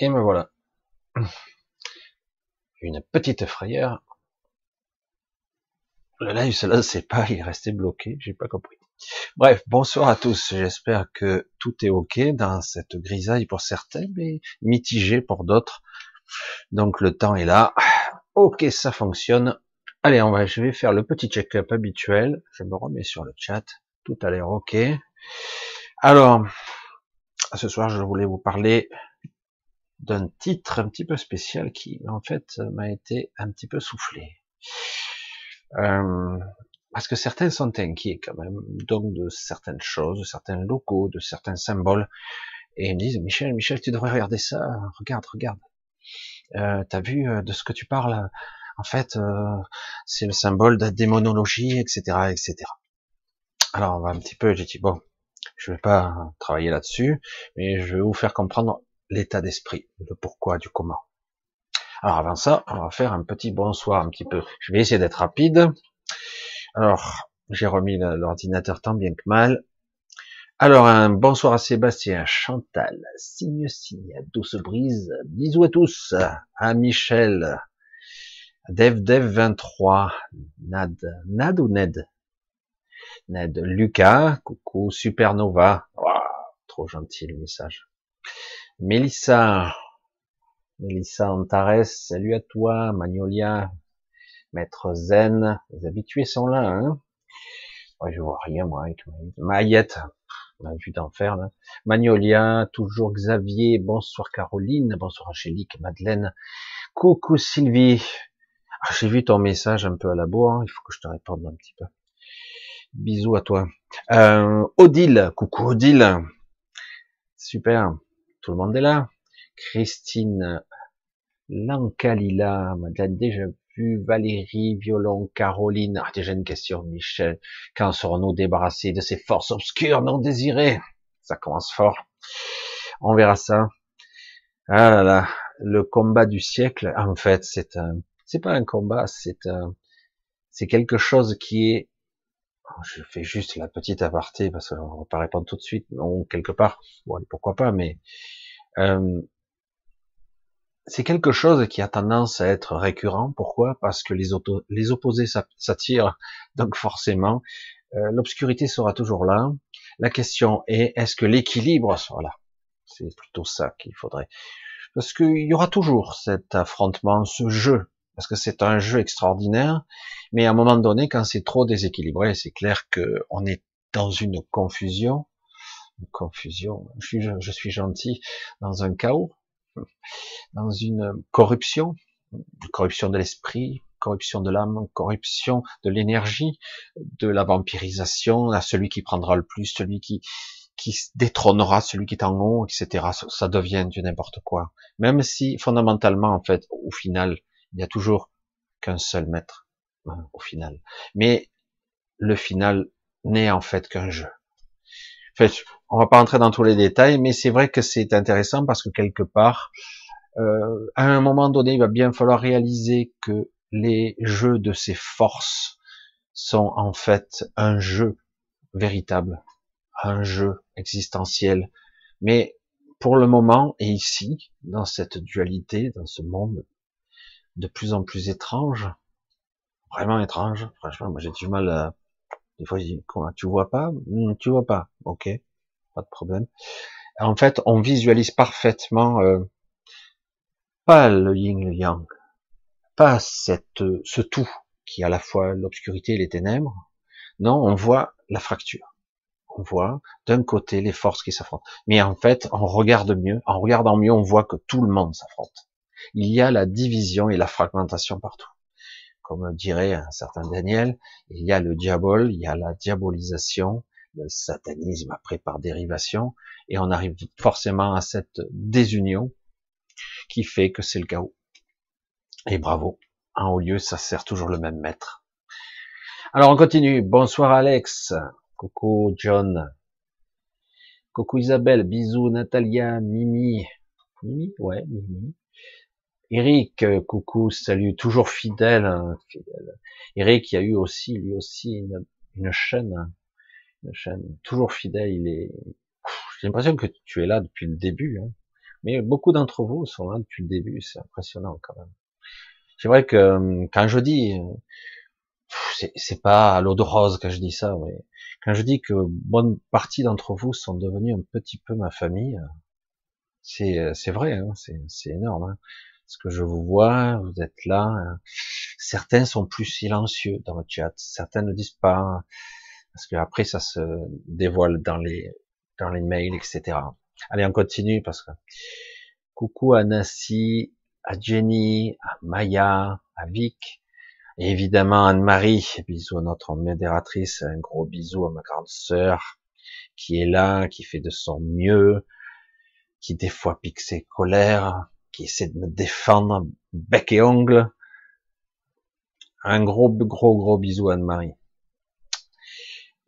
Et me voilà. Une petite frayeur. Le live se lance pas, il est resté bloqué, j'ai pas compris. Bref, bonsoir à tous. J'espère que tout est ok dans cette grisaille pour certains, mais mitigé pour d'autres. Donc le temps est là. Ok, ça fonctionne. Allez, on va, je vais faire le petit check-up habituel. Je me remets sur le chat. Tout a l'air ok. Alors, ce soir, je voulais vous parler d'un titre un petit peu spécial qui, en fait, m'a été un petit peu soufflé. Euh, parce que certains sont inquiets quand même, donc de certaines choses, de certains locaux, de certains symboles, et ils me disent Michel, Michel, tu devrais regarder ça. Regarde, regarde. Euh, T'as vu euh, de ce que tu parles En fait, c'est le symbole de la démonologie, etc., etc. Alors on va un petit peu. J'ai dit bon, je vais pas travailler là-dessus, mais je vais vous faire comprendre l'état d'esprit, le pourquoi, du comment. Alors avant ça, on va faire un petit bonsoir, un petit peu. Je vais essayer d'être rapide. Alors, j'ai remis l'ordinateur tant bien que mal. Alors, un bonsoir à Sébastien, Chantal, Signe Signe, Douce Brise, bisous à tous, à Michel, Dev Dev 23, Nad, Nad ou Ned? Ned, Lucas, coucou, Supernova, trop gentil le message. Mélissa, Mélissa Antares, salut à toi, Magnolia, Maître Zen, les habitués sont là, hein. Ouais, je vois rien, moi, avec Maillette, là. Magnolia, toujours Xavier, bonsoir Caroline, bonsoir Angélique, Madeleine, coucou Sylvie. Ah, j'ai vu ton message un peu à la bourre, hein. il faut que je te réponde un petit peu. Bisous à toi. Euh, Odile, coucou Odile. Super, tout le monde est là. Christine Lankalila, Madeleine déjà vu, Valérie, Violon, Caroline. Ah, déjà une question, Michel. Quand serons-nous débarrassés de ces forces obscures non désirées? Ça commence fort. On verra ça. Ah là là, le combat du siècle, en fait, c'est un, c'est pas un combat, c'est un, c'est quelque chose qui est je fais juste la petite aparté parce qu'on va pas répondre tout de suite, non, quelque part, bon, pourquoi pas, mais euh, c'est quelque chose qui a tendance à être récurrent. Pourquoi? Parce que les, les opposés s'attirent, donc forcément, euh, l'obscurité sera toujours là. La question est, est-ce que l'équilibre sera là? C'est plutôt ça qu'il faudrait. Parce qu'il y aura toujours cet affrontement, ce jeu parce que c'est un jeu extraordinaire, mais à un moment donné, quand c'est trop déséquilibré, c'est clair que on est dans une confusion, une confusion, je suis, je suis gentil, dans un chaos, dans une corruption, corruption de l'esprit, corruption de l'âme, corruption de l'énergie, de la vampirisation, à celui qui prendra le plus, celui qui, qui détrônera celui qui est en haut, etc. Ça devient du n'importe quoi. Même si, fondamentalement, en fait, au final, il y a toujours qu'un seul maître hein, au final. Mais le final n'est en fait qu'un jeu. En fait, on va pas entrer dans tous les détails, mais c'est vrai que c'est intéressant parce que quelque part, euh, à un moment donné, il va bien falloir réaliser que les jeux de ces forces sont en fait un jeu véritable, un jeu existentiel. Mais pour le moment et ici, dans cette dualité, dans ce monde de plus en plus étrange, vraiment étrange. Franchement, moi j'ai du mal à... Des fois, quoi, tu vois pas? Hmm, Tu vois pas Ok, pas de problème. En fait, on visualise parfaitement euh, pas le yin le yang, pas cette, ce tout qui est à la fois l'obscurité et les ténèbres. Non, on voit la fracture. On voit d'un côté les forces qui s'affrontent. Mais en fait, on regarde mieux. En regardant mieux, on voit que tout le monde s'affronte il y a la division et la fragmentation partout. Comme dirait un certain Daniel, il y a le diable, il y a la diabolisation, le satanisme après par dérivation, et on arrive forcément à cette désunion qui fait que c'est le chaos. Et bravo, en haut lieu, ça sert toujours le même maître. Alors on continue. Bonsoir Alex, coucou John, coucou Isabelle, bisous Natalia, Mimi, Mimi, ouais, Mimi, Eric, euh, coucou, salut, toujours fidèle, hein, fidèle. Eric, il y a eu aussi, lui aussi, une, chaîne, hein, une chaîne, toujours fidèle, il est, j'ai l'impression que tu es là depuis le début, hein. Mais beaucoup d'entre vous sont là depuis le début, c'est impressionnant quand même. C'est vrai que euh, quand je dis, c'est pas à l'eau de rose quand je dis ça, mais quand je dis que bonne partie d'entre vous sont devenus un petit peu ma famille, c'est c'est vrai, hein, c'est énorme. Hein. Ce que je vous vois, vous êtes là. Hein. Certains sont plus silencieux dans le chat, certains ne disent pas parce que après ça se dévoile dans les dans les mails, etc. Allez, on continue parce que coucou à Nassi, à Jenny, à Maya, à Vic, et évidemment Anne-Marie. Bisous à notre modératrice, un gros bisou à ma grande sœur qui est là, qui fait de son mieux, qui des fois pique ses colères, qui essaie de me défendre bec et ongle. Un gros, gros, gros bisou à Anne-Marie.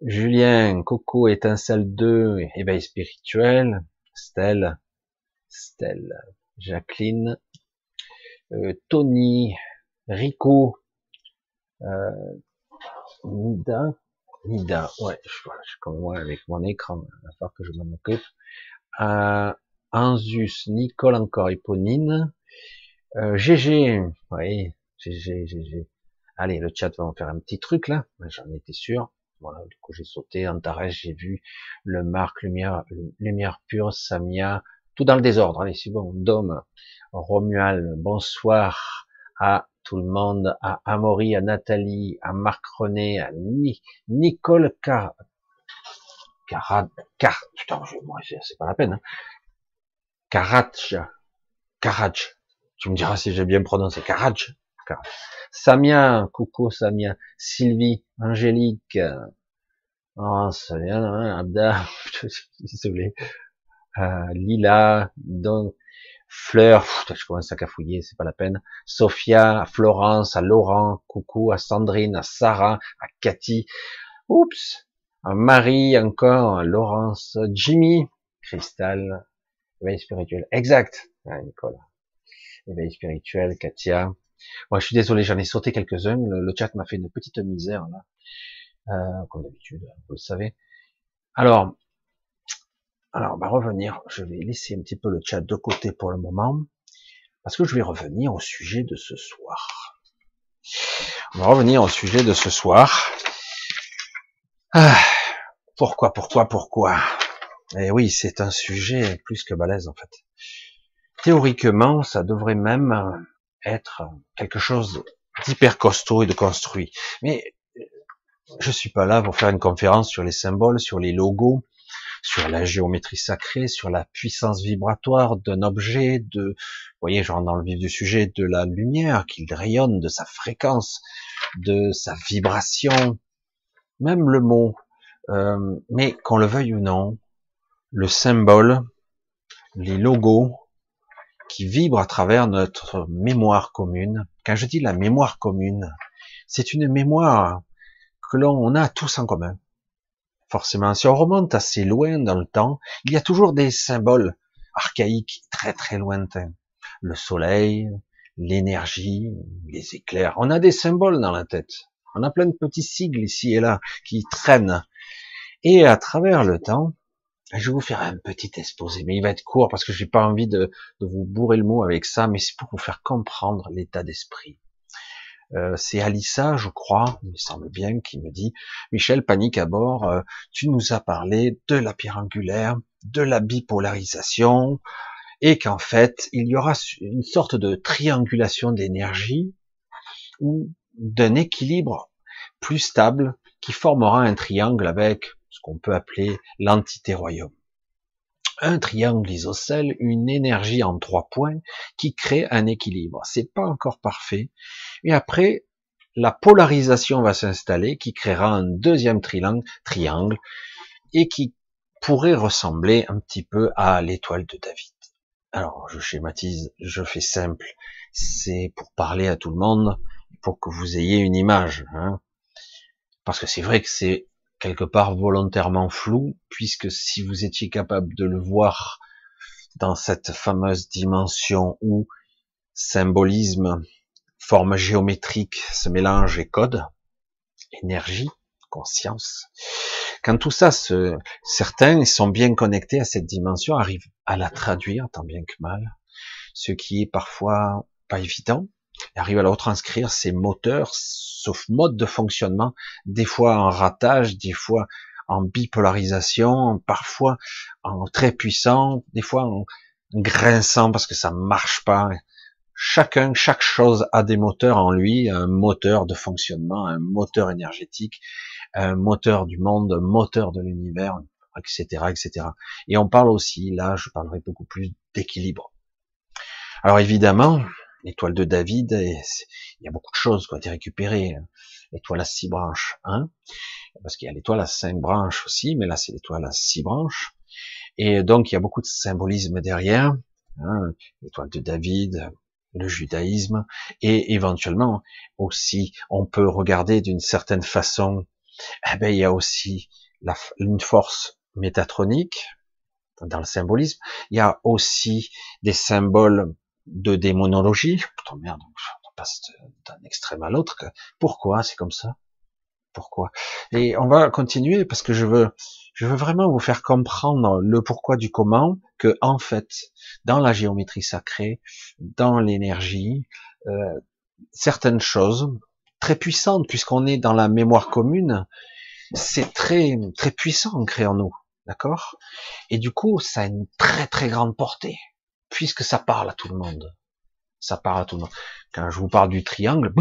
Julien, Coco, Étincelle 2, éveil spirituel, Stella, Stella, Jacqueline, euh, Tony, Rico, euh, Nida, Nida, ouais, je, suis comme moi avec mon écran, la part que je m'en occupe. Euh, Anzus, Nicole encore, Éponine, euh, GG, oui, GG, GG. Allez, le chat va en faire un petit truc là, j'en étais sûr. Voilà, du coup j'ai sauté, Antares, j'ai vu le Marc, Lumière, Lumière Pure, Samia, tout dans le désordre. Allez, c'est bon. Dom, Romuald, bonsoir à tout le monde, à Amaury, à Nathalie, à Marc René, à Nicole Car, Car, Car, putain, c'est pas la peine. Hein. Karaj, Karaj. Tu me diras si j'ai bien prononcé. Karaj. Samia, coucou Samia, Sylvie, Angélique, oh, Samia, Abda, désolé, euh, Lila, Don, Fleur, je commence à cafouiller, c'est pas la peine, Sophia, Florence, à Laurent, coucou, à Sandrine, à Sarah, à Cathy, oups, à Marie encore, à Laurence, Jimmy, Cristal, éveil spirituel, exact, ah, Nicolas, éveil spirituel, Katia, moi, je suis désolé, j'en ai sauté quelques-uns. Le, chat m'a fait une petite misère là, euh, comme d'habitude, vous le savez. Alors, alors, on va revenir. Je vais laisser un petit peu le chat de côté pour le moment, parce que je vais revenir au sujet de ce soir. On va revenir au sujet de ce soir. Ah, pourquoi, pourquoi, pourquoi? Eh oui, c'est un sujet plus que balèze en fait. Théoriquement, ça devrait même être quelque chose d'hyper costaud et de construit. Mais je suis pas là pour faire une conférence sur les symboles, sur les logos, sur la géométrie sacrée, sur la puissance vibratoire d'un objet, de, vous voyez, genre dans le vif du sujet, de la lumière qu'il rayonne, de sa fréquence, de sa vibration, même le mot. Euh, mais qu'on le veuille ou non, le symbole, les logos, qui vibre à travers notre mémoire commune. Quand je dis la mémoire commune, c'est une mémoire que l'on a tous en commun. Forcément, si on remonte assez loin dans le temps, il y a toujours des symboles archaïques très très lointains. Le soleil, l'énergie, les éclairs. On a des symboles dans la tête. On a plein de petits sigles ici et là qui traînent. Et à travers le temps, je vais vous faire un petit exposé, mais il va être court parce que j'ai pas envie de, vous bourrer le mot avec ça, mais c'est pour vous faire comprendre l'état d'esprit. Euh, c'est Alissa, je crois, il me semble bien, qui me dit Michel, panique à bord, euh, tu nous as parlé de la pierre angulaire, de la bipolarisation, et qu'en fait, il y aura une sorte de triangulation d'énergie ou d'un équilibre plus stable qui formera un triangle avec ce qu'on peut appeler l'entité royaume. Un triangle isocèle, une énergie en trois points qui crée un équilibre. C'est pas encore parfait. Et après, la polarisation va s'installer qui créera un deuxième triangle, et qui pourrait ressembler un petit peu à l'étoile de David. Alors, je schématise, je fais simple. C'est pour parler à tout le monde, pour que vous ayez une image. Hein. Parce que c'est vrai que c'est quelque part volontairement flou, puisque si vous étiez capable de le voir dans cette fameuse dimension où symbolisme, forme géométrique se mélange et code, énergie, conscience, Quand tout ça se, certains sont bien connectés à cette dimension, arrivent à la traduire tant bien que mal, ce qui est parfois pas évident, arrivent à la retranscrire ces moteurs, sauf mode de fonctionnement, des fois en ratage, des fois en bipolarisation, parfois en très puissant, des fois en grinçant parce que ça marche pas. Chacun, chaque chose a des moteurs en lui, un moteur de fonctionnement, un moteur énergétique, un moteur du monde, un moteur de l'univers, etc., etc. Et on parle aussi, là, je parlerai beaucoup plus d'équilibre. Alors évidemment, l'étoile de David, il y a beaucoup de choses qui ont été récupérées. L'étoile à six branches, hein, parce qu'il y a l'étoile à cinq branches aussi, mais là c'est l'étoile à six branches. Et donc il y a beaucoup de symbolisme derrière, hein, l'étoile de David, le judaïsme, et éventuellement aussi on peut regarder d'une certaine façon, eh ben, il y a aussi une force métatronique dans le symbolisme, il y a aussi des symboles de démonologie. Putain merde, on passe d'un extrême à l'autre. Pourquoi c'est comme ça? Pourquoi? Et on va continuer parce que je veux, je veux vraiment vous faire comprendre le pourquoi du comment. Que en fait, dans la géométrie sacrée, dans l'énergie, euh, certaines choses très puissantes, puisqu'on est dans la mémoire commune, c'est très très puissant ancré en nous, d'accord? Et du coup, ça a une très très grande portée puisque ça parle à tout le monde. Ça parle à tout le monde. Quand je vous parle du triangle,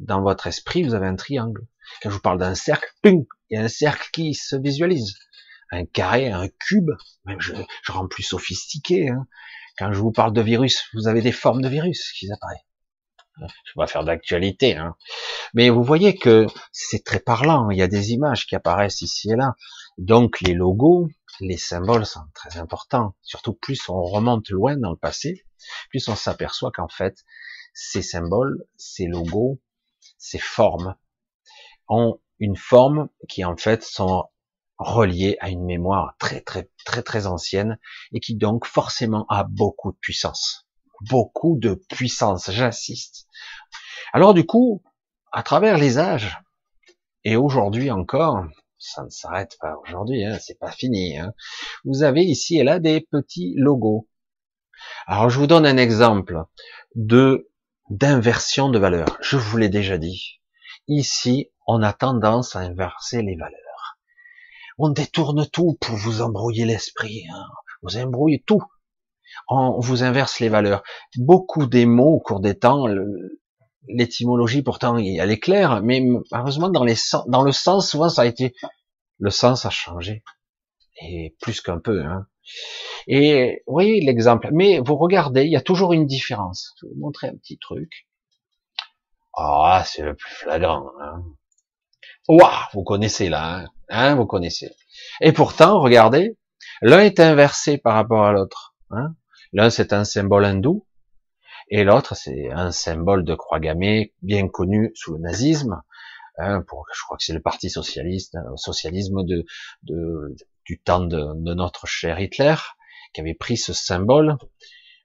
dans votre esprit, vous avez un triangle. Quand je vous parle d'un cercle, il y a un cercle qui se visualise. Un carré, un cube, même je, rends plus sophistiqué. Hein. Quand je vous parle de virus, vous avez des formes de virus qui apparaissent. Je vais pas faire d'actualité, hein. mais vous voyez que c'est très parlant. Il y a des images qui apparaissent ici et là. Donc les logos, les symboles sont très importants. Surtout plus on remonte loin dans le passé, plus on s'aperçoit qu'en fait, ces symboles, ces logos, ces formes ont une forme qui en fait sont reliées à une mémoire très très très très ancienne et qui donc forcément a beaucoup de puissance. Beaucoup de puissance, j'insiste. Alors du coup, à travers les âges, et aujourd'hui encore, ça ne s'arrête pas aujourd'hui, hein, c'est pas fini. Hein. Vous avez ici et là des petits logos. Alors je vous donne un exemple de d'inversion de valeur. Je vous l'ai déjà dit. Ici, on a tendance à inverser les valeurs. On détourne tout pour vous embrouiller l'esprit. Hein. Vous embrouillez tout. On vous inverse les valeurs. Beaucoup des mots au cours des temps, l'étymologie pourtant elle est claire, mais malheureusement dans, le sens souvent ça a été le sens a changé et plus qu'un peu. Hein. Et vous voyez l'exemple. Mais vous regardez, il y a toujours une différence. Je vais vous montrer un petit truc. Ah, c'est le plus flagrant. Hein. vous connaissez là, hein, hein, vous connaissez. Et pourtant, regardez, l'un est inversé par rapport à l'autre. Hein. L'un c'est un symbole hindou, et l'autre c'est un symbole de croix gammée bien connu sous le nazisme. Hein, pour, je crois que c'est le parti socialiste, euh, socialisme de, de du temps de, notre cher Hitler, qui avait pris ce symbole.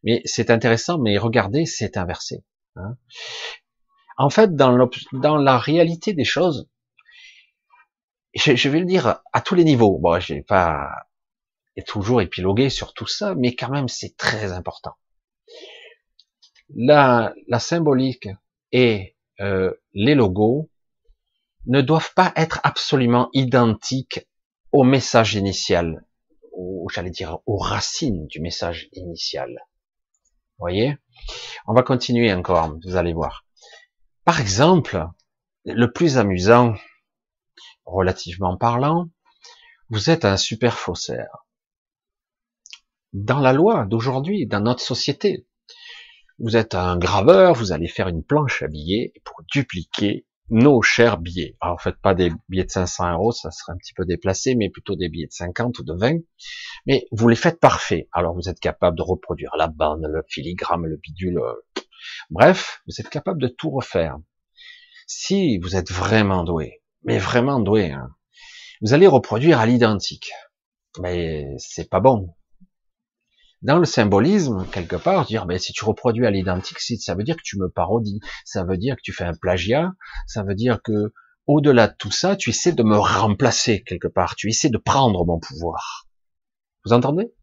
Mais c'est intéressant, mais regardez, c'est inversé. Hein. En fait, dans, dans la réalité des choses, je, je, vais le dire à tous les niveaux. Bon, j'ai pas et toujours épilogué sur tout ça, mais quand même, c'est très important la, symbolique et euh, les logos ne doivent pas être absolument identiques au message initial, ou j'allais dire aux racines du message initial. Voyez? On va continuer encore, vous allez voir. Par exemple, le plus amusant, relativement parlant, vous êtes un super faussaire. Dans la loi d'aujourd'hui, dans notre société, vous êtes un graveur, vous allez faire une planche à billets pour dupliquer nos chers billets. Alors faites pas des billets de 500 euros, ça serait un petit peu déplacé, mais plutôt des billets de 50 ou de 20. Mais vous les faites parfaits. Alors vous êtes capable de reproduire la bande, le filigrane, le bidule. Euh, bref, vous êtes capable de tout refaire. Si vous êtes vraiment doué, mais vraiment doué, hein, vous allez reproduire à l'identique. Mais c'est pas bon dans le symbolisme, quelque part, dire, ben, si tu reproduis à l'identique, ça veut dire que tu me parodies, ça veut dire que tu fais un plagiat, ça veut dire que au-delà de tout ça, tu essaies de me remplacer quelque part, tu essaies de prendre mon pouvoir. Vous entendez?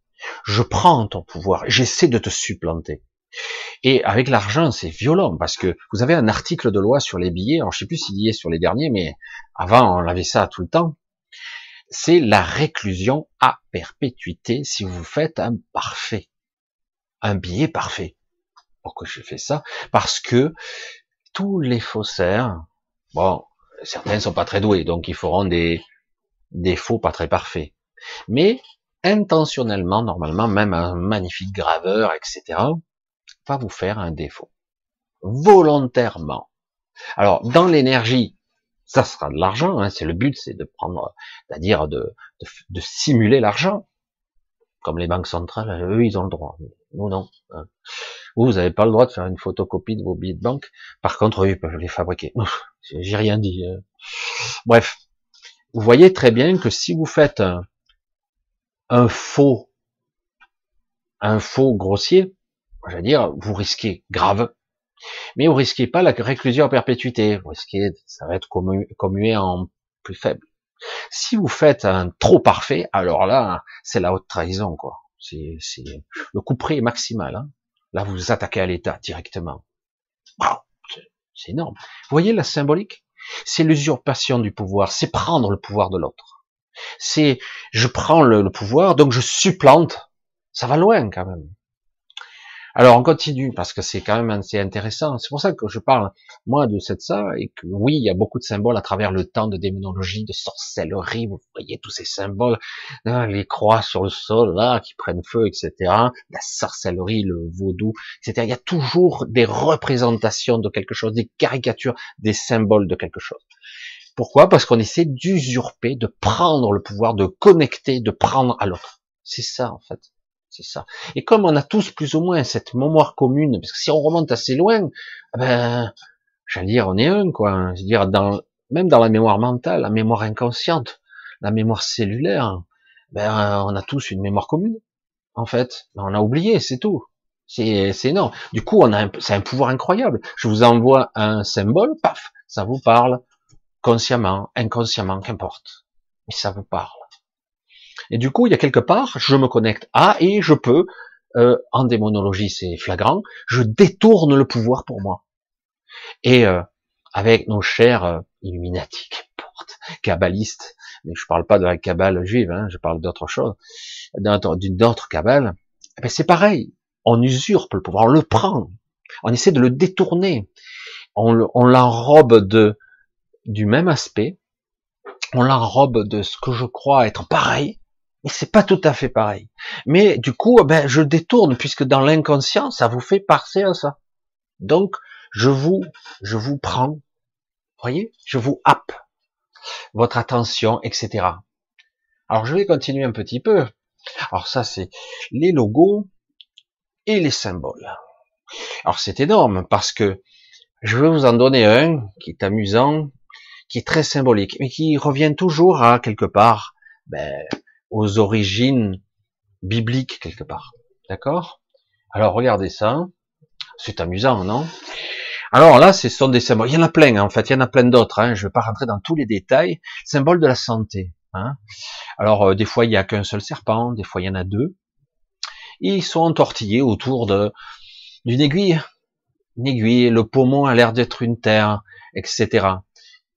Je prends ton pouvoir, j'essaie de te supplanter. Et avec l'argent, c'est violent parce que vous avez un article de loi sur les billets. Alors je sais plus s'il y est sur les derniers, mais avant on avait ça tout le temps. C'est la réclusion à perpétuité si vous faites un parfait, un billet parfait. Pourquoi je fais ça? Parce que tous les faussaires, bon, certains sont pas très doués, donc ils feront des, des faux pas très parfaits. Mais intentionnellement, normalement, même un magnifique graveur, etc., va vous faire un défaut. Volontairement. Alors, dans l'énergie, ça sera de l'argent, hein, c'est le but, c'est de prendre, c'est-à-dire de, de, simuler l'argent. Comme les banques centrales, eux, ils ont le droit. Nous, non. Hein. Vous, vous n'avez pas le droit de faire une photocopie de vos billets de banque. Par contre, eux, ils peuvent les fabriquer. J'ai rien dit. Hein. Bref. Vous voyez très bien que si vous faites un, un faux, un faux grossier, j'allais dire, vous risquez grave, mais vous risquez pas la réclusion à perpétuité. Vous risquez, ça va être commué en plus faible. Si vous faites un trop parfait, alors là, c'est la haute trahison, quoi. C'est, le coup près maximal. Hein. Là, vous vous attaquez à l'État directement. c'est énorme. Vous voyez la symbolique? C'est l'usurpation du pouvoir. C'est prendre le pouvoir de l'autre. C'est, je prends le pouvoir, donc je supplante. Ça va loin quand même. Alors on continue parce que c'est quand même assez intéressant. C'est pour ça que je parle moi de cette ça et que oui, il y a beaucoup de symboles à travers le temps de démonologie, de sorcellerie. Vous voyez tous ces symboles, hein, les croix sur le sol là qui prennent feu, etc. La sorcellerie, le vaudou, etc. Il y a toujours des représentations de quelque chose, des caricatures, des symboles de quelque chose. Pourquoi? Parce qu'on essaie d'usurper, de prendre le pouvoir, de connecter, de prendre à l'autre. C'est ça en fait. C'est ça. Et comme on a tous plus ou moins cette mémoire commune, parce que si on remonte assez loin, eh ben, j'allais dire, on est un, quoi. Je veux dire, dans, même dans la mémoire mentale, la mémoire inconsciente, la mémoire cellulaire, ben, on a tous une mémoire commune. En fait, ben, on a oublié, c'est tout. C'est, c'est énorme. Du coup, on a c'est un pouvoir incroyable. Je vous envoie un symbole, paf, ça vous parle, consciemment, inconsciemment, qu'importe. Mais ça vous parle. Et du coup, il y a quelque part, je me connecte à et je peux, euh, en démonologie c'est flagrant, je détourne le pouvoir pour moi. Et euh, avec nos chers euh, Illuminati, kabbalistes, mais je parle pas de la cabale juive, hein, je parle d'autre chose, d'une autre cabale, eh ben c'est pareil, on usurpe le pouvoir, on le prend, on essaie de le détourner, on, on l'enrobe de du même aspect, on l'enrobe de ce que je crois être pareil, mais c'est pas tout à fait pareil. Mais du coup, ben, je détourne puisque dans l'inconscient, ça vous fait passer à ça. Donc, je vous, je vous prends, voyez, je vous happe votre attention, etc. Alors, je vais continuer un petit peu. Alors ça, c'est les logos et les symboles. Alors c'est énorme parce que je vais vous en donner un qui est amusant, qui est très symbolique, mais qui revient toujours à quelque part ben, aux origines bibliques quelque part. D'accord? Alors regardez ça. C'est amusant, non? Alors là, ce sont des symboles. Il y en a plein, hein, en fait. Il y en a plein d'autres. Hein. Je ne vais pas rentrer dans tous les détails. Symbole de la santé. Hein. Alors euh, des fois, il n'y a qu'un seul serpent. Des fois, il y en a deux. ils sont entortillés autour de d'une aiguille. Une aiguille. Le poumon a l'air d'être une terre, etc.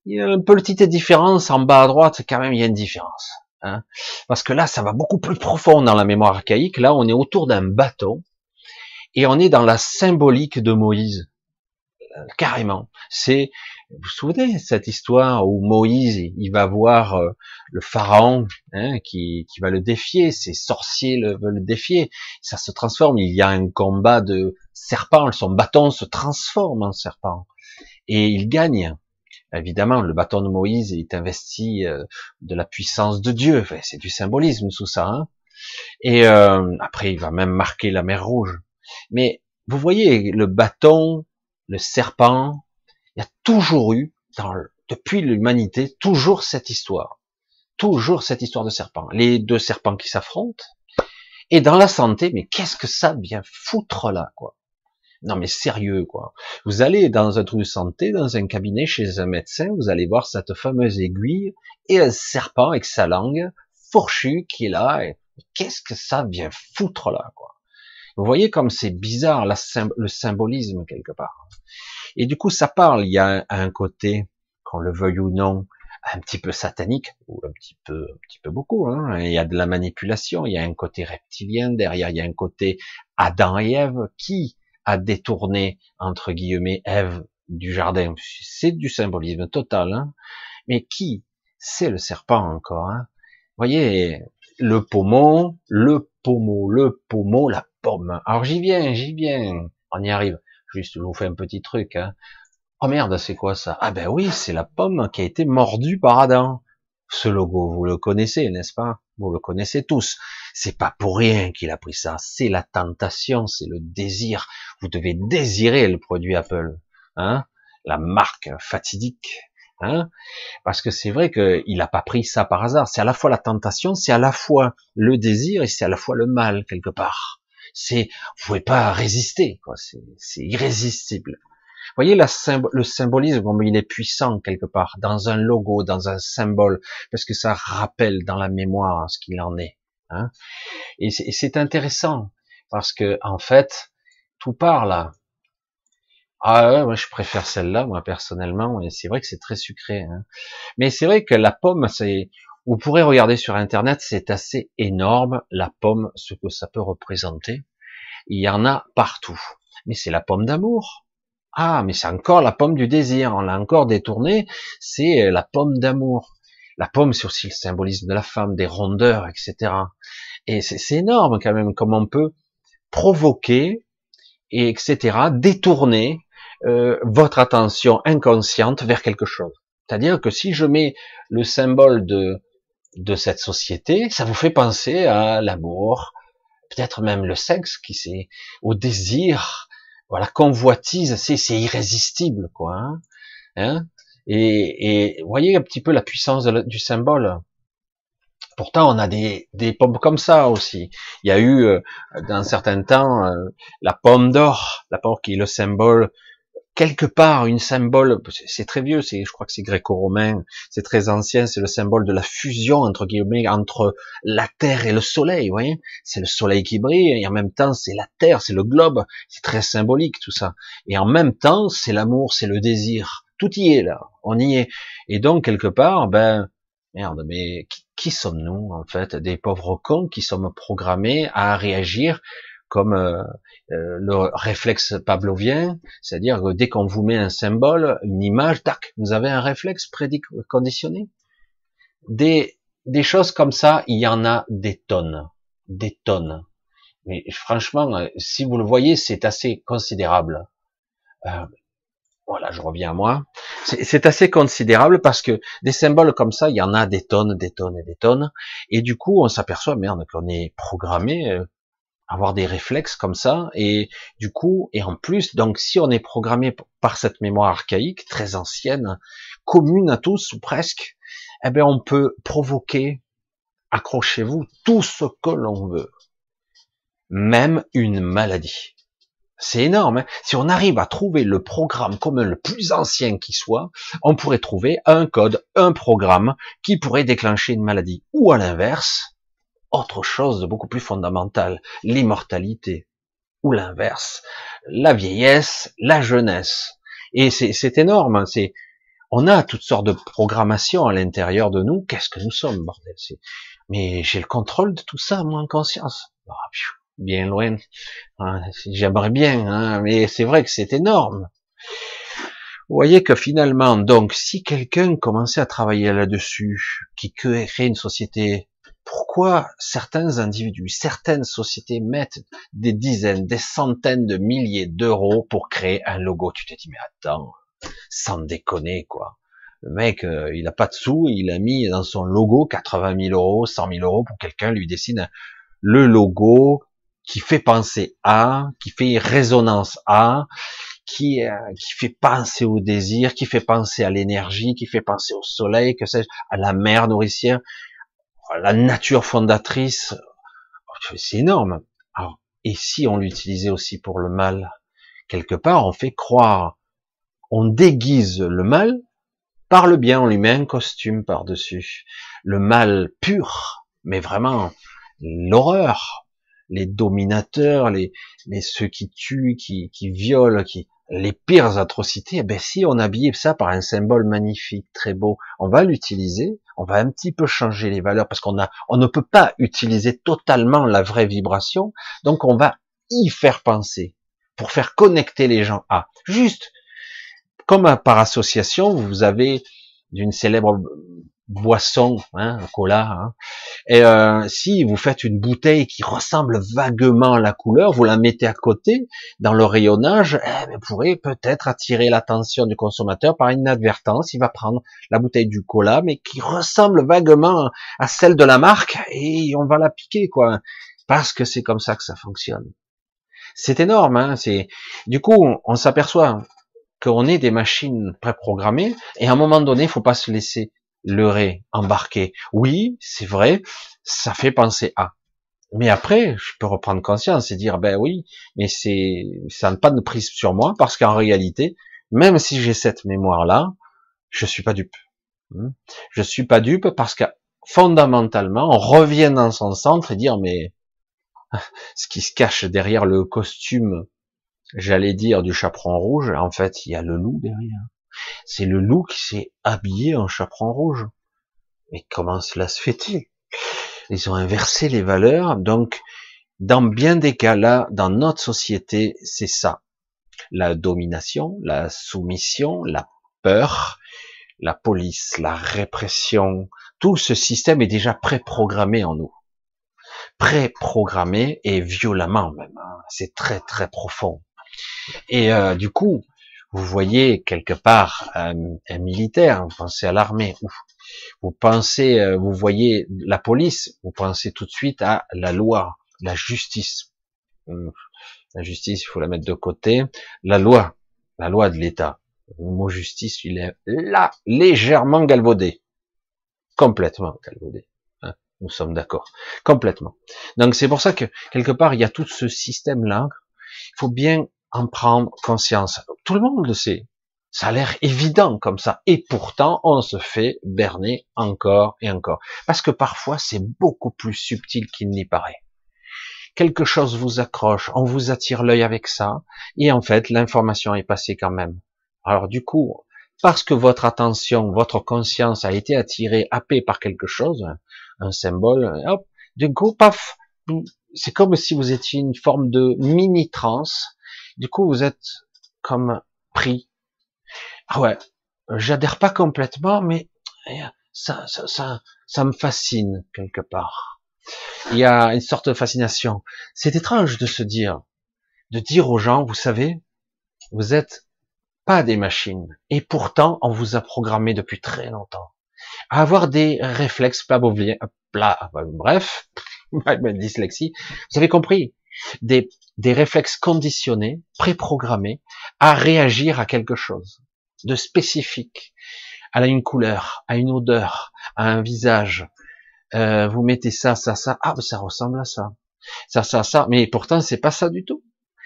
Il y a une petite différence en bas à droite. Quand même, il y a une différence. Hein. Parce que là, ça va beaucoup plus profond dans la mémoire archaïque. Là, on est autour d'un bâton et on est dans la symbolique de Moïse. Euh, carrément. C'est, vous vous souvenez cette histoire où Moïse, il va voir euh, le pharaon hein, qui, qui va le défier, ses sorciers le, veulent le défier, ça se transforme, il y a un combat de serpent, son bâton se transforme en serpent et il gagne. Évidemment, le bâton de Moïse est investi euh, de la puissance de Dieu. c'est du symbolisme sous ça. Hein et euh, après, il va même marquer la mer Rouge. Mais vous voyez, le bâton, le serpent, il y a toujours eu, depuis l'humanité, toujours cette histoire. Toujours cette histoire de serpent. Les deux serpents qui s'affrontent. Et dans la santé, mais qu'est-ce que ça vient foutre là, quoi? Non mais sérieux quoi. Vous allez dans un truc de santé, dans un cabinet chez un médecin, vous allez voir cette fameuse aiguille et un serpent avec sa langue fourchue qui est là. Qu'est-ce que ça vient foutre là quoi Vous voyez comme c'est bizarre le symbolisme quelque part. Et du coup ça parle. Il y a un côté, qu'on le veuille ou non, un petit peu satanique ou un petit peu, un petit peu beaucoup. Hein. Il y a de la manipulation, il y a un côté reptilien derrière, il y a un côté Adam et Ève qui a détourné entre guillemets Ève du jardin. C'est du symbolisme total. Hein. Mais qui? C'est le serpent encore. Hein. Voyez, le pommeau, le pommeau, le pommeau, la pomme. Alors j'y viens, j'y viens. On y arrive. Juste, je vous fais un petit truc. Hein. Oh merde, c'est quoi ça? Ah ben oui, c'est la pomme qui a été mordue par Adam. Ce logo, vous le connaissez, n'est-ce pas? Vous le connaissez tous. C'est pas pour rien qu'il a pris ça. C'est la tentation, c'est le désir. Vous devez désirer le produit Apple, hein? La marque fatidique, hein? Parce que c'est vrai qu'il n'a pas pris ça par hasard. C'est à la fois la tentation, c'est à la fois le désir et c'est à la fois le mal quelque part. C'est, vous pouvez pas résister, quoi. C'est irrésistible voyez le symbolisme, il est puissant quelque part, dans un logo, dans un symbole, parce que ça rappelle dans la mémoire ce qu'il en est. Hein et c'est intéressant, parce que en fait, tout part là. Ah ouais, moi je préfère celle-là, moi personnellement, et c'est vrai que c'est très sucré. Hein. Mais c'est vrai que la pomme, c'est, vous pourrez regarder sur internet, c'est assez énorme la pomme, ce que ça peut représenter. Il y en a partout. Mais c'est la pomme d'amour. Ah, mais c'est encore la pomme du désir, on l'a encore détourné, c'est euh, la pomme d'amour. La pomme, c'est aussi le symbolisme de la femme, des rondeurs, etc. Et c'est énorme quand même, comme on peut provoquer, et etc., détourner euh, votre attention inconsciente vers quelque chose. C'est-à-dire que si je mets le symbole de, de cette société, ça vous fait penser à l'amour, peut-être même le sexe, qui c'est, au désir, voilà, convoitise, c'est, c'est irrésistible, quoi. Hein, hein? Et, et voyez un petit peu la puissance du symbole. Pourtant, on a des, des pommes comme ça aussi. Il y a eu, euh, dans un certain temps, euh, la pomme d'or, la pomme qui est le symbole quelque part une symbole, c'est très vieux, c'est, je crois que c'est gréco-romain, c'est très ancien, c'est le symbole de la fusion entre guillemets entre la terre et le soleil, vous voyez, c'est le soleil qui brille et en même temps c'est la terre, c'est le globe, c'est très symbolique tout ça. Et en même temps c'est l'amour, c'est le désir, tout y est là, on y est. Et donc quelque part, ben merde, mais qui, qui sommes-nous en fait, des pauvres cons qui sommes programmés à réagir comme euh, euh, le réflexe pavlovien, c'est-à-dire que dès qu'on vous met un symbole, une image, tac, vous avez un réflexe préconditionné. Des, des choses comme ça, il y en a des tonnes, des tonnes. Mais franchement, euh, si vous le voyez, c'est assez considérable. voilà, je reviens à moi. C'est assez considérable parce que des symboles comme ça, il y en a des tonnes, des tonnes et des tonnes. Et du coup, on s'aperçoit, merde, qu'on est programmé avoir des réflexes comme ça et du coup et en plus donc si on est programmé par cette mémoire archaïque très ancienne commune à tous ou presque eh bien on peut provoquer accrochez-vous tout ce que l'on veut même une maladie c'est énorme. Hein. si on arrive à trouver le programme commun le plus ancien qui soit, on pourrait trouver un code, un programme qui pourrait déclencher une maladie. Ou à l'inverse, autre chose de beaucoup plus fondamental, l'immortalité, ou l'inverse, la vieillesse, la jeunesse. Et c'est énorme, hein, c'est on a toutes sortes de programmations à l'intérieur de nous. Qu'est-ce que nous sommes, bordel Mais j'ai le contrôle de tout ça, moi, en conscience. Ah, bien loin. Hein, j'aimerais bien, hein, mais c'est vrai que c'est énorme. Vous voyez que finalement, donc, si quelqu'un commençait à travailler là-dessus, qui crée une société pourquoi certains individus, certaines sociétés mettent des dizaines, des centaines de milliers d'euros pour créer un logo? Tu te dis, mais attends, sans déconner, quoi. Le mec, euh, il a pas de sous, il a mis dans son logo 80 000 euros, 100 000 euros pour quelqu'un lui dessine le logo qui fait penser à, qui fait résonance à, qui, euh, qui fait penser au désir, qui fait penser à l'énergie, qui fait penser au soleil, que sais à la mer nourricière la nature fondatrice, c'est énorme. et si on l'utilisait aussi pour le mal? Quelque part, on fait croire, on déguise le mal par le bien, on lui met un costume par-dessus. Le mal pur, mais vraiment l'horreur, les dominateurs, les, ceux qui tuent, qui, qui violent, qui les pires atrocités. Eh ben si on habille ça par un symbole magnifique, très beau, on va l'utiliser, on va un petit peu changer les valeurs parce qu'on a, on ne peut pas utiliser totalement la vraie vibration, donc on va y faire penser pour faire connecter les gens à. Juste comme par association, vous avez d'une célèbre boisson, hein, cola. Hein. Et euh, si vous faites une bouteille qui ressemble vaguement à la couleur, vous la mettez à côté dans le rayonnage, eh, vous pourrez peut-être attirer l'attention du consommateur par inadvertance. Il va prendre la bouteille du cola, mais qui ressemble vaguement à celle de la marque, et on va la piquer, quoi, parce que c'est comme ça que ça fonctionne. C'est énorme. Hein, c'est du coup, on s'aperçoit qu'on est des machines préprogrammées, et à un moment donné, il faut pas se laisser leurrer, embarquer. Oui, c'est vrai, ça fait penser à. Mais après, je peux reprendre conscience et dire, ben oui, mais c'est, ça n'a pas de prise sur moi, parce qu'en réalité, même si j'ai cette mémoire-là, je suis pas dupe. Hmm. Je suis pas dupe parce que fondamentalement, on revient dans son centre et dire, mais ce qui se cache derrière le costume, j'allais dire du chaperon rouge, en fait, il y a le loup derrière. C'est le loup qui s'est habillé en chaperon rouge. Mais comment cela se fait-il? Ils ont inversé les valeurs, donc dans bien des cas là, dans notre société, c'est ça. La domination, la soumission, la peur, la police, la répression, tout ce système est déjà préprogrammé en nous. Préprogrammé et violemment même. Hein. C'est très très profond. Et euh, du coup, vous voyez quelque part un, militaire, vous pensez à l'armée, vous pensez, euh, vous voyez la police, vous pensez tout de suite à la loi, la justice. Hum, la justice, il faut la mettre de côté. La loi, la loi de l'État. Le mot justice, il est là, légèrement galvaudé. Complètement galvaudé. Hein, nous sommes d'accord. Complètement. Donc c'est pour ça que, quelque part, il y a tout ce système-là. Il faut bien en prendre conscience. Tout le monde le sait. Ça a l'air évident comme ça. Et pourtant, on se fait berner encore et encore. Parce que parfois, c'est beaucoup plus subtil qu'il n'y paraît. Quelque chose vous accroche, on vous attire l'œil avec ça, et en fait, l'information est passée quand même. Alors du coup, parce que votre attention, votre conscience a été attirée, happée par quelque chose, un symbole, hop, du coup, paf, c'est comme si vous étiez une forme de mini transe du coup, vous êtes comme pris. Ah ouais, j'adhère pas complètement, mais ça, ça, ça, ça me fascine quelque part. Il y a une sorte de fascination. C'est étrange de se dire, de dire aux gens, vous savez, vous êtes pas des machines. Et pourtant, on vous a programmé depuis très longtemps à avoir des réflexes pavloviens, bref, dyslexie. Vous avez compris des, des réflexes conditionnés, préprogrammés, à réagir à quelque chose de spécifique, à une couleur, à une odeur, à un visage. Euh, vous mettez ça, ça, ça, ah, ça ressemble à ça, ça, ça, ça, mais pourtant c'est pas ça du tout.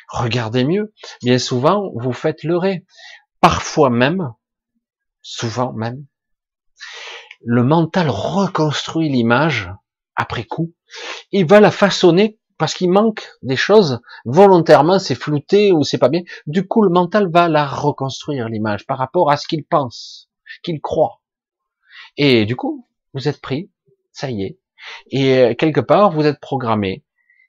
Regardez mieux. Bien souvent, vous faites leurrer. Parfois même, souvent même, le mental reconstruit l'image après coup. Il va la façonner parce qu'il manque des choses, volontairement c'est flouté ou c'est pas bien, du coup le mental va la reconstruire l'image par rapport à ce qu'il pense, qu'il croit. Et du coup, vous êtes pris, ça y est, et euh, quelque part vous êtes programmé,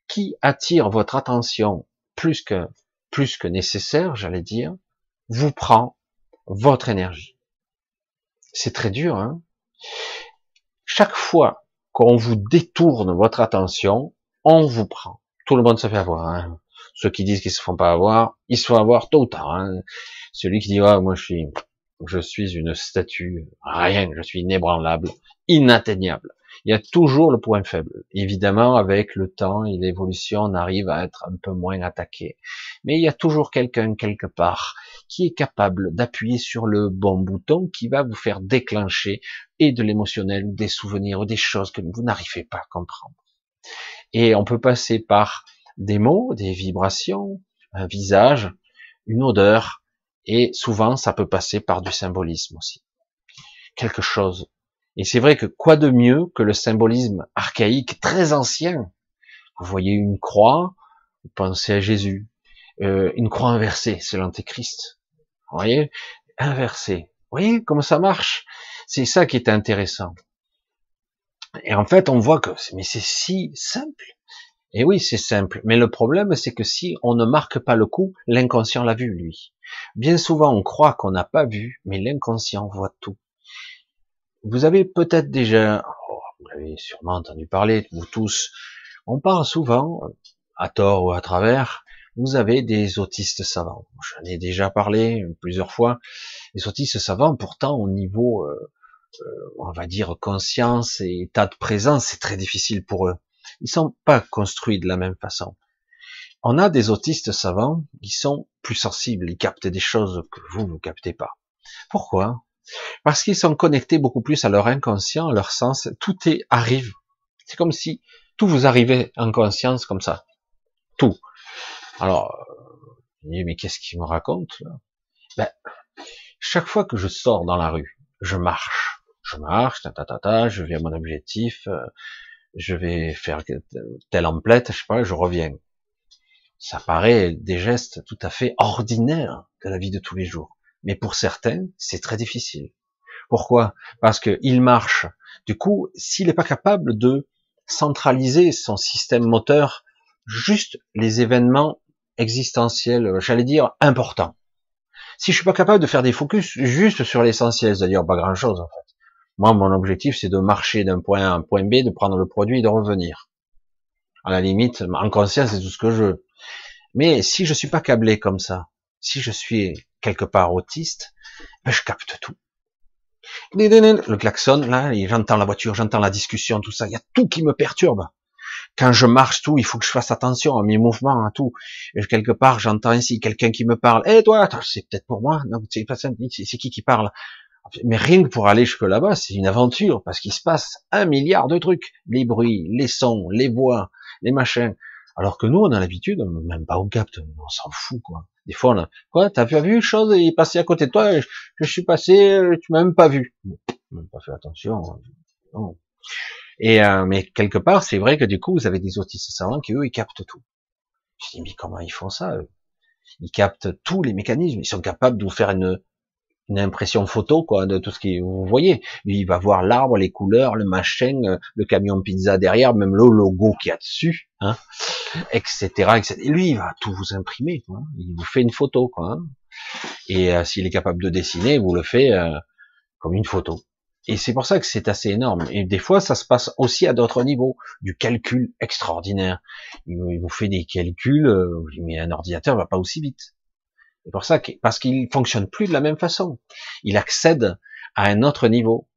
qui attire votre attention plus que plus que nécessaire, j'allais dire, vous prend votre énergie. C'est très dur, hein. Chaque fois qu'on vous détourne votre attention, on vous prend. Tout le monde se fait avoir. Hein. Ceux qui disent qu'ils se font pas avoir, ils se font avoir tôt ou tard. Hein. Celui qui dit ah moi je suis une statue, rien, je suis inébranlable, inatteignable. Il y a toujours le point faible. Évidemment, avec le temps et l'évolution, on arrive à être un peu moins attaqué. Mais il y a toujours quelqu'un quelque part qui est capable d'appuyer sur le bon bouton qui va vous faire déclencher et de l'émotionnel, des souvenirs, ou des choses que vous n'arrivez pas à comprendre. Et on peut passer par des mots, des vibrations, un visage, une odeur, et souvent ça peut passer par du symbolisme aussi. Quelque chose. Et c'est vrai que quoi de mieux que le symbolisme archaïque très ancien? Vous voyez une croix, vous pensez à Jésus. Euh, une croix inversée, c'est l'antéchrist. Vous voyez? Inversée. Vous voyez comment ça marche? C'est ça qui est intéressant. Et en fait, on voit que mais c'est si simple. Et oui, c'est simple. Mais le problème, c'est que si on ne marque pas le coup, l'inconscient l'a vu, lui. Bien souvent, on croit qu'on n'a pas vu, mais l'inconscient voit tout. Vous avez peut-être déjà, oh, vous l'avez sûrement entendu parler, vous tous, on parle souvent, à tort ou à travers, vous avez des autistes savants. J'en ai déjà parlé plusieurs fois. Les autistes savants, pourtant, au niveau, euh, on va dire, conscience et état de présence, c'est très difficile pour eux. Ils sont pas construits de la même façon. On a des autistes savants qui sont plus sensibles, ils captent des choses que vous, vous captez pas. Pourquoi? Parce qu'ils sont connectés beaucoup plus à leur inconscient, à leur sens. Tout est arrive. C'est comme si tout vous arrivait en conscience comme ça. Tout. Alors, mais qu'est-ce qu'il me raconte ben, chaque fois que je sors dans la rue, je marche, je marche, ta ta ta je viens à mon objectif, euh, je vais faire telle emplette, je sais pas, je reviens. Ça paraît des gestes tout à fait ordinaires de la vie de tous les jours. Mais pour certains, c'est très difficile. Pourquoi? Parce qu'il marche. Du coup, s'il n'est pas capable de centraliser son système moteur, juste les événements existentiels, j'allais dire importants. Si je suis pas capable de faire des focus juste sur l'essentiel, c'est-à-dire pas grand-chose en fait, moi, mon objectif, c'est de marcher d'un point A à un point B, de prendre le produit et de revenir. À la limite, en conscience, c'est tout ce que je veux. Mais si je suis pas câblé comme ça, si je suis quelque part autiste, ben je capte tout. Le klaxon, là, j'entends la voiture, j'entends la discussion, tout ça, il y a tout qui me perturbe. Quand je marche, tout, il faut que je fasse attention à mes mouvements, à tout. Et quelque part, j'entends ainsi quelqu'un qui me parle. Eh toi, c'est peut-être pour moi. Non, c'est qui qui parle? Mais rien que pour aller jusque là-bas, c'est une aventure, parce qu'il se passe un milliard de trucs. Les bruits, les sons, les voix, les machins. Alors que nous, on a l'habitude, même pas au capte, on s'en fout, quoi. Des fois, on a, quoi, t'as vu une chose il est passé à côté de toi, je, suis passé, tu m'as même pas vu. même pas fait attention. Hein. Non. Et, euh, mais quelque part, c'est vrai que du coup, vous avez des autistes savants qui, eux, ils captent tout. Je dis, mais comment ils font ça, Ils captent tous les mécanismes. Ils sont capables de vous faire une, une impression photo quoi de tout ce que vous voyez. il va voir l'arbre, les couleurs, le machin, euh, le camion pizza derrière, même le logo qu'il y a dessus, hein, etc., etc. Et lui, il va tout vous imprimer. Quoi. Il vous fait une photo, quoi. Hein. Et euh, s'il est capable de dessiner, vous le fait euh, comme une photo. Et c'est pour ça que c'est assez énorme. Et des fois, ça se passe aussi à d'autres niveaux, du calcul extraordinaire. Il vous fait des calculs, mais un ordinateur va pas aussi vite. C'est pour ça que, parce qu'il fonctionne plus de la même façon. Il accède à un autre niveau.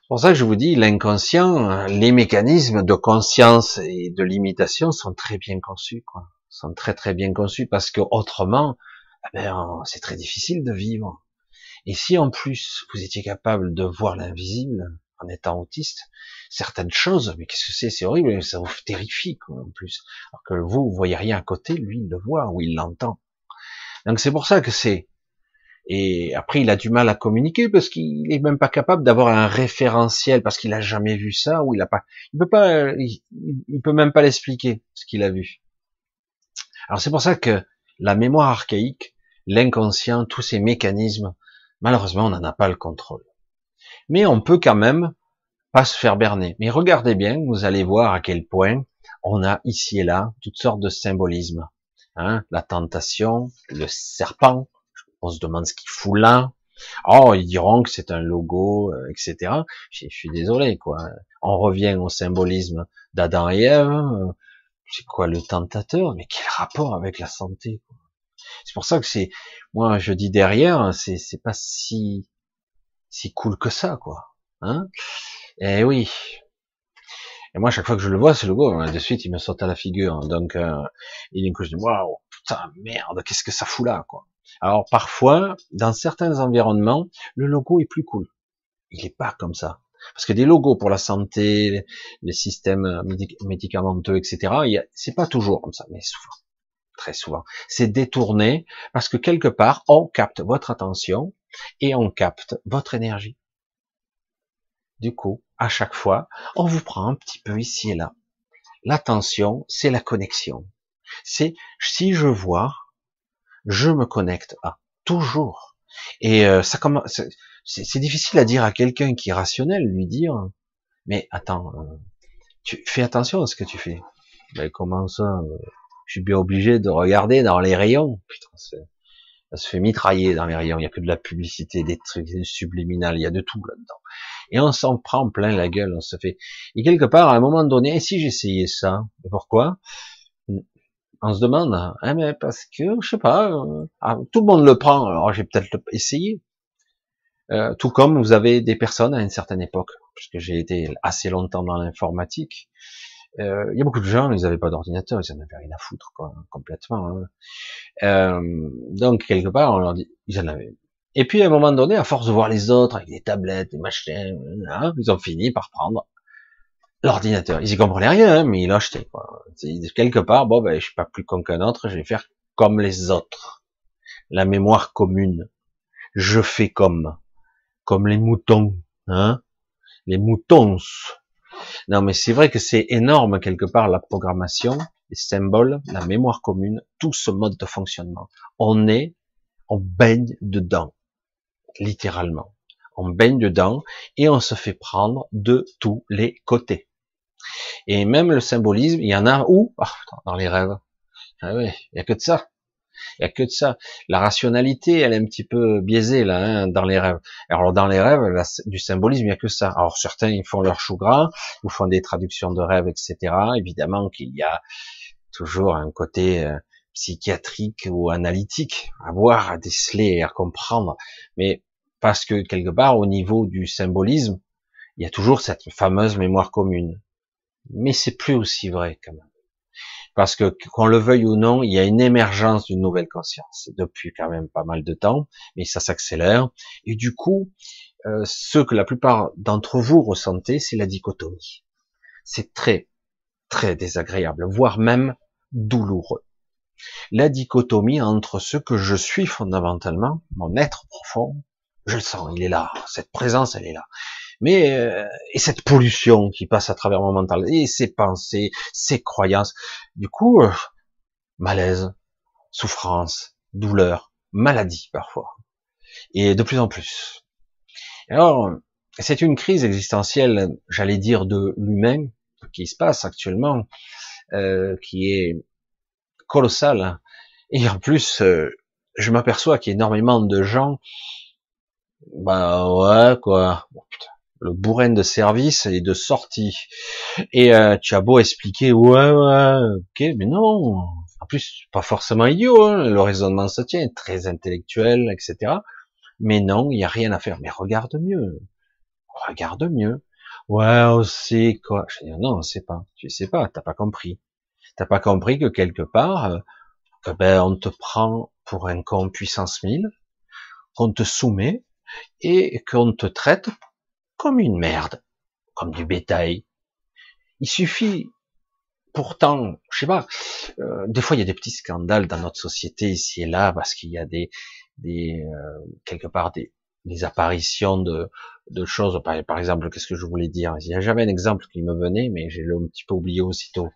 C'est pour ça que je vous dis, l'inconscient, les mécanismes de conscience et de limitation sont très bien conçus, quoi. Sont très très bien conçus parce que autrement, eh ben, c'est très difficile de vivre. Et si en plus vous étiez capable de voir l'invisible en étant autiste, certaines choses, mais qu'est-ce que c'est? C'est horrible, ça vous terrifie quoi, en plus. Alors que vous, vous voyez rien à côté, lui il le voit ou il l'entend. Donc c'est pour ça que c'est. Et après, il a du mal à communiquer parce qu'il est même pas capable d'avoir un référentiel parce qu'il a jamais vu ça ou il a pas. Il peut pas. Il, peut même pas l'expliquer ce qu'il a vu. Alors c'est pour ça que la mémoire archaïque, l'inconscient, tous ces mécanismes, malheureusement, on n'en a pas le contrôle. Mais on peut quand même pas se faire berner. Mais regardez bien, vous allez voir à quel point on a ici et là toutes sortes de symbolismes. Hein, la tentation, le serpent, on se demande ce qu'il fout là. Oh, ils diront que c'est un logo, euh, etc. Je, suis désolé, quoi. On revient au symbolisme d'Adam et Ève. C'est quoi le tentateur? Mais quel rapport avec la santé C'est pour ça que c'est, moi, je dis derrière, c'est c'est pas si si cool que ça, quoi. Hein Eh oui, et moi, chaque fois que je le vois, ce logo, hein, de suite, il me saute à la figure. Donc, euh, et du coup, je dis, waouh, putain, merde, qu'est-ce que ça fout là, quoi. Alors, parfois, dans certains environnements, le logo est plus cool. Il est pas comme ça. Parce que des logos pour la santé, les systèmes médicamenteux, etc., c'est pas toujours comme ça, mais souvent. très souvent. C'est détourné parce que quelque part, on capte votre attention et on capte votre énergie. Du coup, à chaque fois, on vous prend un petit peu ici et là. L'attention, c'est la connexion. C'est si je vois, je me connecte à toujours. Et euh, ça commence, c'est difficile à dire à quelqu'un qui est rationnel, lui dire, mais attends, euh, tu fais attention à ce que tu fais. Ben comment ça euh, Je suis bien obligé de regarder dans les rayons. Putain, ça se fait mitrailler dans les rayons. Il y a que de la publicité, des trucs subliminales, il y a de tout là-dedans. Et on s'en prend plein la gueule, on se fait. Et quelque part, à un moment donné, si j'essayais ça, pourquoi? On se demande, hein, mais parce que je sais pas, euh, ah, tout le monde le prend, alors j'ai peut-être essayé. Euh, tout comme vous avez des personnes à une certaine époque, puisque j'ai été assez longtemps dans l'informatique, euh, il y a beaucoup de gens, ils n'avaient pas d'ordinateur, ils en avaient rien à foutre, quoi, complètement. Hein. Euh, donc quelque part, on leur dit, ils en avaient. Et puis à un moment donné, à force de voir les autres avec des tablettes, des machins, ils ont fini par prendre l'ordinateur. Ils y comprenaient rien, hein, mais ils l'ont acheté. Quoi. Quelque part, bon, ben, je suis pas plus con qu'un autre, je vais faire comme les autres. La mémoire commune. Je fais comme comme les moutons, hein, les moutons. Non, mais c'est vrai que c'est énorme quelque part la programmation, les symboles, la mémoire commune, tout ce mode de fonctionnement. On est, on baigne dedans, littéralement. On baigne dedans et on se fait prendre de tous les côtés. Et même le symbolisme, il y en a où? Ah, Dans les rêves. Ah oui, il y a que de ça. Il y a que de ça. La rationalité, elle est un petit peu biaisée là hein, dans les rêves. Alors dans les rêves, du symbolisme, il n'y a que ça. Alors certains, ils font leur chou gras, ils font des traductions de rêves, etc. Évidemment qu'il y a toujours un côté euh, psychiatrique ou analytique à voir, à déceler et à comprendre. Mais parce que quelque part, au niveau du symbolisme, il y a toujours cette fameuse mémoire commune. Mais c'est plus aussi vrai quand même parce que qu'on le veuille ou non, il y a une émergence d'une nouvelle conscience depuis quand même pas mal de temps, mais ça s'accélère. Et du coup, euh, ce que la plupart d'entre vous ressentez, c'est la dichotomie. C'est très, très désagréable, voire même douloureux. La dichotomie entre ce que je suis fondamentalement, mon être profond, je le sens, il est là, cette présence, elle est là. Mais euh, et cette pollution qui passe à travers mon mental, et ces pensées, ces croyances, du coup, euh, malaise, souffrance, douleur, maladie parfois, et de plus en plus. Alors, c'est une crise existentielle, j'allais dire, de l'humain qui se passe actuellement, euh, qui est colossale. Et en plus, je m'aperçois qu'il y a énormément de gens, bah ouais quoi, le bourrin de service et de sortie. Et euh, tu as beau expliquer, ouais, ouais, ok, mais non. En plus, pas forcément idiot, hein, le raisonnement se tient, très intellectuel, etc. Mais non, il n'y a rien à faire. Mais regarde mieux. Regarde mieux. Ouais, on sait quoi? Je dis, non, on sait pas. Tu sais pas, t'as pas compris. T'as pas compris que quelque part, euh, eh ben, on te prend pour un con puissance 1000, qu'on te soumet, et qu'on te traite comme une merde, comme du bétail. Il suffit, pourtant, je sais pas, euh, des fois il y a des petits scandales dans notre société ici et là parce qu'il y a des, des euh, quelque part des, des apparitions de, de choses. Par, exemple, qu'est-ce que je voulais dire? Il n'y a jamais un exemple qui me venait, mais j'ai un petit peu oublié aussitôt.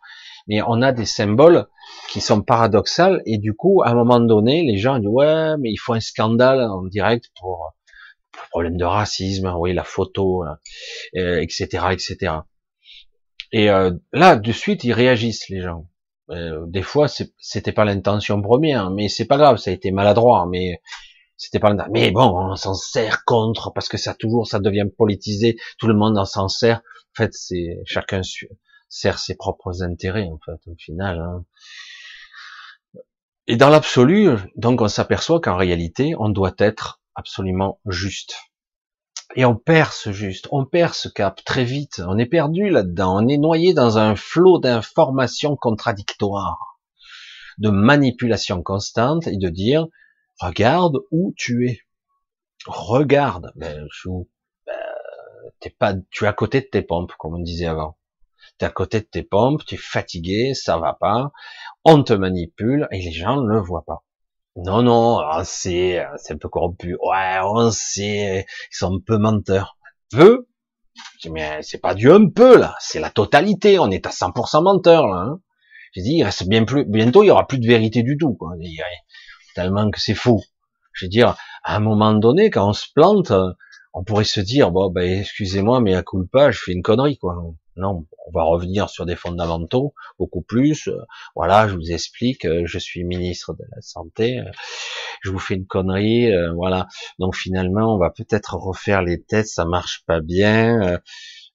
Mais on a des symboles qui sont paradoxales et du coup, à un moment donné, les gens disent ouais, mais il faut un scandale en direct pour problème de racisme, oui, la photo, etc., euh, etc. Et euh, là, de suite, ils réagissent les gens. Euh, des fois, c'était pas l'intention première, mais c'est pas grave, ça a été maladroit, mais c'était pas mais bon, on s'en sert contre parce que ça toujours, ça devient politisé, tout le monde en s'en sert. En fait, c'est chacun sert ses propres intérêts, en fait, au final. Hein. Et dans l'absolu, donc, on s'aperçoit qu'en réalité, on doit être absolument juste. Et on perd ce juste, on perd ce cap très vite, on est perdu là-dedans, on est noyé dans un flot d'informations contradictoires, de manipulation constante et de dire, regarde où tu es. Regarde, ben, je, ben, t'es pas, tu es à côté de tes pompes, comme on disait avant. T'es à côté de tes pompes, tu es fatigué, ça va pas, on te manipule et les gens ne le voient pas. Non, non, on sait, c'est un peu corrompu. Ouais, on sait, ils sont un peu menteurs. Peu? Mais c'est pas du un peu là, c'est la totalité. On est à 100% menteurs là. Hein. J'ai dit, il reste bien plus, bientôt il y aura plus de vérité du tout. Quoi. Tellement que c'est faux. Je veux dire, à un moment donné, quand on se plante, on pourrait se dire, bon, ben, excusez-moi, mais à culpa, je fais une connerie, quoi. Non, on va revenir sur des fondamentaux, beaucoup plus. Voilà, je vous explique, je suis ministre de la Santé, je vous fais une connerie, voilà. Donc finalement, on va peut-être refaire les tests, ça marche pas bien.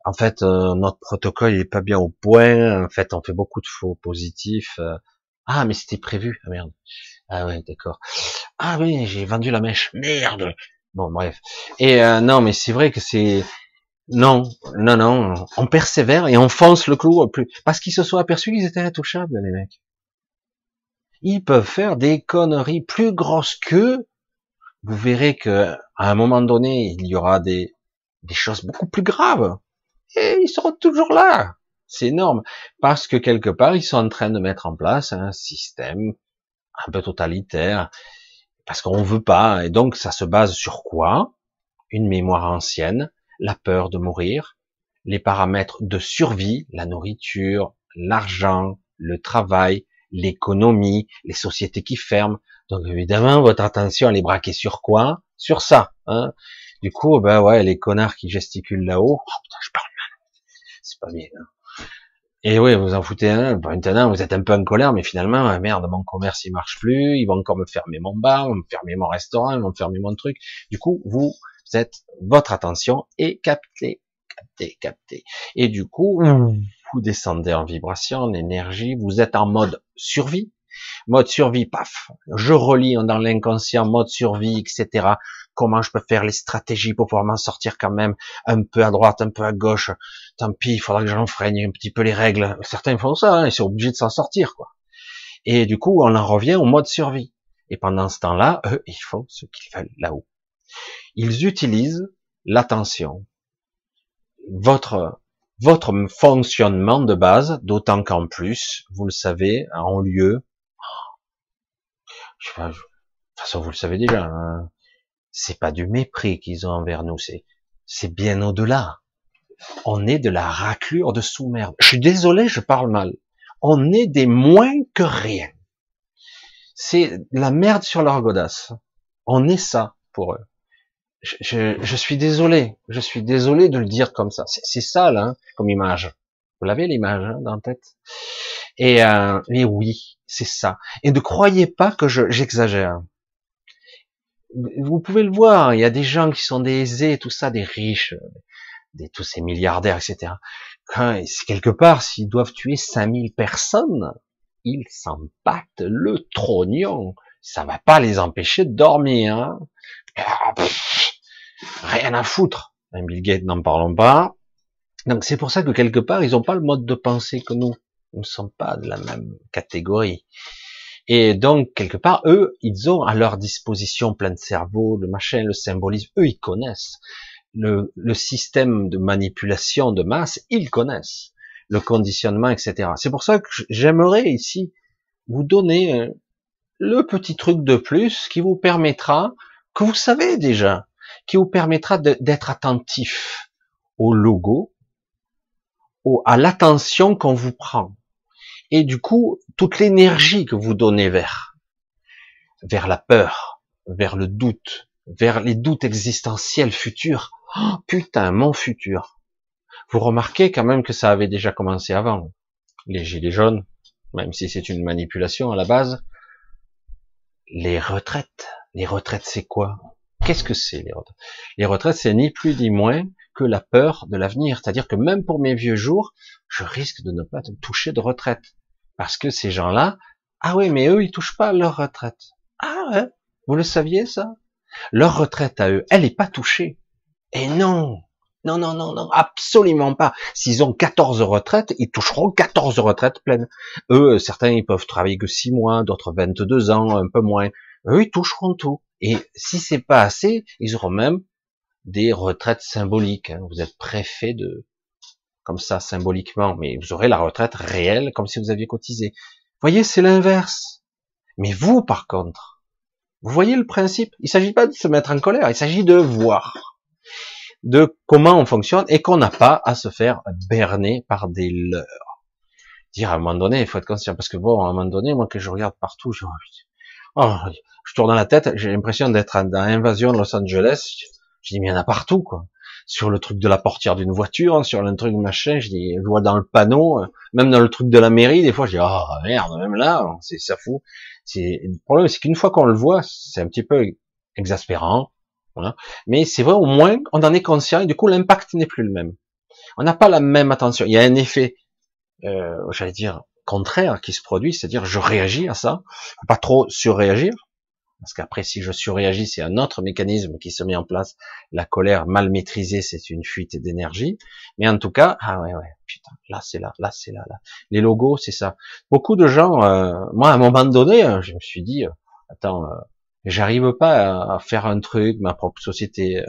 En fait, notre protocole il est pas bien au point. En fait, on fait beaucoup de faux positifs. Ah, mais c'était prévu. Ah merde. Ah ouais, d'accord. Ah oui, j'ai vendu la mèche. Merde. Bon, bref. Et non, mais c'est vrai que c'est non, non, non, on persévère et on fonce le clou plus, parce qu'ils se sont aperçus qu'ils étaient intouchables, les mecs. Ils peuvent faire des conneries plus grosses qu'eux. Vous verrez que, à un moment donné, il y aura des, des choses beaucoup plus graves. Et ils seront toujours là. C'est énorme. Parce que quelque part, ils sont en train de mettre en place un système un peu totalitaire. Parce qu'on veut pas. Et donc, ça se base sur quoi? Une mémoire ancienne, la peur de mourir, les paramètres de survie, la nourriture, l'argent, le travail, l'économie, les sociétés qui ferment. Donc évidemment, votre attention elle est braquée sur quoi? Sur ça. Hein du coup, ben ouais, les connards qui gesticulent là-haut, oh putain, je parle mal. C'est pas bien. Hein et oui, vous en foutez un. Maintenant, vous êtes un peu en colère, mais finalement, ah, merde, mon commerce il marche plus. Ils vont encore me fermer mon bar, me fermer mon restaurant, ils me fermer mon truc. Du coup, vous votre attention est captée, captée, captée. Et du coup, vous descendez en vibration, en énergie, vous êtes en mode survie, mode survie, paf, je relis dans l'inconscient, mode survie, etc. Comment je peux faire les stratégies pour pouvoir m'en sortir quand même, un peu à droite, un peu à gauche. Tant pis, il faudra que j'enfreigne un petit peu les règles. Certains font ça, hein, ils sont obligés de s'en sortir, quoi. Et du coup, on en revient au mode survie. Et pendant ce temps-là, eux, ils font ce qu'ils veulent là-haut. Ils utilisent l'attention, votre votre fonctionnement de base, d'autant qu'en plus, vous le savez, en lieu, je de toute façon vous le savez déjà, hein, c'est pas du mépris qu'ils ont envers nous, c'est c'est bien au-delà. On est de la raclure de sous-merde. Je suis désolé, je parle mal. On est des moins que rien. C'est la merde sur leur godasse. On est ça pour eux je, je, suis désolé, je suis désolé de le dire comme ça. C'est ça là, hein, comme image. Vous l'avez l'image hein, dans la tête? Et euh, mais oui, c'est ça. Et ne croyez pas que j'exagère. Vous pouvez le voir, il y a des gens qui sont des aisés, tout ça, des riches, des tous ces milliardaires, etc. Quand, quelque part, s'ils doivent tuer 5000 personnes, ils s'en le trognon. Ça va pas les empêcher de dormir. Hein. Ah, rien à foutre. Un Bill Gates, n'en parlons pas. Donc c'est pour ça que quelque part, ils n'ont pas le mode de pensée que nous. Nous ne sommes pas de la même catégorie. Et donc, quelque part, eux, ils ont à leur disposition plein de cerveau, le machin, le symbolisme, eux, ils connaissent. Le, système de manipulation de masse, ils connaissent. Le conditionnement, etc. C'est pour ça que j'aimerais ici vous donner euh, le petit truc de plus qui vous permettra, que vous savez déjà, qui vous permettra d'être attentif au logo, à l'attention qu'on vous prend. Et du coup, toute l'énergie que vous donnez vers, vers la peur, vers le doute, vers les doutes existentiels futurs. Oh, putain, mon futur. Vous remarquez quand même que ça avait déjà commencé avant. Les gilets jaunes, même si c'est une manipulation à la base. Les retraites. Les retraites, c'est quoi? Qu'est-ce que c'est les retraites? Les retraites, c'est ni plus ni moins que la peur de l'avenir. C'est-à-dire que même pour mes vieux jours, je risque de ne pas toucher de retraite. Parce que ces gens-là, ah oui, mais eux, ils touchent pas leur retraite. Ah ouais, vous le saviez ça? Leur retraite à eux, elle n'est pas touchée. Et non, non, non, non, non, absolument pas. S'ils ont 14 retraites, ils toucheront 14 retraites pleines. Eux, certains, ils peuvent travailler que 6 mois, d'autres 22 ans, un peu moins. Eux, ils toucheront tout. Et si c'est pas assez, ils auront même des retraites symboliques. Hein. Vous êtes préfet de comme ça, symboliquement, mais vous aurez la retraite réelle, comme si vous aviez cotisé. Voyez, c'est l'inverse. Mais vous, par contre, vous voyez le principe Il ne s'agit pas de se mettre en colère, il s'agit de voir de comment on fonctionne et qu'on n'a pas à se faire berner par des leurs. Dire à un moment donné, il faut être conscient, parce que bon, à un moment donné, moi que je regarde partout, je, oh, je tourne dans la tête, j'ai l'impression d'être dans Invasion de Los Angeles. Je dis, mais il y en a partout, quoi. Sur le truc de la portière d'une voiture, sur le truc de machin, je dis, je vois dans le panneau, même dans le truc de la mairie, des fois, je dis, oh merde, même là, c'est ça fout. C'est le problème, c'est qu'une fois qu'on le voit, c'est un petit peu exaspérant. Voilà. Mais c'est vrai, au moins, on en est conscient et du coup, l'impact n'est plus le même. On n'a pas la même attention. Il y a un effet, euh, j'allais dire, contraire qui se produit, c'est-à-dire je réagis à ça, pas trop surréagir, parce qu'après, si je surréagis, c'est un autre mécanisme qui se met en place. La colère mal maîtrisée, c'est une fuite d'énergie. Mais en tout cas, ah ouais, ouais, putain, là c'est là, là c'est là, là. Les logos, c'est ça. Beaucoup de gens, euh, moi à un moment donné, euh, je me suis dit, euh, attends, j'arrive pas à, faire un truc, ma propre société.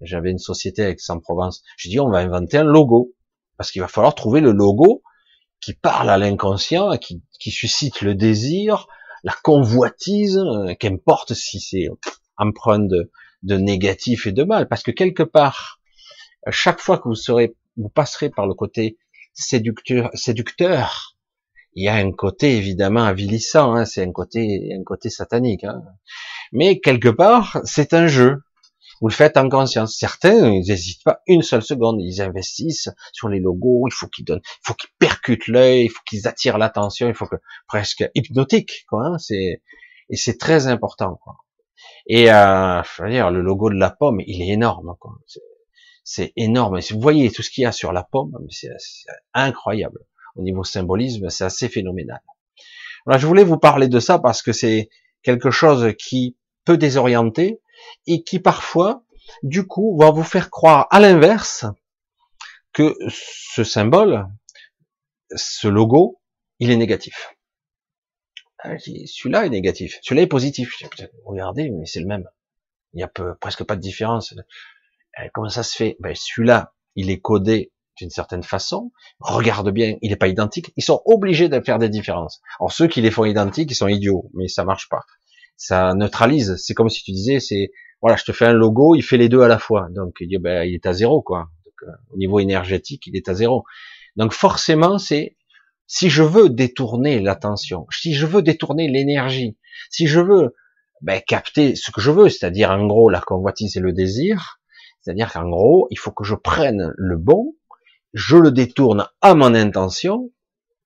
J'avais une société avec Aix-en-Provence. J'ai dit, on va inventer un logo. Parce qu'il va falloir trouver le logo qui parle à l'inconscient, qui, qui suscite le désir, la convoitise, euh, qu'importe si c'est empreint de, de négatif et de mal, parce que quelque part, chaque fois que vous serez, vous passerez par le côté séducteur, séducteur, il y a un côté évidemment avilissant, hein, c'est un côté, un côté satanique. Hein. Mais quelque part, c'est un jeu. Vous le faites en conscience. Certains, ils n'hésitent pas une seule seconde. Ils investissent sur les logos. Il faut qu'ils donnent, il faut qu'ils percutent l'œil, il faut qu'ils attirent l'attention. Il faut que presque hypnotique, quoi. Hein, c'est et c'est très important. Quoi. Et euh, je veux dire, le logo de la pomme, il est énorme. Quoi. C'est énorme. Vous voyez tout ce qu'il y a sur la pomme, c'est incroyable. Au niveau symbolisme, c'est assez phénoménal. Alors, je voulais vous parler de ça parce que c'est quelque chose qui peut désorienter, et qui parfois, du coup, va vous faire croire à l'inverse que ce symbole, ce logo, il est négatif. Ah, celui-là est négatif, celui-là est positif. Regardez, mais c'est le même. Il y a presque pas de différence. Euh, comment ça se fait? Ben, Celui-là, il est codé d'une certaine façon. Regarde bien, il n'est pas identique. Ils sont obligés de faire des différences. Alors ceux qui les font identiques, ils sont idiots, mais ça marche pas ça neutralise. C'est comme si tu disais, c'est voilà, je te fais un logo, il fait les deux à la fois. Donc il, ben, est à zéro quoi. Euh, au niveau énergétique, il est à zéro. Donc forcément, c'est si je veux détourner l'attention, si je veux détourner l'énergie, si je veux ben, capter ce que je veux, c'est-à-dire en gros la convoitise et le désir, c'est-à-dire qu'en gros, il faut que je prenne le bon, je le détourne à mon intention,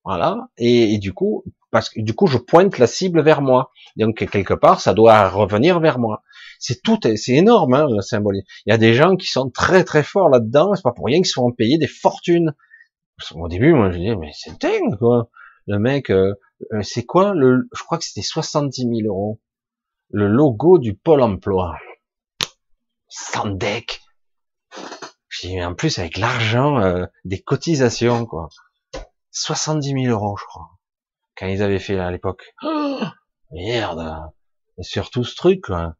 voilà, et du coup, parce que du coup je pointe la cible vers moi. Donc quelque part ça doit revenir vers moi. C'est tout, c'est énorme hein, le symbole. Il y a des gens qui sont très très forts là-dedans. C'est pas pour rien qu'ils sont payés des fortunes. Au début, moi je dis mais c'est dingue quoi. Le mec, euh, euh, c'est quoi le Je crois que c'était 70 000 euros. Le logo du pôle emploi. Sandek. Je dis en plus avec l'argent euh, des cotisations quoi. 70 000 euros je crois quand ils avaient fait à l'époque. Oh, merde. Et surtout ce truc. Quoi.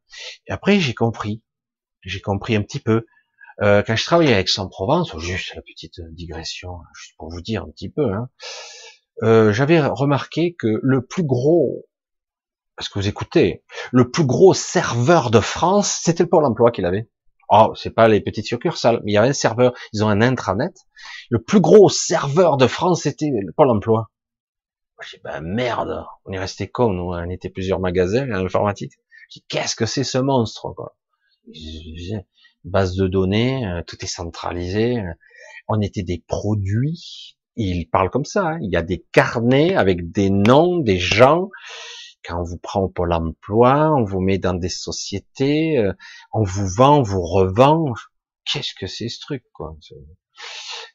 Et après j'ai compris. J'ai compris un petit peu. Euh, quand je travaillais avec Aix-en-Provence, juste la petite digression, juste pour vous dire un petit peu, hein, euh, j'avais remarqué que le plus gros, parce que vous écoutez, le plus gros serveur de France, c'était le Pôle Emploi qu'il avait. Oh, c'est pas les petites succursales, mais il y avait un serveur. Ils ont un intranet. Le plus gros serveur de France, c'était le Pôle Emploi. J'ai ben merde, on est resté con, nous, on était plusieurs magasins en informatique. qu'est-ce que c'est ce monstre, quoi? Base de données, euh, tout est centralisé. On était des produits. Il parle comme ça. Hein. Il y a des carnets avec des noms, des gens. Quand on vous prend pour l'emploi, on vous met dans des sociétés, euh, on vous vend, on vous revend. Qu'est-ce que c'est ce truc, quoi?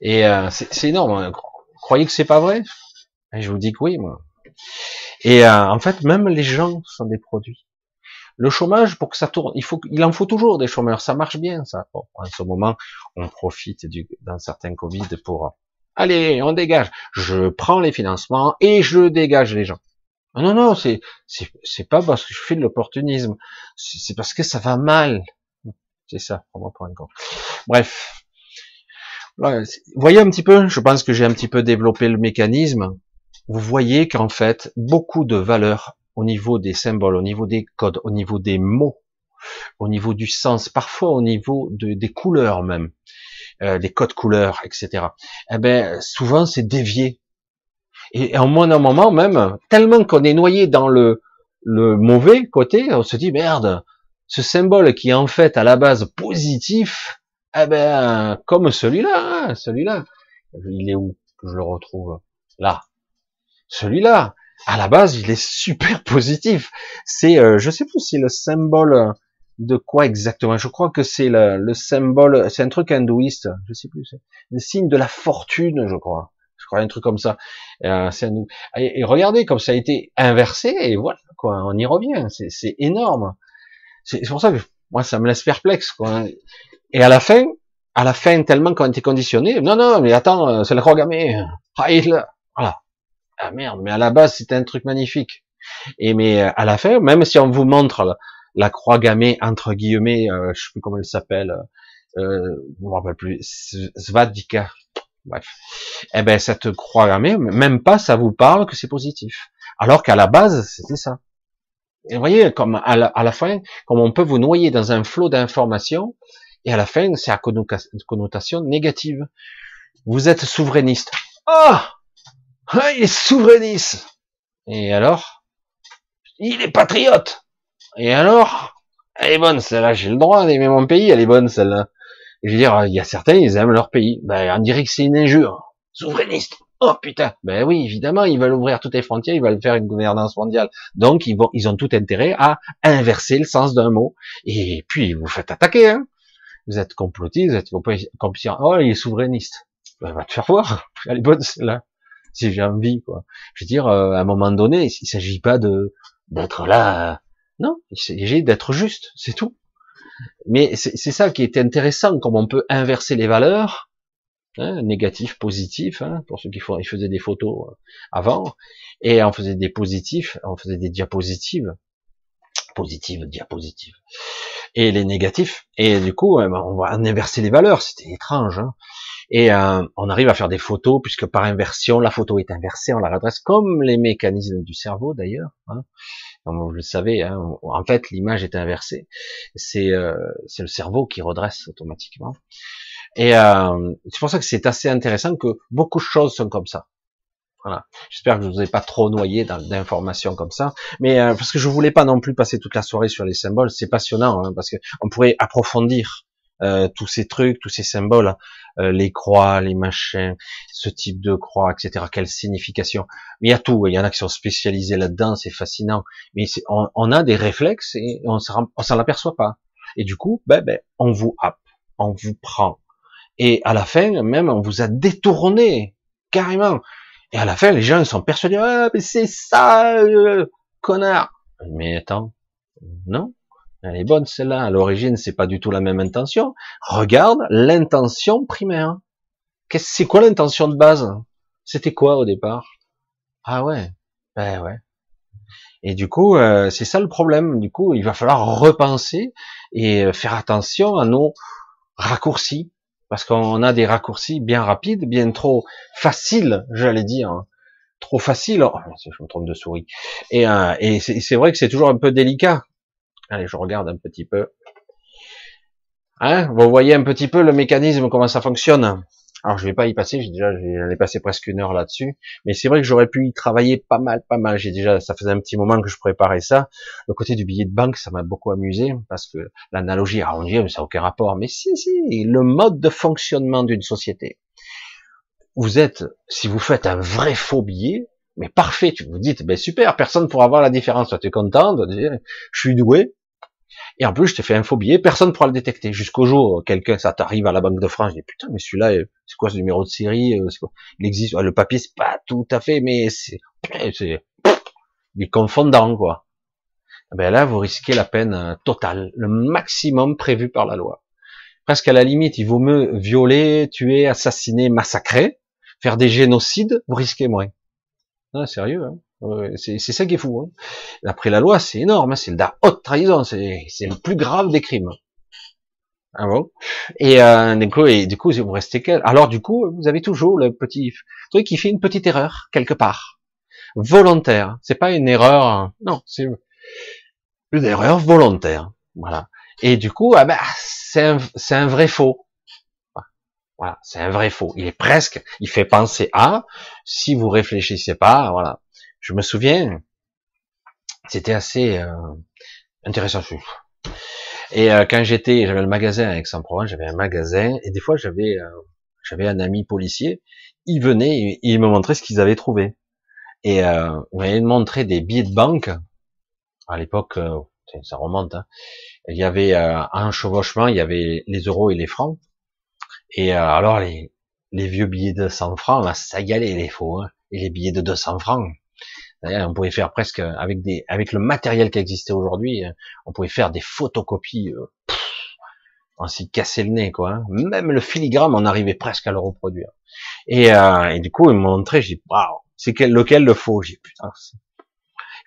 Et euh, c'est énorme. Hein. Croyez que c'est pas vrai? Et je vous dis que oui, moi. Et euh, en fait, même les gens sont des produits. Le chômage, pour que ça tourne, il faut, il en faut toujours des chômeurs. Ça marche bien, ça. Bon, en ce moment, on profite du, d'un certain Covid pour, allez, on dégage. Je prends les financements et je dégage les gens. Non, non, c'est, c'est, c'est pas parce que je fais de l'opportunisme. C'est parce que ça va mal. C'est ça, pour moi, pour un compte. Bref. voyez un petit peu, je pense que j'ai un petit peu développé le mécanisme. Vous voyez qu'en fait, beaucoup de valeurs au niveau des symboles, au niveau des codes, au niveau des mots, au niveau du sens, parfois au niveau des couleurs même, euh, des codes couleurs, etc. Eh ben, souvent c'est dévié. Et, en moins d'un moment même, tellement qu'on est noyé dans le, le mauvais côté, on se dit merde, ce symbole qui est en fait à la base positif, eh ben, comme celui-là, hein, celui-là, il est où? Je le retrouve Là. Celui-là, à la base, il est super positif. C'est, euh, je sais plus si le symbole de quoi exactement. Je crois que c'est le, le, symbole, c'est un truc hindouiste, je sais plus. Le signe de la fortune, je crois. Je crois un truc comme ça. Euh, et, regardez comme ça a été inversé et voilà quoi, on y revient. C'est énorme. C'est pour ça que moi ça me laisse perplexe quoi. Et à la fin, à la fin tellement qu'on était conditionné. Non non, mais attends, euh, c'est la croix gammée. Voilà. Ah merde, mais à la base c'était un truc magnifique. Et mais euh, à la fin, même si on vous montre la croix gammée entre guillemets, euh, je sais plus comment elle s'appelle, euh, je me rappelle plus, Svadika. Bref. Eh ben cette croix gammée, même pas ça vous parle que c'est positif, alors qu'à la base c'était ça. Et vous voyez comme à la, fin, comme on peut vous noyer dans un flot d'informations, et à la fin c'est à connotation négative. Vous êtes souverainiste. Ah, il est souverainiste. Et alors, il est patriote. Et alors? Elle est bonne celle-là, j'ai le droit d'aimer mon pays, elle est bonne celle-là. Je veux dire, il y a certains, ils aiment leur pays. Ben, on dirait que c'est une injure. Souverainiste. Oh putain. Ben oui, évidemment, ils veulent ouvrir toutes les frontières, ils veulent faire une gouvernance mondiale. Donc, ils ont tout intérêt à inverser le sens d'un mot. Et puis, vous faites attaquer, hein. Vous êtes complotiste, vous êtes complotiste. Oh, il est souverainiste. Ben, va te faire voir. Elle est bonne celle-là. Si j'ai envie, quoi. Je veux dire, euh, à un moment donné, il s'agit pas de, d'être là, non, il s'agit d'être juste, c'est tout. Mais c'est ça qui est intéressant, comme on peut inverser les valeurs, hein, négatif, positif, hein, pour ceux qui font, ils faisaient des photos euh, avant, et on faisait des positifs, on faisait des diapositives, positives, diapositives, et les négatifs, et du coup, ben, on va inverser les valeurs, c'était étrange, hein. Et euh, on arrive à faire des photos, puisque par inversion, la photo est inversée, on la redresse, comme les mécanismes du cerveau d'ailleurs, hein comme vous le savez, hein, en fait l'image est inversée. C'est euh, le cerveau qui redresse automatiquement. Et euh, c'est pour ça que c'est assez intéressant que beaucoup de choses sont comme ça. Voilà. J'espère que je vous ai pas trop noyé d'informations comme ça, mais euh, parce que je voulais pas non plus passer toute la soirée sur les symboles. C'est passionnant hein, parce que on pourrait approfondir euh, tous ces trucs, tous ces symboles, euh, les croix, les machins, ce type de croix, etc. Quelle signification Mais il y a tout. Il y en a qui sont spécialisés là-dedans, c'est fascinant. Mais on, on, a des réflexes et on s'en aperçoit pas. Et du coup, ben, ben, on vous happe, on vous prend. Et à la fin, même, on vous a détourné carrément. Et à la fin, les gens sont persuadés, ah, c'est ça, euh, connard. Mais attends, non, elle est bonne celle-là. À l'origine, c'est pas du tout la même intention. Regarde l'intention primaire. Qu'est-ce, c'est quoi l'intention de base? C'était quoi au départ? Ah ouais, ben ouais. Et du coup, euh, c'est ça le problème. Du coup, il va falloir repenser et euh, faire attention à nos raccourcis, parce qu'on a des raccourcis bien rapides, bien trop faciles, j'allais dire, trop faciles. Oh, je me trompe de souris. Et, euh, et c'est vrai que c'est toujours un peu délicat Allez, je regarde un petit peu. Hein Vous voyez un petit peu le mécanisme, comment ça fonctionne. Alors je vais pas y passer, j'ai déjà, j'allais passer presque une heure là-dessus, mais c'est vrai que j'aurais pu y travailler pas mal, pas mal. J'ai déjà, ça faisait un petit moment que je préparais ça. Le côté du billet de banque, ça m'a beaucoup amusé parce que l'analogie, mais ça n'a aucun rapport. Mais si, si, le mode de fonctionnement d'une société. Vous êtes, si vous faites un vrai faux billet, mais parfait, tu vous dites, ben super, personne pourra voir la différence. Toi, tu es content je suis doué, et en plus, je t'ai fait un faux billet, personne ne pourra le détecter. Jusqu'au jour, quelqu'un, ça t'arrive à la Banque de France, je dis, putain, mais celui-là, euh, c'est quoi ce numéro de série, euh, quoi? Il existe, le papier, c'est pas tout à fait, mais c'est, il confondant, quoi. Eh ben là, vous risquez la peine euh, totale, le maximum prévu par la loi. Presque à la limite, il vaut mieux violer, tuer, assassiner, massacrer, faire des génocides, vous risquez moins. Ah, sérieux, hein c'est ça qui est fou. Hein. Après la loi, c'est énorme, hein. c'est la haute trahison, c'est le plus grave des crimes. Ah bon? Et euh, du coup, et du coup, vous restez quel? Alors du coup, vous avez toujours le petit truc qui fait une petite erreur quelque part, volontaire. C'est pas une erreur, non, c'est une erreur volontaire. Voilà. Et du coup, ah ben, c'est un, un vrai faux. Voilà, c'est un vrai faux. Il est presque, il fait penser à. Si vous réfléchissez pas, voilà. Je me souviens, c'était assez euh, intéressant. Et euh, quand j'étais, j'avais le magasin avec Aix-en-Provence, j'avais un magasin, et des fois j'avais euh, j'avais un ami policier, il venait il me montrait ce qu'ils avaient trouvé. Et euh, il m'avait montré des billets de banque. À l'époque, euh, ça remonte. Hein. Il y avait un chevauchement, il y avait les euros et les francs. Et alors les, vieux billets de 100 francs, là, ça y les faux. Hein. Et les billets de 200 francs, on pouvait faire presque avec des, avec le matériel qui existait aujourd'hui, on pouvait faire des photocopies. Euh, on s'y cassait le nez, quoi. Hein. Même le filigrane, on arrivait presque à le reproduire. Et, euh, et du coup, il m'a montré, j'ai dit, waouh, c'est quel, lequel le faux J'ai putain,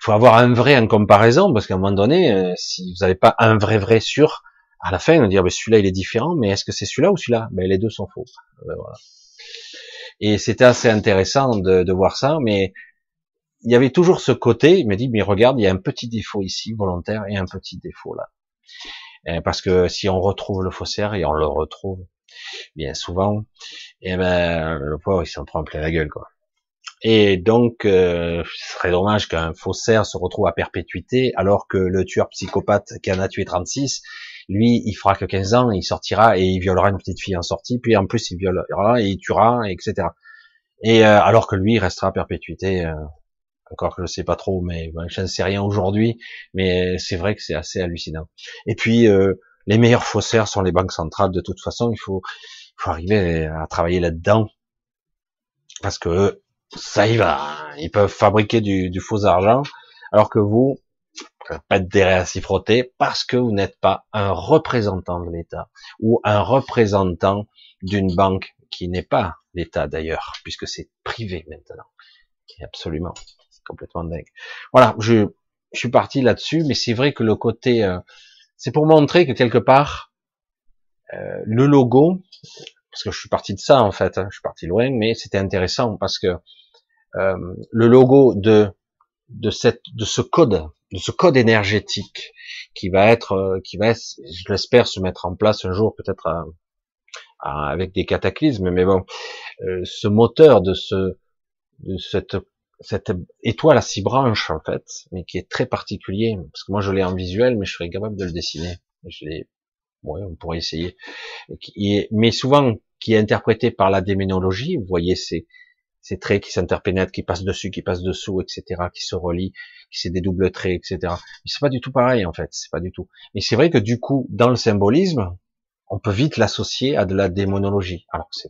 il faut avoir un vrai en comparaison, parce qu'à un moment donné, euh, si vous n'avez pas un vrai vrai sûr, à la fin, on va dire, ben, celui-là, il est différent, mais est-ce que c'est celui-là ou celui-là? Ben, les deux sont faux. Ben, voilà. Et c'était assez intéressant de, de voir ça, mais il y avait toujours ce côté, il m'a dit, mais regarde, il y a un petit défaut ici, volontaire, et un petit défaut là. Euh, parce que si on retrouve le faussaire, et on le retrouve bien souvent, et eh ben le pauvre il s'en prend plein la gueule quoi. Et donc, euh, ce serait dommage qu'un faussaire se retrouve à perpétuité, alors que le tueur psychopathe qui en a tué 36, lui, il fera que 15 ans, il sortira et il violera une petite fille en sortie, puis en plus il violera et il tuera, etc. Et euh, alors que lui, il restera à perpétuité euh, encore que je sais pas trop, mais ben, je ne sais rien aujourd'hui, mais c'est vrai que c'est assez hallucinant. Et puis euh, les meilleurs faussaires sont les banques centrales. De toute façon, il faut, faut arriver à travailler là-dedans parce que ça y va. Ils peuvent fabriquer du, du faux argent, alors que vous, pas de à s'y frotter parce que vous n'êtes pas un représentant de l'État ou un représentant d'une banque qui n'est pas l'État d'ailleurs, puisque c'est privé maintenant. Absolument complètement dingue. Voilà, je, je suis parti là-dessus, mais c'est vrai que le côté, euh, c'est pour montrer que quelque part, euh, le logo, parce que je suis parti de ça en fait, hein, je suis parti loin, mais c'était intéressant parce que euh, le logo de de cette de ce code, de ce code énergétique qui va être, qui va, je l'espère, se mettre en place un jour, peut-être avec des cataclysmes, mais bon, ce moteur de ce de cette cette étoile à six branches en fait, mais qui est très particulier, parce que moi je l'ai en visuel, mais je serais capable de le dessiner. Je l'ai, ouais, on pourrait essayer. mais souvent qui est interprété par la démonologie, vous voyez ces, ces traits qui s'interpénètrent, qui passent dessus, qui passent dessous, etc., qui se relient, qui c'est des doubles traits, etc. Mais c'est pas du tout pareil en fait, c'est pas du tout. Mais c'est vrai que du coup, dans le symbolisme, on peut vite l'associer à de la démonologie. Alors c'est,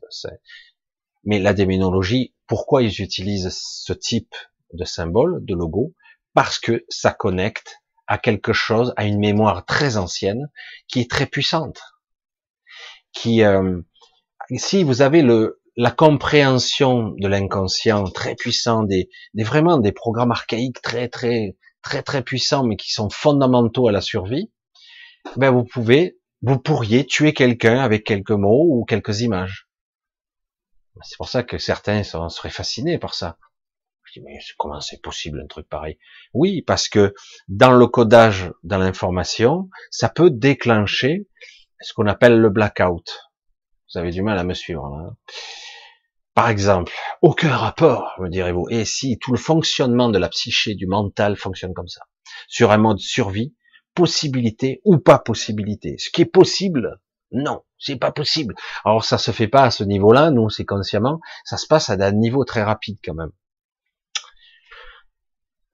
mais la démonologie, pourquoi ils utilisent ce type de symbole, de logo Parce que ça connecte à quelque chose, à une mémoire très ancienne, qui est très puissante. Qui, euh, si vous avez le, la compréhension de l'inconscient très puissant, des, des vraiment des programmes archaïques très très très très puissants, mais qui sont fondamentaux à la survie, ben vous pouvez, vous pourriez tuer quelqu'un avec quelques mots ou quelques images. C'est pour ça que certains seraient fascinés par ça. Je dis, mais comment c'est possible un truc pareil? Oui, parce que dans le codage, dans l'information, ça peut déclencher ce qu'on appelle le blackout. Vous avez du mal à me suivre là. Par exemple, aucun rapport, me direz-vous. Et si tout le fonctionnement de la psyché, du mental fonctionne comme ça, sur un mode survie, possibilité ou pas possibilité? Ce qui est possible, non, c'est pas possible. Alors ça se fait pas à ce niveau-là, nous c'est consciemment, ça se passe à un niveau très rapide quand même.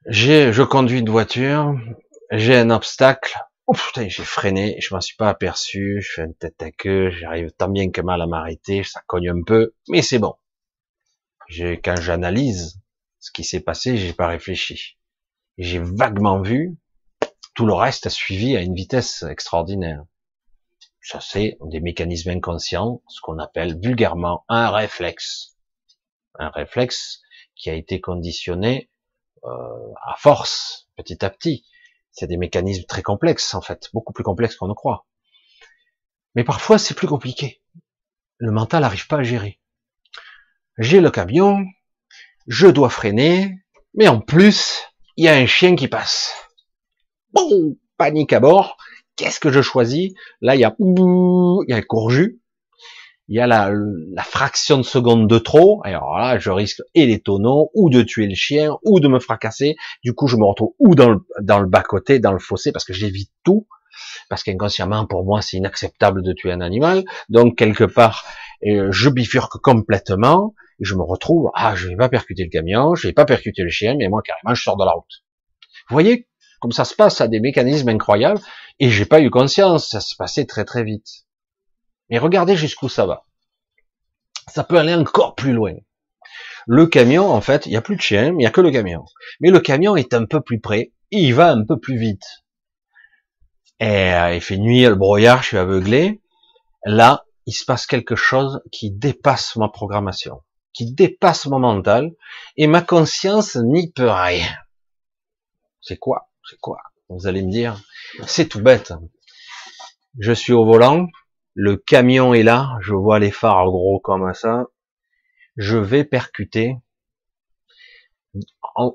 J'ai, je conduis une voiture, j'ai un obstacle, oh j'ai freiné, je m'en suis pas aperçu, je fais une tête à queue, j'arrive tant bien que mal à m'arrêter, ça cogne un peu, mais c'est bon. Quand j'analyse ce qui s'est passé, j'ai pas réfléchi. J'ai vaguement vu, tout le reste a suivi à une vitesse extraordinaire. Ça, c'est des mécanismes inconscients, ce qu'on appelle vulgairement un réflexe. Un réflexe qui a été conditionné euh, à force, petit à petit. C'est des mécanismes très complexes, en fait, beaucoup plus complexes qu'on ne croit. Mais parfois, c'est plus compliqué. Le mental n'arrive pas à gérer. J'ai le camion, je dois freiner, mais en plus, il y a un chien qui passe. Bon, panique à bord. Qu'est-ce que je choisis? Là, il y a, il y a un courju. Il y a la, la, fraction de seconde de trop. Alors là, je risque et les tonneaux, ou de tuer le chien, ou de me fracasser. Du coup, je me retrouve ou dans le, le bas-côté, dans le fossé, parce que j'évite tout. Parce qu'inconsciemment, pour moi, c'est inacceptable de tuer un animal. Donc, quelque part, euh, je bifurque complètement. Je me retrouve, ah, je vais pas percuter le camion, je vais pas percuter le chien, mais moi, carrément, je sors de la route. Vous voyez? Comme ça se passe à des mécanismes incroyables, et j'ai pas eu conscience, ça se passait très très vite. Mais regardez jusqu'où ça va. Ça peut aller encore plus loin. Le camion, en fait, il n'y a plus de chien, il n'y a que le camion. Mais le camion est un peu plus près, il va un peu plus vite. Et euh, il fait nuit, le brouillard, je suis aveuglé. Là, il se passe quelque chose qui dépasse ma programmation, qui dépasse mon mental, et ma conscience n'y peut rien. C'est quoi? C'est quoi? Vous allez me dire, c'est tout bête. Je suis au volant, le camion est là, je vois les phares gros comme ça, je vais percuter.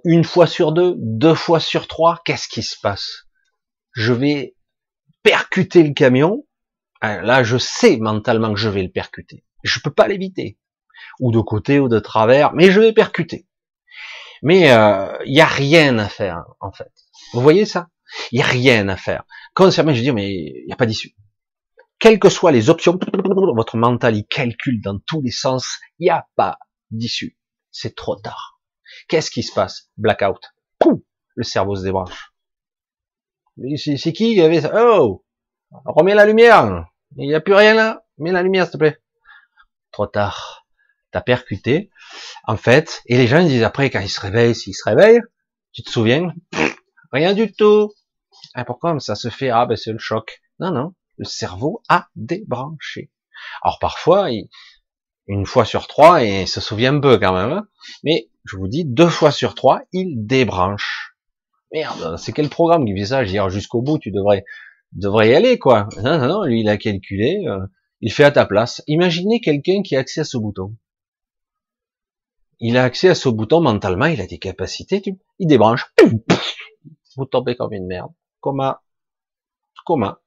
Une fois sur deux, deux fois sur trois, qu'est-ce qui se passe? Je vais percuter le camion. Ah, là, je sais mentalement que je vais le percuter. Je peux pas l'éviter, ou de côté ou de travers, mais je vais percuter. Mais il euh, n'y a rien à faire en fait. Vous voyez ça? Il n'y a rien à faire. Consciemment, je dis mais il n'y a pas d'issue quelles que soient les options, votre mental il calcule dans tous les sens, il n'y a pas d'issue. C'est trop tard. Qu'est-ce qui se passe? Blackout. le cerveau se débranche. C'est qui qui avait ça? Oh Remets la lumière. Il n'y a plus rien là. Mets la lumière, s'il te plaît. Trop tard. T'as percuté. En fait, et les gens disent après, quand ils se réveillent, s'ils se réveillent, tu te souviens? Rien du tout. Ah, pourquoi ça se fait? Ah, ben c'est le choc. Non, non le cerveau a débranché. Alors parfois, une fois sur trois, et il se souvient un peu quand même, hein. mais je vous dis, deux fois sur trois, il débranche. Merde, c'est quel programme qui fait ça? Je jusqu'au bout, tu devrais, devrais y aller, quoi. Non, non, non, lui, il a calculé, euh, il fait à ta place. Imaginez quelqu'un qui a accès à ce bouton. Il a accès à ce bouton mentalement, il a des capacités, tu, il débranche. Vous tombez comme une merde. Coma. Coma.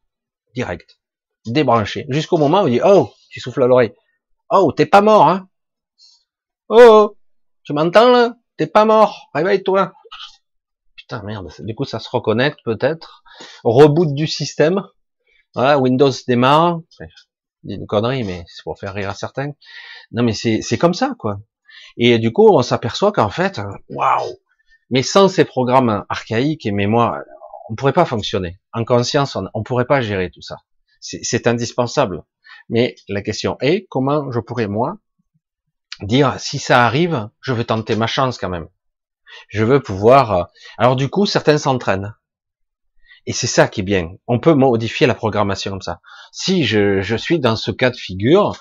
Direct, débranché, jusqu'au moment où il dit, oh, tu souffles à l'oreille, oh, t'es pas mort, hein, oh, tu m'entends là, t'es pas mort, réveille-toi. Putain merde, du coup ça se reconnecte peut-être, reboot du système, voilà, Windows démarre, une connerie, mais c'est pour faire rire à certains. Non mais c'est comme ça quoi. Et du coup on s'aperçoit qu'en fait, waouh, mais sans ces programmes archaïques et mémoire, on pourrait pas fonctionner. En conscience, on, ne pourrait pas gérer tout ça. C'est indispensable. Mais la question est comment je pourrais moi dire si ça arrive, je veux tenter ma chance quand même. Je veux pouvoir. Euh, alors du coup, certains s'entraînent. Et c'est ça qui est bien. On peut modifier la programmation comme ça. Si je suis dans ce cas de figure,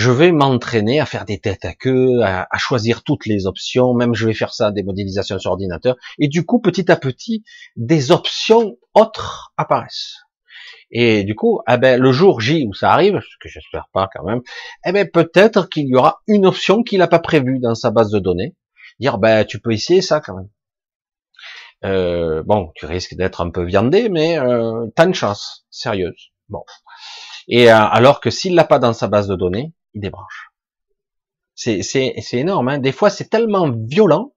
je vais m'entraîner à faire des têtes à queue, à, choisir toutes les options, même je vais faire ça, des modélisations sur ordinateur, et du coup, petit à petit, des options autres apparaissent. Et du coup, eh ben, le jour J où ça arrive, ce que j'espère pas quand même, eh ben, peut-être qu'il y aura une option qu'il n'a pas prévue dans sa base de données. Dire, ben, tu peux essayer ça quand même. Euh, bon, tu risques d'être un peu viandé, mais euh, t'as une chance sérieuse. Bon. Et euh, alors que s'il l'a pas dans sa base de données, il débranche. C'est, c'est, c'est énorme. Hein. Des fois, c'est tellement violent.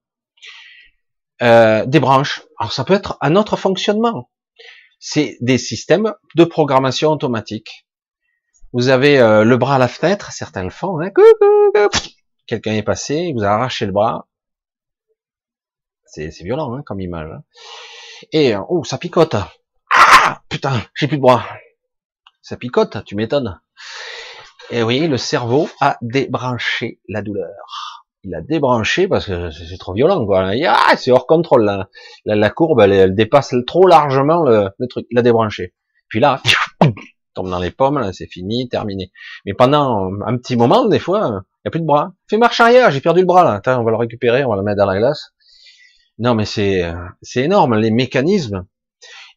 Euh, débranche. Alors, ça peut être un autre fonctionnement. C'est des systèmes de programmation automatique. Vous avez euh, le bras à la fenêtre, certains le font. Hein. Quelqu'un est passé, il vous a arraché le bras. C'est, c'est violent hein, comme image. Hein. Et oh, ça picote. Ah, putain, j'ai plus de bras. Ça picote, tu m'étonnes. Et oui, le cerveau a débranché la douleur. Il a débranché parce que c'est trop violent, quoi. Ah, c'est hors contrôle. La, courbe, elle, dépasse trop largement le, truc. Il a débranché. Puis là, tombe dans les pommes, c'est fini, terminé. Mais pendant un petit moment, des fois, il n'y a plus de bras. Fais marche arrière, j'ai perdu le bras, là. On va le récupérer, on va le mettre dans la glace. Non, mais c'est, c'est énorme, les mécanismes.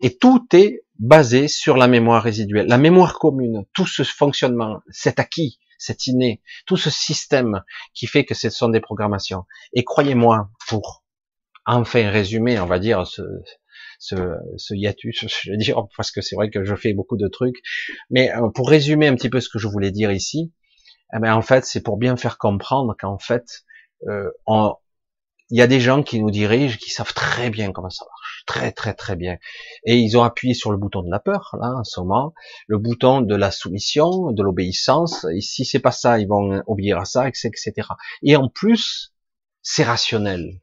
Et tout est basé sur la mémoire résiduelle, la mémoire commune, tout ce fonctionnement, cet acquis, cet inné, tout ce système qui fait que ce sont des programmations. Et croyez-moi, pour enfin résumer, on va dire, ce, ce, ce hiatus, je veux dire, parce que c'est vrai que je fais beaucoup de trucs, mais euh, pour résumer un petit peu ce que je voulais dire ici, eh ben, en fait, c'est pour bien faire comprendre qu'en fait, euh, il y a des gens qui nous dirigent, qui savent très bien comment ça marche, très très très bien, et ils ont appuyé sur le bouton de la peur là en ce moment, le bouton de la soumission, de l'obéissance. Et si c'est pas ça, ils vont obéir à ça, etc. Et en plus, c'est rationnel.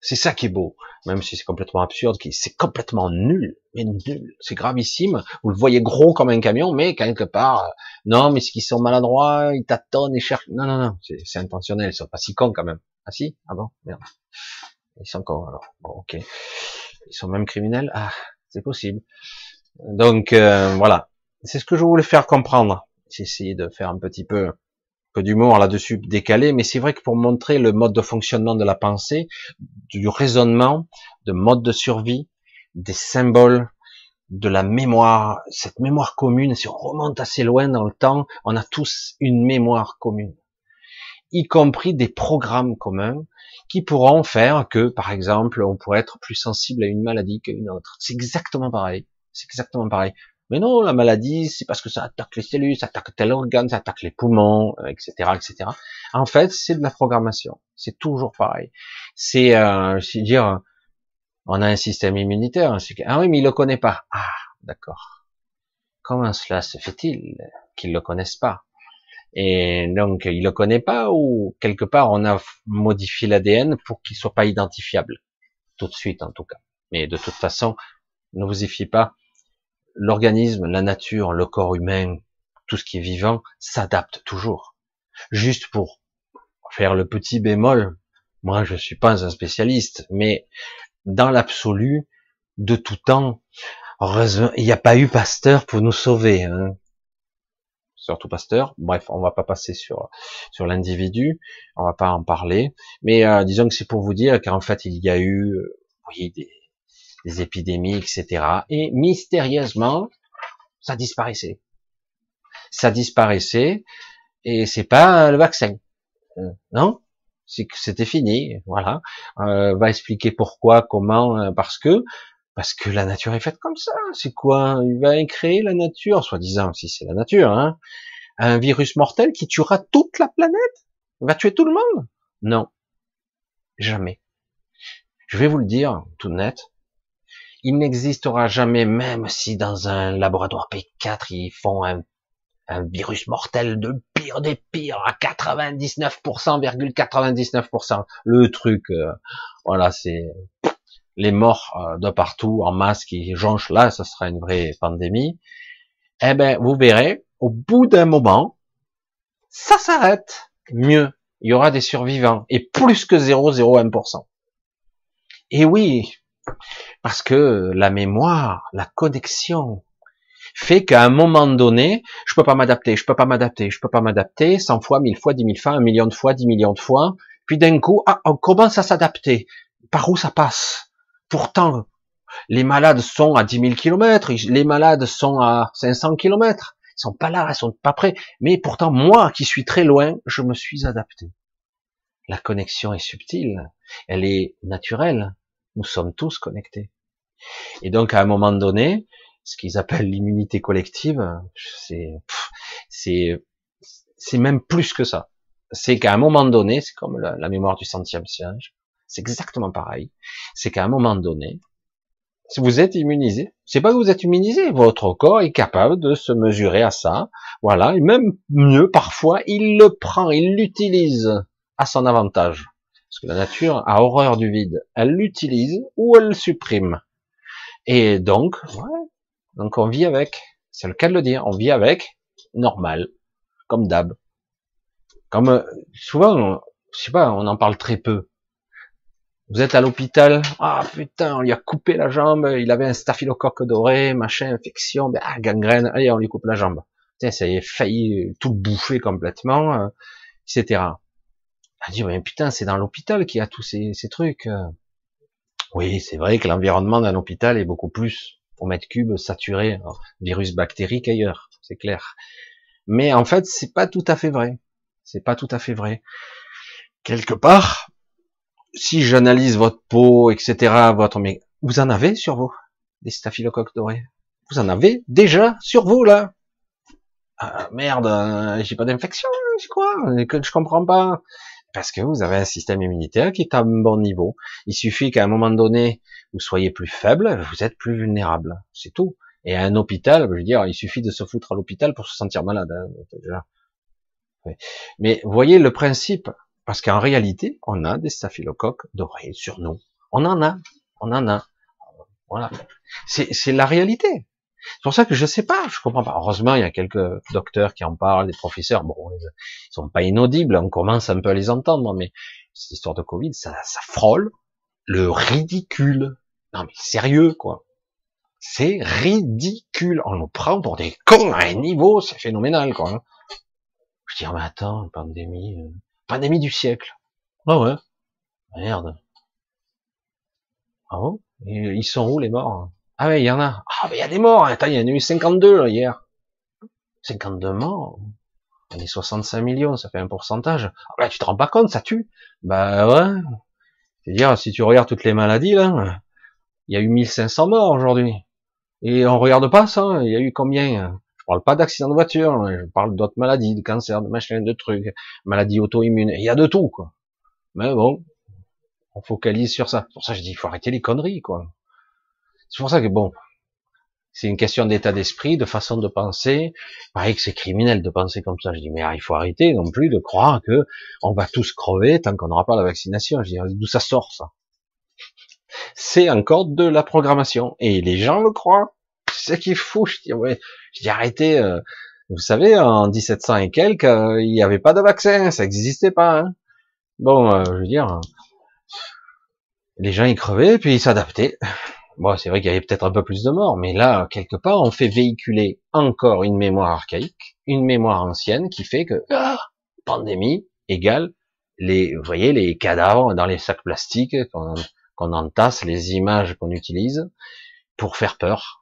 C'est ça qui est beau, même si c'est complètement absurde, c'est complètement nul, mais nul, c'est gravissime. Vous le voyez gros comme un camion, mais quelque part, euh, non, mais ce qu'ils sont maladroits, ils tâtonnent et cherchent. Non, non, non, c'est intentionnel, ils sont pas si cons quand même. Ah si, ah bon, merde. Ils sont cons alors. Bon, ok. Ils sont même criminels. Ah, c'est possible. Donc euh, voilà, c'est ce que je voulais faire comprendre. J'ai essayé de faire un petit peu peu d'humour là-dessus décalé, mais c'est vrai que pour montrer le mode de fonctionnement de la pensée, du raisonnement, de mode de survie, des symboles, de la mémoire, cette mémoire commune, si on remonte assez loin dans le temps, on a tous une mémoire commune, y compris des programmes communs qui pourront faire que, par exemple, on pourrait être plus sensible à une maladie qu'à une autre. C'est exactement pareil. C'est exactement pareil. Mais non, la maladie, c'est parce que ça attaque les cellules, ça attaque tel organe, ça attaque les poumons, etc., euh, etc. En fait, c'est de la programmation. C'est toujours pareil. C'est, euh, dire, on a un système immunitaire. Ah oui, mais il le connaît pas. Ah, d'accord. Comment cela se fait-il qu'il le connaisse pas? Et donc, il le connaît pas ou quelque part on a modifié l'ADN pour qu'il soit pas identifiable tout de suite en tout cas. Mais de toute façon, ne vous y fiez pas l'organisme, la nature, le corps humain, tout ce qui est vivant s'adapte toujours. Juste pour faire le petit bémol, moi je suis pas un spécialiste, mais dans l'absolu, de tout temps, heureusement, il n'y a pas eu Pasteur pour nous sauver. Hein. Surtout Pasteur. Bref, on va pas passer sur sur l'individu, on va pas en parler. Mais euh, disons que c'est pour vous dire qu'en fait il y a eu, euh, oui, des, des épidémies, etc. Et mystérieusement, ça disparaissait. Ça disparaissait, et c'est pas le vaccin. Euh, non, c'est que c'était fini. Voilà. Euh, va expliquer pourquoi, comment, euh, parce que parce que la nature est faite comme ça. C'est quoi? Il va créer la nature, soi-disant, si c'est la nature, hein, un virus mortel qui tuera toute la planète, Il va tuer tout le monde? Non, jamais. Je vais vous le dire tout net il n'existera jamais, même si dans un laboratoire P4 ils font un, virus mortel de pire des pires à 99%,99%. 99%. Le truc, euh, voilà, c'est les morts euh, de partout en masse qui jonchent là, ce sera une vraie pandémie. Eh ben, vous verrez, au bout d'un moment, ça s'arrête. Mieux, il y aura des survivants et plus que 0,01%. Et oui, parce que la mémoire, la connexion, fait qu'à un moment donné, je peux pas m'adapter, je peux pas m'adapter, je peux pas m'adapter, 100 fois, 1000 fois, 10 000 fois, un million de fois, 10 millions de fois, puis d'un coup, ah, on commence à s'adapter. Par où ça passe? Pourtant, les malades sont à 10 000 kilomètres, les malades sont à 500 kilomètres, ils sont pas là, ils sont pas prêts. Mais pourtant, moi qui suis très loin, je me suis adapté. La connexion est subtile, elle est naturelle, nous sommes tous connectés. Et donc, à un moment donné, ce qu'ils appellent l'immunité collective, c'est, même plus que ça. C'est qu'à un moment donné, c'est comme la, mémoire du centième siège, c'est exactement pareil. C'est qu'à un moment donné, si vous êtes immunisé, c'est pas que vous êtes immunisé, votre corps est capable de se mesurer à ça. Voilà, et même mieux, parfois, il le prend, il l'utilise à son avantage. Parce que la nature a horreur du vide. Elle l'utilise ou elle le supprime. Et donc, ouais, donc on vit avec. C'est le cas de le dire. On vit avec, normal, comme d'hab. Comme euh, souvent, je sais pas, on en parle très peu. Vous êtes à l'hôpital, ah putain, on lui a coupé la jambe, il avait un staphylocoque doré, machin, infection, ben, ah, gangrène, allez, on lui coupe la jambe. Tiens, ça y est, failli tout bouffer complètement, euh, etc. A dit, mais putain, c'est dans l'hôpital qu'il y a tous ces, trucs. Oui, c'est vrai que l'environnement d'un hôpital est beaucoup plus au mètre cube saturé, virus bactérique ailleurs, c'est clair. Mais en fait, c'est pas tout à fait vrai. C'est pas tout à fait vrai. Quelque part, si j'analyse votre peau, etc., votre, mais vous en avez sur vous des staphylocoques dorés? Vous en avez déjà sur vous là? Ah, merde, euh, j'ai pas d'infection, je crois, je comprends pas. Parce que vous avez un système immunitaire qui est à un bon niveau. Il suffit qu'à un moment donné, vous soyez plus faible, vous êtes plus vulnérable. C'est tout. Et à un hôpital, je veux dire, il suffit de se foutre à l'hôpital pour se sentir malade. Hein, Mais voyez le principe, parce qu'en réalité, on a des staphylocoques dorés sur nous. On en a, on en a. Voilà. C'est la réalité. C'est pour ça que je sais pas, je comprends pas. Heureusement, il y a quelques docteurs qui en parlent, des professeurs. Bon, ils sont pas inaudibles, on commence un peu à les entendre, mais cette histoire de Covid, ça, ça frôle le ridicule. Non mais sérieux, quoi. C'est ridicule. On nous prend pour des cons à un niveau, c'est phénoménal, quoi. Je dis, mais attends, pandémie, euh, pandémie du siècle. Ah ouais. Merde. Ah bon? Ils sont où les morts Ah ouais, il y en a. Ah mais il y a des morts. Attends, il y en a eu 52 là, hier. 52 morts? On est 65 millions, ça fait un pourcentage. Ah bah tu te rends pas compte, ça tue. Bah ouais. C'est-à-dire, si tu regardes toutes les maladies là, il y a eu 1500 morts aujourd'hui. Et on regarde pas ça. Il y a eu combien? Je parle pas d'accident de voiture. Je parle d'autres maladies, de cancer, de machin, de trucs, maladies auto-immunes. Il y a de tout quoi. Mais bon, on focalise sur ça. Pour ça, je dis, il faut arrêter les conneries, quoi. C'est pour ça que bon, c'est une question d'état d'esprit, de façon de penser. Pareil que c'est criminel de penser comme ça. Je dis, mais ah, il faut arrêter non plus de croire que on va tous crever tant qu'on n'aura pas la vaccination. Je dis, d'où ça sort ça? C'est encore de la programmation et les gens le croient. C'est ça qui est fou. Je dis, ouais, je dis arrêtez. Euh, vous savez, en 1700 et quelques, euh, il n'y avait pas de vaccin, ça n'existait pas. Hein. Bon, euh, je veux dire, les gens y crevaient, puis ils s'adaptaient. Bon, c'est vrai qu'il y avait peut-être un peu plus de morts, mais là, quelque part, on fait véhiculer encore une mémoire archaïque, une mémoire ancienne qui fait que ah, pandémie égale les, vous voyez, les cadavres dans les sacs plastiques qu'on entasse, les images qu'on utilise pour faire peur.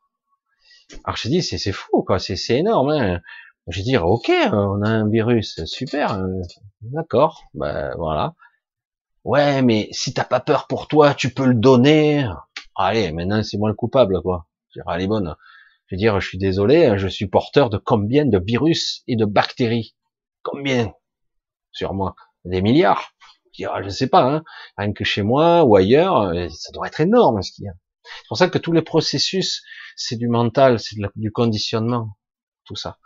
Alors je dis, c'est fou, quoi, c'est énorme. Hein. Je veux dire, ok, on a un virus, super, euh, d'accord, ben voilà. Ouais, mais si t'as pas peur pour toi, tu peux le donner. Allez, maintenant c'est moi le coupable, quoi. Je allez bonne. Je veux dire, je suis désolé, je suis porteur de combien de virus et de bactéries? Combien? Sur moi Des milliards Je, ne sais pas, hein. rien que chez moi ou ailleurs, euh, ça doit être énorme ce qu'il y a. C'est pour ça que tous les processus, c'est du mental, c'est du conditionnement, tout ça.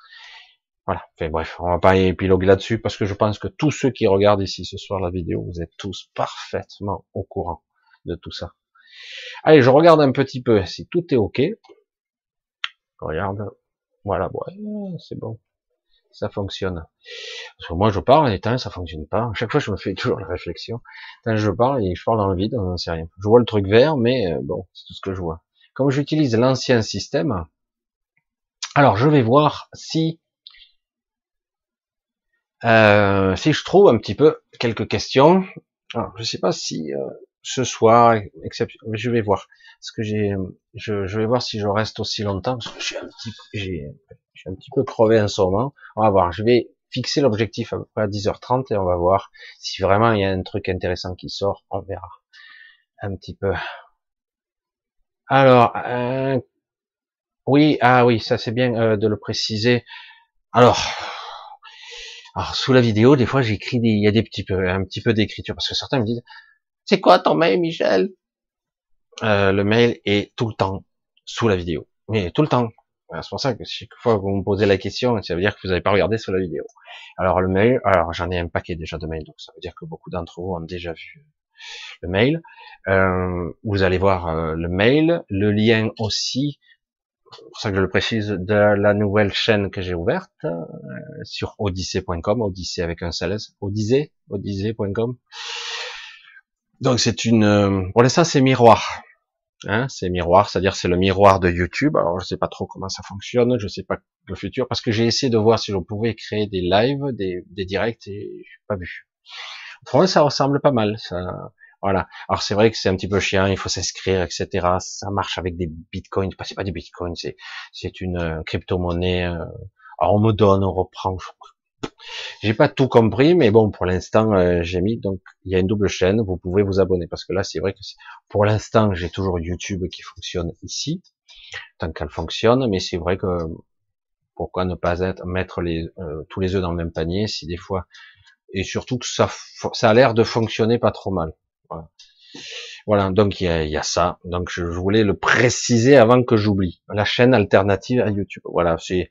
Voilà. Enfin, bref, on va pas épiloguer là-dessus parce que je pense que tous ceux qui regardent ici ce soir la vidéo, vous êtes tous parfaitement au courant de tout ça. Allez, je regarde un petit peu si tout est ok. regarde. Voilà, bon, c'est bon. Ça fonctionne. Parce que moi, je parle, et tant, ça fonctionne pas. À chaque fois, je me fais toujours la réflexion. Tant je parle, et je parle dans le vide, on sait rien. Je vois le truc vert, mais euh, bon, c'est tout ce que je vois. Comme j'utilise l'ancien système, alors je vais voir si euh, si je trouve un petit peu quelques questions, alors, je sais pas si euh, ce soir, je vais voir. Parce que j'ai, je, je, vais voir si je reste aussi longtemps. Parce que je suis un petit, j'ai, je un petit peu crevé en ce moment. On va voir. Je vais fixer l'objectif à peu près à 10h30 et on va voir si vraiment il y a un truc intéressant qui sort. On verra un petit peu. Alors, euh, oui, ah oui, ça c'est bien euh, de le préciser. Alors, sous la vidéo, des fois j'écris des, il y a des petits peu, un petit peu d'écriture parce que certains me disent, c'est quoi ton mail, Michel? Euh, Le mail est tout le temps sous la vidéo, mais tout le temps. C'est pour ça que chaque fois que vous me posez la question, ça veut dire que vous n'avez pas regardé sous la vidéo. Alors le mail, alors j'en ai un paquet déjà de mails, donc ça veut dire que beaucoup d'entre vous ont déjà vu le mail. Euh, vous allez voir euh, le mail, le lien aussi pour ça que je le précise, de la nouvelle chaîne que j'ai ouverte euh, sur odyssée.com, odyssée avec un seul odyssée, odyssée.com. Donc c'est une, euh, pour l'instant c'est miroir, hein, c'est miroir, c'est-à-dire c'est le miroir de YouTube. Alors je sais pas trop comment ça fonctionne, je sais pas le futur, parce que j'ai essayé de voir si je pouvais créer des lives, des, des directs, et je pas vu. Moi ça ressemble pas mal. Ça, Voilà. Alors c'est vrai que c'est un petit peu chiant, il faut s'inscrire, etc. Ça marche avec des bitcoins. C'est pas des bitcoins, c'est c'est une euh, crypto-monnaie. Euh. Alors on me donne, on reprend. J'ai pas tout compris, mais bon, pour l'instant, euh, j'ai mis. Donc, il y a une double chaîne. Vous pouvez vous abonner parce que là, c'est vrai que pour l'instant, j'ai toujours YouTube qui fonctionne ici, tant qu'elle fonctionne. Mais c'est vrai que pourquoi ne pas être mettre les tous les œufs dans le même panier si des fois et surtout que ça ça a l'air de fonctionner pas trop mal. Voilà. donc il y a, ça. Donc je voulais le préciser avant que j'oublie. La chaîne alternative à YouTube. Voilà, c'est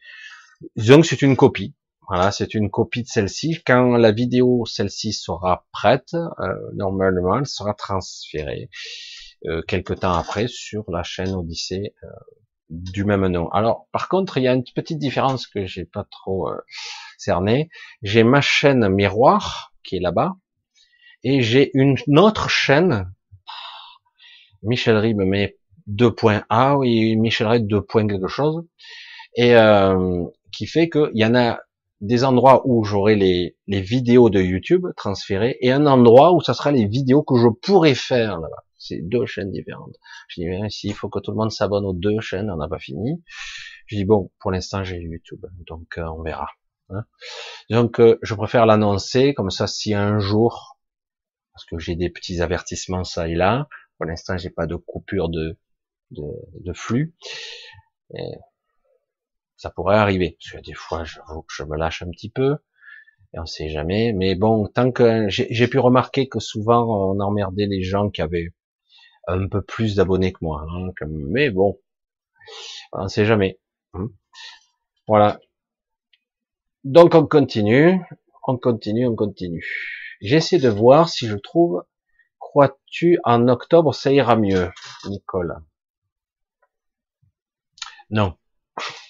que c'est une copie. Voilà, c'est une copie de celle-ci. Quand la vidéo celle-ci sera prête, euh, normalement, elle sera transférée euh, quelque temps après sur la chaîne Odyssée euh, du même nom. Alors, par contre, il y a une petite différence que j'ai pas trop euh, cerné. J'ai ma chaîne miroir qui est là-bas, et j'ai une autre chaîne, Michel Rib met 2.A, oui, Michel Rib 2. quelque chose, et euh, qui fait qu'il y en a des endroits où j'aurai les, les vidéos de YouTube transférées, et un endroit où ça sera les vidéos que je pourrais faire là-bas. C'est deux chaînes différentes. Je dis, mais si, il faut que tout le monde s'abonne aux deux chaînes, on n'a pas fini. Je dis, bon, pour l'instant, j'ai YouTube, donc euh, on verra. Hein. Donc, euh, je préfère l'annoncer, comme ça, si un jour, parce que j'ai des petits avertissements ça et là. Pour l'instant, j'ai pas de coupure de, de, flux. Ça pourrait arriver. Parce que des fois, que je me lâche un petit peu. Et on sait jamais. Mais bon, tant que j'ai pu remarquer que souvent on emmerdait les gens qui avaient un peu plus d'abonnés que moi. Hein, mais bon, on sait jamais. Hein. Voilà. Donc on continue, on continue, on continue. J'essaie de voir si je trouve. Crois-tu en octobre ça ira mieux, Nicole? Non.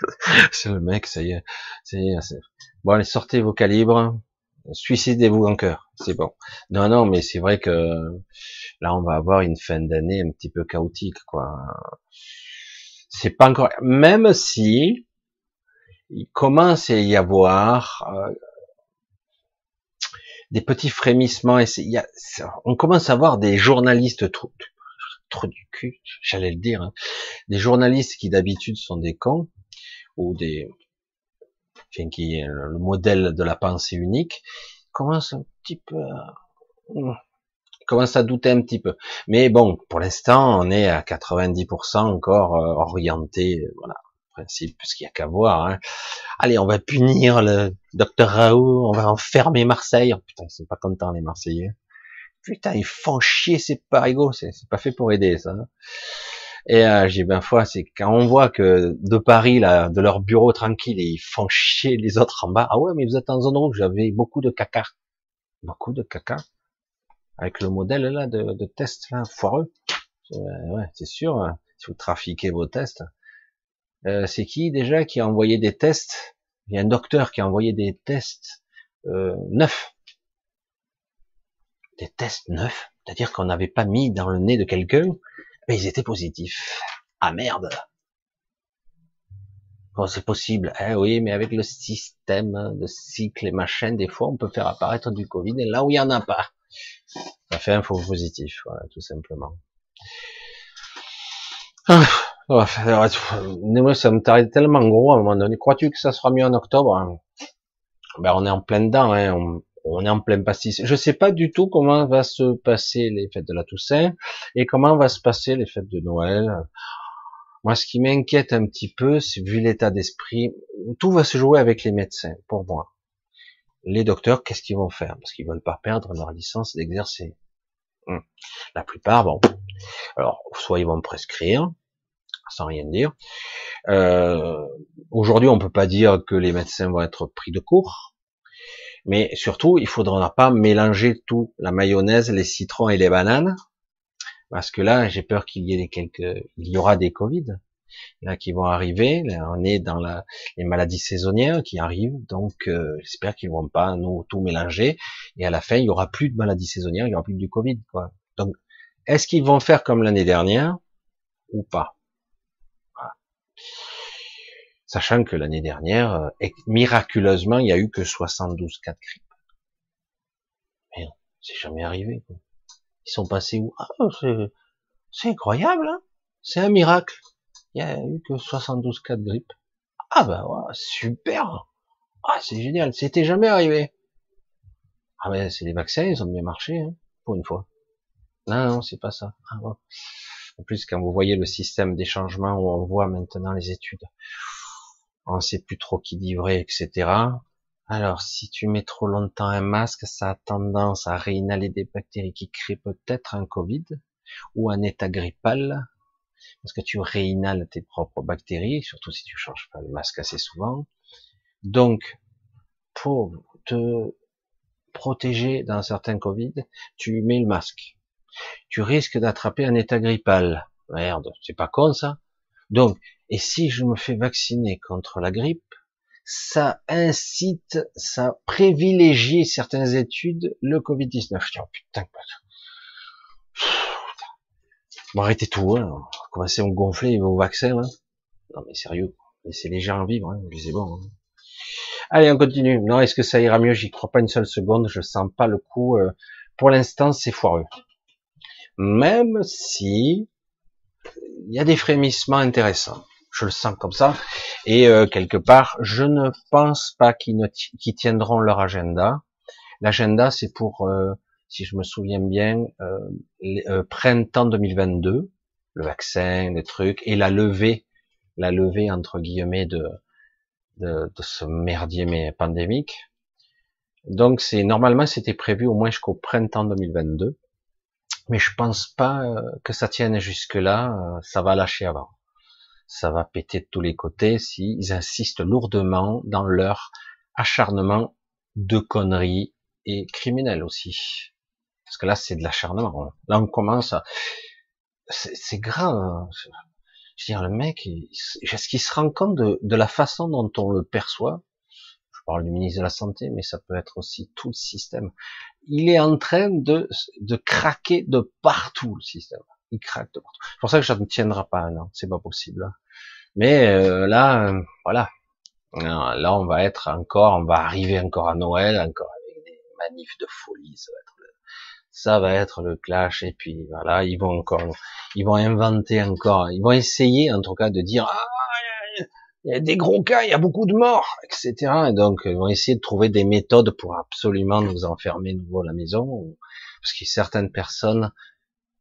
C'est le mec, ça y est. Bon, allez, sortez vos calibres. Suicidez-vous en cœur. C'est bon. Non, non, mais c'est vrai que là, on va avoir une fin d'année un petit peu chaotique, quoi. C'est pas encore, même si il commence à y avoir euh, des petits frémissements. Et y a, on commence à voir des journalistes trop, trop du cul, j'allais le dire, hein. des journalistes qui d'habitude sont des cons ou des, enfin, qui le modèle de la pensée unique, commence un petit peu à, commence à douter un petit peu. Mais bon, pour l'instant, on est à 90% encore euh, orienté, voilà, principe, qu'il n'y a qu'à voir. Hein. Allez, on va punir le docteur Raoult, on va enfermer Marseille. Oh, putain, ils sont pas contents les Marseillais. Putain, ils font chier ces parigots, c'est pas fait pour aider ça. Et euh, j'ai bien foi, c'est quand on voit que de Paris, là, de leur bureau tranquille, ils font chier les autres en bas. Ah ouais, mais vous êtes en zone rouge, j'avais beaucoup de caca. Beaucoup de caca. Avec le modèle là de, de test là, foireux. Ouais, c'est sûr, hein. si vous trafiquez vos tests, euh, c'est qui déjà qui a envoyé des tests? Il y a un docteur qui a envoyé des tests euh, neufs. Des tests neufs, c'est-à-dire qu'on n'avait pas mis dans le nez de quelqu'un, mais ils étaient positifs. Ah merde Bon, c'est possible. Eh oui, mais avec le système de cycle et machin, des fois, on peut faire apparaître du Covid et là où il y en a pas. Ça fait un faux positif, voilà, tout simplement. Ah. Ça me paraît tellement gros à un moment donné. Crois-tu que ça sera mieux en octobre hein? Ben on est en plein dedans, hein. Est en plein pastis. Je sais pas du tout comment va se passer les fêtes de la Toussaint et comment va se passer les fêtes de Noël. Moi, ce qui m'inquiète un petit peu, c'est vu l'état d'esprit, tout va se jouer avec les médecins, pour moi. Les docteurs, qu'est-ce qu'ils vont faire? Parce qu'ils veulent pas perdre leur licence d'exercer. Hum. La plupart, bon, alors soit ils vont prescrire, sans rien dire. Euh, Aujourd'hui, on peut pas dire que les médecins vont être pris de court, mais surtout, il faudra pas mélanger tout, la mayonnaise, les citrons et les bananes, parce que là, j'ai peur qu'il y ait quelques, il y aura des Covid là qui vont arriver. Là, on est dans la, les maladies saisonnières qui arrivent, donc euh, j'espère qu'ils vont pas nous tout mélanger. Et à la fin, il y aura plus de maladies saisonnières, il y aura plus du Covid. Quoi. Donc, est-ce qu'ils vont faire comme l'année dernière ou pas? Sachant que l'année dernière, euh, miraculeusement, il n'y a eu que 72 cas de grippe. C'est jamais arrivé. Ils sont passés où? Ah, C'est incroyable, hein c'est un miracle. Il y a eu que 72 cas de grippe. Ah bah ouais, super. Ah c'est génial, c'était jamais arrivé. Ah mais c'est les vaccins, ils ont bien marché, hein, pour une fois. Non, non, c'est pas ça. Ah, en plus, quand vous voyez le système des changements où on voit maintenant les études, on sait plus trop qui dit vrai, etc. Alors, si tu mets trop longtemps un masque, ça a tendance à réinhaler des bactéries qui créent peut-être un Covid ou un état grippal, parce que tu réinhales tes propres bactéries, surtout si tu changes pas le masque assez souvent. Donc, pour te protéger d'un certain Covid, tu mets le masque. Tu risques d'attraper un état grippal. Merde, c'est pas con ça. Donc, et si je me fais vacciner contre la grippe, ça incite, ça privilégie certaines études le Covid-19. Je dis, oh putain, bon, arrêtez tout, hein. commencez à me gonfler vos vaccins. Hein. Non mais sérieux, laissez les gens vivre, hein. c'est bon. Hein. Allez, on continue. Non, est-ce que ça ira mieux? J'y crois pas une seule seconde, je sens pas le coup. Euh. pour l'instant, c'est foireux. Même si il y a des frémissements intéressants. Je le sens comme ça. Et euh, quelque part, je ne pense pas qu'ils tiendront leur agenda. L'agenda, c'est pour, euh, si je me souviens bien, euh, printemps 2022, le vaccin, les trucs, et la levée, la levée entre guillemets de, de, de ce merdier mais pandémique. Donc c'est normalement c'était prévu au moins jusqu'au printemps 2022 mais je pense pas euh, que ça tienne jusque là. Euh, ça va lâcher avant. Ça va péter de tous les côtés s'ils insistent lourdement dans leur acharnement de conneries et criminels aussi. Parce que là, c'est de l'acharnement. Là, on commence à... C'est grave. Hein. Je veux dire, le mec, est-ce qu'il se rend compte de, la façon dont on le perçoit? Parle du ministre de la Santé, mais ça peut être aussi tout le système il est en train de, de craquer de partout le système. Il craque de partout. C'est pour ça que ça ne tiendra pas un an, c'est pas possible. Mais euh, là, voilà. Là, on va être encore, on va arriver encore à Noël, encore avec des manifs de folie. Ça va être le, ça va être le clash. Et puis voilà, ils vont encore, ils vont inventer encore, ils vont essayer en tout cas de dire ah, il y a des gros cas, il y a beaucoup de morts, etc. Et donc, ils vont essayer de trouver des méthodes pour absolument nous enfermer nouveau à la maison, parce que certaines personnes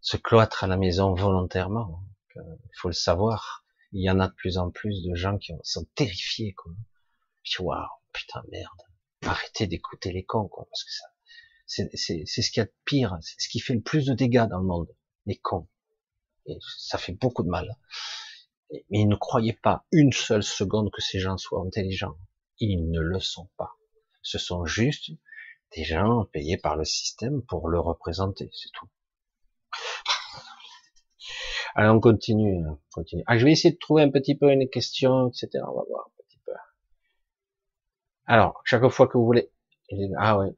se cloîtrent à la maison volontairement. Euh, il faut le savoir. Il y en a de plus en plus de gens qui sont terrifiés, quoi. Je dis, waouh, putain, merde. Arrêtez d'écouter les cons, quoi, parce que ça, c'est, c'est ce qu'il y a de pire, c'est ce qui fait le plus de dégâts dans le monde, les cons. Et ça fait beaucoup de mal. Mais ne croyez pas une seule seconde que ces gens soient intelligents. Ils ne le sont pas. Ce sont juste des gens payés par le système pour le représenter, c'est tout. Alors on continue, on continue. Ah, je vais essayer de trouver un petit peu une question, etc. On va voir un petit peu. Alors, chaque fois que vous voulez. Ah ouais.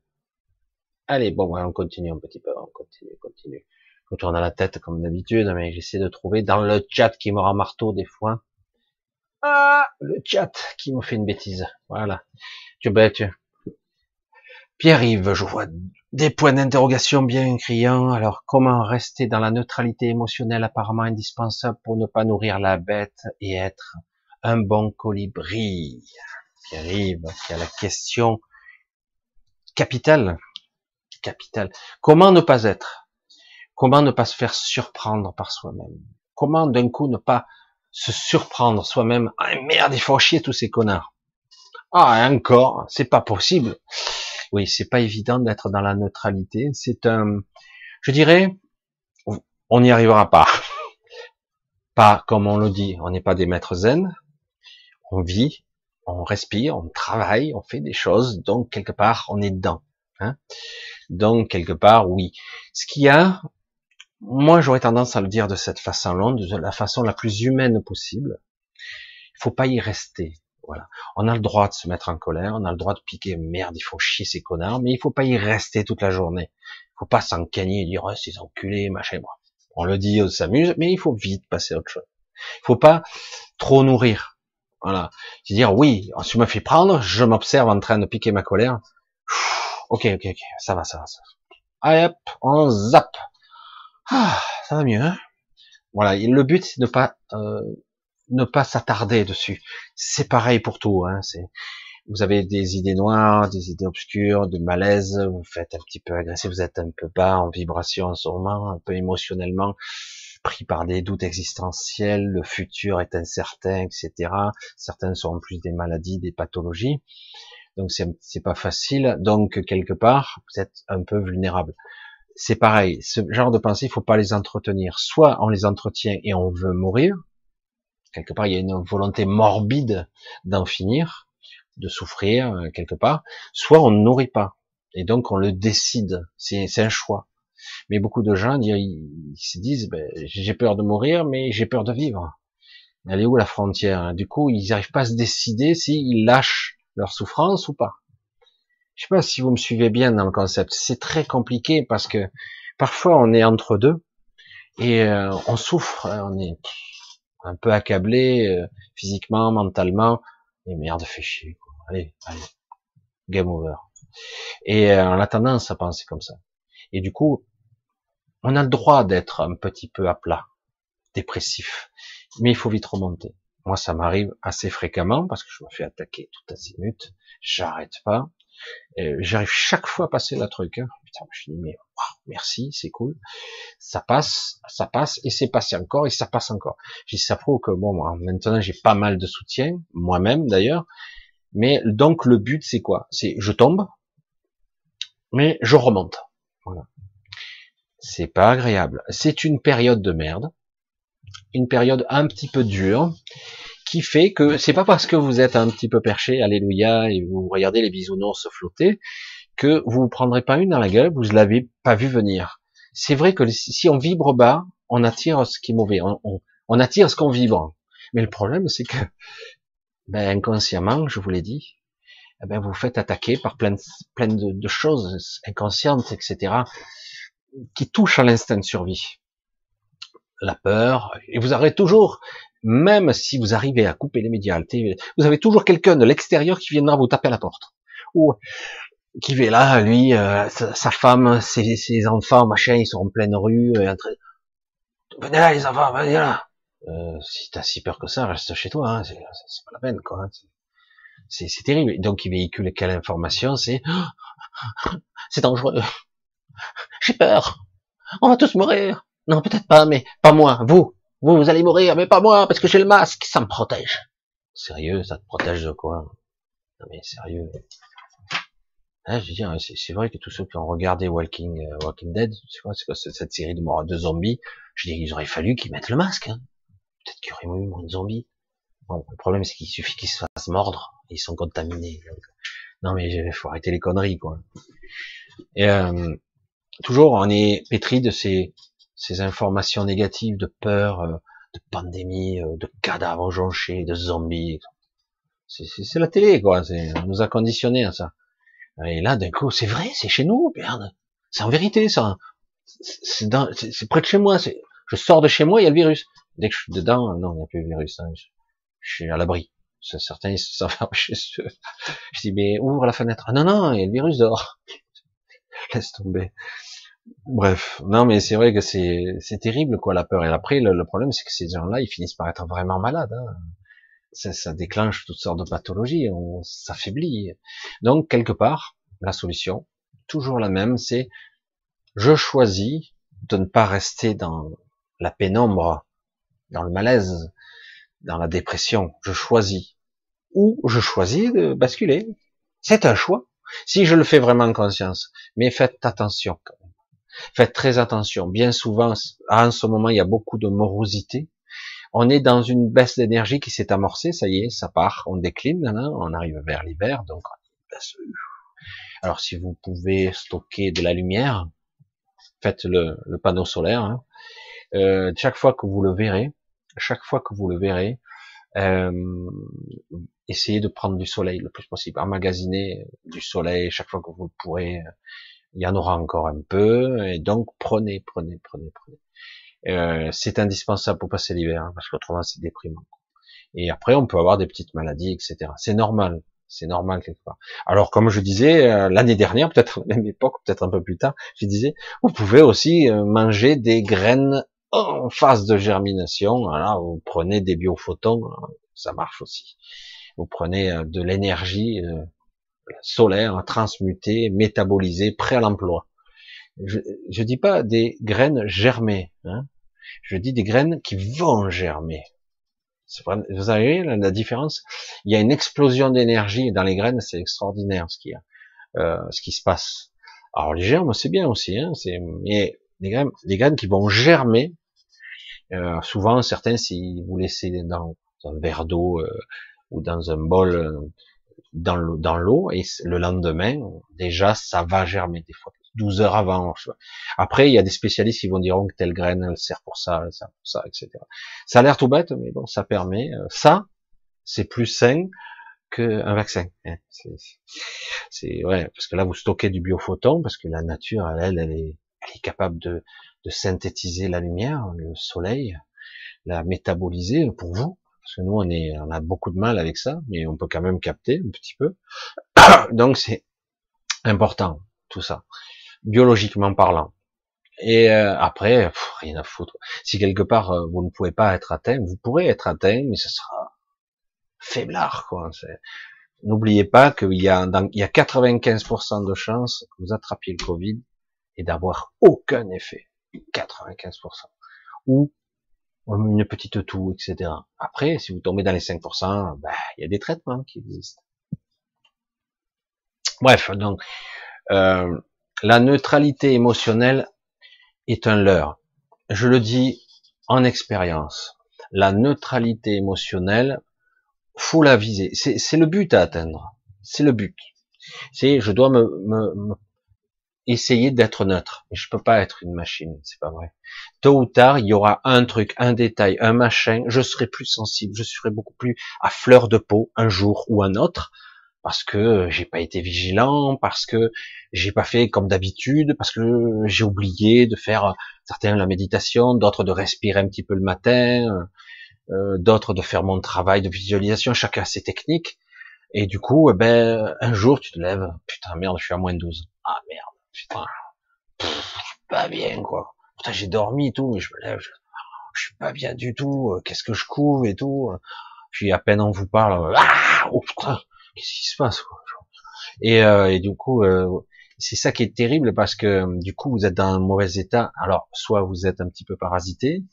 Allez, bon, on continue un petit peu, on continue, on continue je tourne à la tête comme d'habitude, mais j'essaie de trouver dans le chat qui me rend marteau des fois. Ah, le chat qui me fait une bêtise. Voilà. Tu bête. Pierre-Yves, je vois des points d'interrogation bien criants. Alors, comment rester dans la neutralité émotionnelle apparemment indispensable pour ne pas nourrir la bête et être un bon colibri? Pierre-Yves, qui a la question capitale. Capitale. Comment ne pas être? Comment ne pas se faire surprendre par soi-même? Comment d'un coup ne pas se surprendre soi-même? Ah merde, il faut chier tous ces connards. Ah encore, c'est pas possible. Oui, c'est pas évident d'être dans la neutralité. C'est un, je dirais, on n'y arrivera pas. Pas comme on le dit, on n'est pas des maîtres zen. On vit, on respire, on travaille, on fait des choses, donc quelque part on est dedans. Hein donc quelque part, oui. Ce qu'il y a, moi, j'aurais tendance à le dire de cette façon-là, de la façon la plus humaine possible. Il faut pas y rester. Voilà. On a le droit de se mettre en colère, on a le droit de piquer, merde, il faut chier ces connards, mais il faut pas y rester toute la journée. Il faut pas s'encagner et dire, oh, ces enculés, machin, moi. On le dit, on s'amuse, mais il faut vite passer à autre chose. Il faut pas trop nourrir. Voilà. C'est dire, oui, je me fais prendre, je m'observe en train de piquer ma colère. ok, ok, ok, ça va, ça va, ça va. hop, on zappe. Ah, ça va mieux. Hein voilà, le but c'est de pas euh, ne pas s'attarder dessus. C'est pareil pour tout. Hein, c'est vous avez des idées noires, des idées obscures, de malaise, vous faites un petit peu agressé, vous êtes un peu bas en vibration en ce moment, un peu émotionnellement pris par des doutes existentiels, le futur est incertain, etc. Certains sont en plus des maladies, des pathologies. Donc c'est pas facile. Donc quelque part, vous êtes un peu vulnérable. C'est pareil. Ce genre de pensée, il faut pas les entretenir. Soit on les entretient et on veut mourir. Quelque part, il y a une volonté morbide d'en finir de souffrir euh, quelque part, soit on ne nourrit pas. Et donc on le décide. C'est un choix. Mais beaucoup de gens ils, se disent ben, j'ai peur de mourir, mais j'ai peur de vivre. Elle est où la frontière Du coup, ils n'arrivent pas à se décider s'ils lâchent leur souffrance ou pas. Je sais pas si vous me suivez bien dans le concept. C'est très compliqué parce que parfois on est entre deux et euh, on souffre, on est un peu accablé euh, physiquement, mentalement. Et merde, fait chier allez, allez, game over. Et euh, on a tendance à penser comme ça. Et du coup, on a le droit d'être un petit peu à plat, dépressif, mais il faut vite remonter. Moi, ça m'arrive assez fréquemment parce que je me fais attaquer tout azimut, j'arrête pas. J'arrive chaque fois à passer la truc. Hein. Putain, je dis mais merci, c'est cool. Ça passe, ça passe et c'est passé encore et ça passe encore. J'ai ça prouve que bon, maintenant j'ai pas mal de soutien, moi-même d'ailleurs, mais donc le but c'est quoi? C'est je tombe, mais je remonte. Voilà. C'est pas agréable. C'est une période de merde, une période un petit peu dure, qui fait que c'est pas parce que vous êtes un petit peu perché, alléluia, et vous regardez les bisounours flotter, que vous vous prendrez pas une dans la gueule, vous l'avez pas vu venir. C'est vrai que si on vibre bas, on attire ce qui est mauvais, on, attire ce qu'on vibre. Mais le problème, c'est que ben, inconsciemment, je vous l'ai dit, eh ben, vous faites attaquer par plein, de, plein de, choses inconscientes, etc., qui touchent à l'instinct de survie. La peur, et vous aurez toujours, même si vous arrivez à couper les médias, vous avez toujours quelqu'un de l'extérieur qui viendra vous taper à la porte. Ou qui est là, lui, euh, sa, femme, ses, ses, enfants, machin, ils sont en pleine rue, euh, venez là les enfants, venez là. Euh, si t'as si peur que ça, reste chez toi. Hein, c'est pas la peine, quoi. Hein, c'est terrible. Donc il véhicule quelle information C'est c'est dangereux. J'ai peur. On va tous mourir. Non, peut-être pas, mais pas moi. Vous, vous, vous allez mourir, mais pas moi, parce que j'ai le masque. Ça me protège. Sérieux, ça te protège de quoi? Non mais sérieux. Hein, je veux c'est vrai que tous ceux qui ont regardé Walking, euh, Walking Dead, c'est quoi, cette série de, de zombies Je dis, il aurait fallu qu'ils mettent le masque. Hein peut-être qu'il y aurait eu moins de zombies. Bon, le problème, c'est qu'il suffit qu'ils se fassent mordre, ils sont contaminés. Non, mais il faut arrêter les conneries, quoi. Et euh, toujours, on est pétri de ces, ces informations négatives, de peur, euh, de pandémie, euh, de cadavres jonchés, de zombies. C'est la télé, quoi. On nous a conditionnés à ça. Et là, d'un coup, c'est vrai, c'est chez nous, merde. C'est en vérité, ça. C'est près de chez moi. Je sors de chez moi, il y a le virus. Dès que je suis dedans, non, il n'y a plus de virus. Hein. Je, suis à l'abri. Certains ils s'enferment chez eux. Je dis mais ouvre la fenêtre. Ah non non, il y a le virus dehors. Laisse tomber. Bref, non mais c'est vrai que c'est c'est terrible quoi la peur. Et après le, problème c'est que ces gens-là ils finissent par être vraiment malades. Hein. Ça, ça, déclenche toutes sortes de pathologies, on s'affaiblit. Donc quelque part la solution, toujours la même, c'est je choisis de ne pas rester dans la pénombre dans le malaise, dans la dépression. Je choisis. Ou je choisis de basculer. C'est un choix. Si je le fais vraiment en conscience. Mais faites attention. Faites très attention. Bien souvent, en ce moment, il y a beaucoup de morosité. On est dans une baisse d'énergie qui s'est amorcée, ça y est, ça part, on décline, on arrive vers l'hiver, donc alors si vous pouvez stocker de la lumière, faites le, panneau solaire. Hein. Euh, chaque fois que vous le verrez, chaque fois que vous le verrez, euh, essayez de prendre du soleil le plus possible, emmagasiner du soleil chaque fois que vous le pourrez. Il y en aura encore un peu, et donc prenez, prenez, prenez, prenez. Euh, c'est indispensable pour passer l'hiver, hein, parce qu'autrement c'est déprimant. Et après, on peut avoir des petites maladies, etc. C'est normal. C'est normal quelque part. Alors, comme je disais euh, l'année dernière, peut-être à la même époque, peut-être un peu plus tard, je disais, vous pouvez aussi euh, manger des graines en phase de germination. Voilà, vous prenez des biophotons, ça marche aussi. Vous prenez de l'énergie solaire transmutée, métabolisée, prêt à l'emploi. Je, je dis pas des graines germées, hein. je dis des graines qui vont germer. Vous savez la différence? Il y a une explosion d'énergie dans les graines, c'est extraordinaire ce qu'il euh, ce qui se passe. Alors les germes, c'est bien aussi, hein, mais les graines, les graines qui vont germer, euh, souvent certains, si vous laissez dans un verre d'eau euh, ou dans un bol dans l'eau, dans l'eau, et le lendemain, déjà, ça va germer des fois. 12 heures avant. Après, il y a des spécialistes qui vont dire que telle graine, elle sert pour ça, elle sert pour ça, etc. Ça a l'air tout bête, mais bon, ça permet. Euh, ça, c'est plus sain qu'un vaccin. Hein. C'est ouais, parce que là, vous stockez du biophoton, parce que la nature, elle, elle est, elle est capable de, de synthétiser la lumière, le soleil, la métaboliser pour vous. Parce que nous, on est, on a beaucoup de mal avec ça, mais on peut quand même capter un petit peu. Donc, c'est important, tout ça biologiquement parlant. Et euh, après, rien à foutre. Si quelque part euh, vous ne pouvez pas être atteint, vous pourrez être atteint, mais ce sera faiblard, quoi. N'oubliez pas qu'il y a, il y a 95% de chances que vous attrapiez le Covid et d'avoir aucun effet. 95%. Ou une petite toux, etc. Après, si vous tombez dans les 5%, ben, il y a des traitements qui existent. Bref, donc, euh, la neutralité émotionnelle est un leurre. Je le dis en expérience. La neutralité émotionnelle, faut la viser. C'est le but à atteindre. C'est le but. C'est, je dois me, essayer d'être neutre. Je peux pas être une machine. C'est pas vrai. Tôt ou tard, il y aura un truc, un détail, un machin. Je serai plus sensible. Je serai beaucoup plus à fleur de peau un jour ou un autre parce que j'ai pas été vigilant, parce que j'ai pas fait comme d'habitude, parce que j'ai oublié de faire certains la méditation, d'autres de respirer un petit peu le matin, euh, d'autres de faire mon travail de visualisation, chacun ses techniques. Et du coup, eh ben, un jour, tu te lèves, putain, merde, je suis à moins de 12. Ah, merde, je suis pas bien, quoi. J'ai dormi et tout, mais je me lève, je, je suis pas bien du tout, qu'est-ce que je couvre et tout. Puis à peine on vous parle, ah, oh, putain, qu'est-ce qui se passe quoi et, euh, et, du coup, euh, c'est ça qui est terrible parce que du coup, vous êtes dans un mauvais état. Alors, soit vous êtes un petit peu parasité,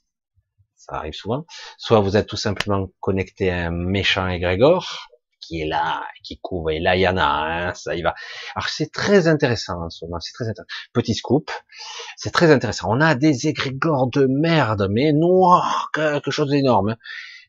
ça arrive souvent, soit vous êtes tout simplement connecté à un méchant égrégore qui est là, qui couvre, et là il y en a, hein, ça y va. Alors c'est très intéressant en ce moment, c'est très intéressant. Petit scoop, c'est très intéressant. On a des égrégores de merde, mais noirs, quelque chose d'énorme.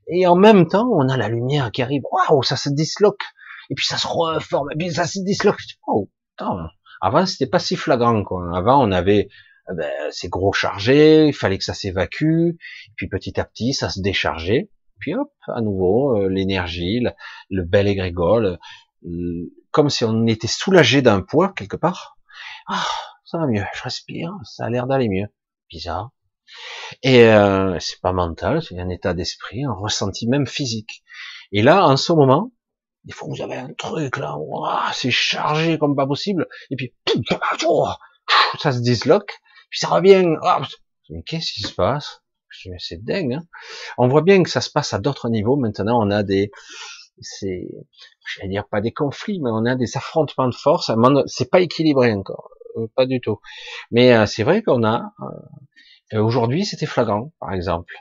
Et en même temps, on a la lumière qui arrive. Waouh, ça se disloque et puis ça se reforme, et puis ça se disloque. Oh, putain. Avant, c'était pas si flagrant, quoi. Avant, on avait eh ben, ces gros chargés, il fallait que ça s'évacue, puis petit à petit, ça se déchargeait, puis hop, à nouveau, euh, l'énergie, le, bel égrégore, comme si on était soulagé d'un poids, quelque part. Ah, ça va mieux, je respire, ça a l'air d'aller mieux. Bizarre. Et euh, c'est pas mental, c'est un état d'esprit, un ressenti même physique. Et là, en ce moment, des fois, vous avez un truc là, c'est chargé comme pas possible, et puis ça se disloque, puis ça revient. mais qu'est-ce qui se passe? C'est dingue. Hein on voit bien que ça se passe à d'autres niveaux. Maintenant, on a des, c'est, je vais dire pas des conflits, mais on a des affrontements de force. C'est pas équilibré encore, euh, pas du tout. Mais euh, c'est vrai qu'on a. Euh, aujourd'hui, c'était flagrant, par exemple,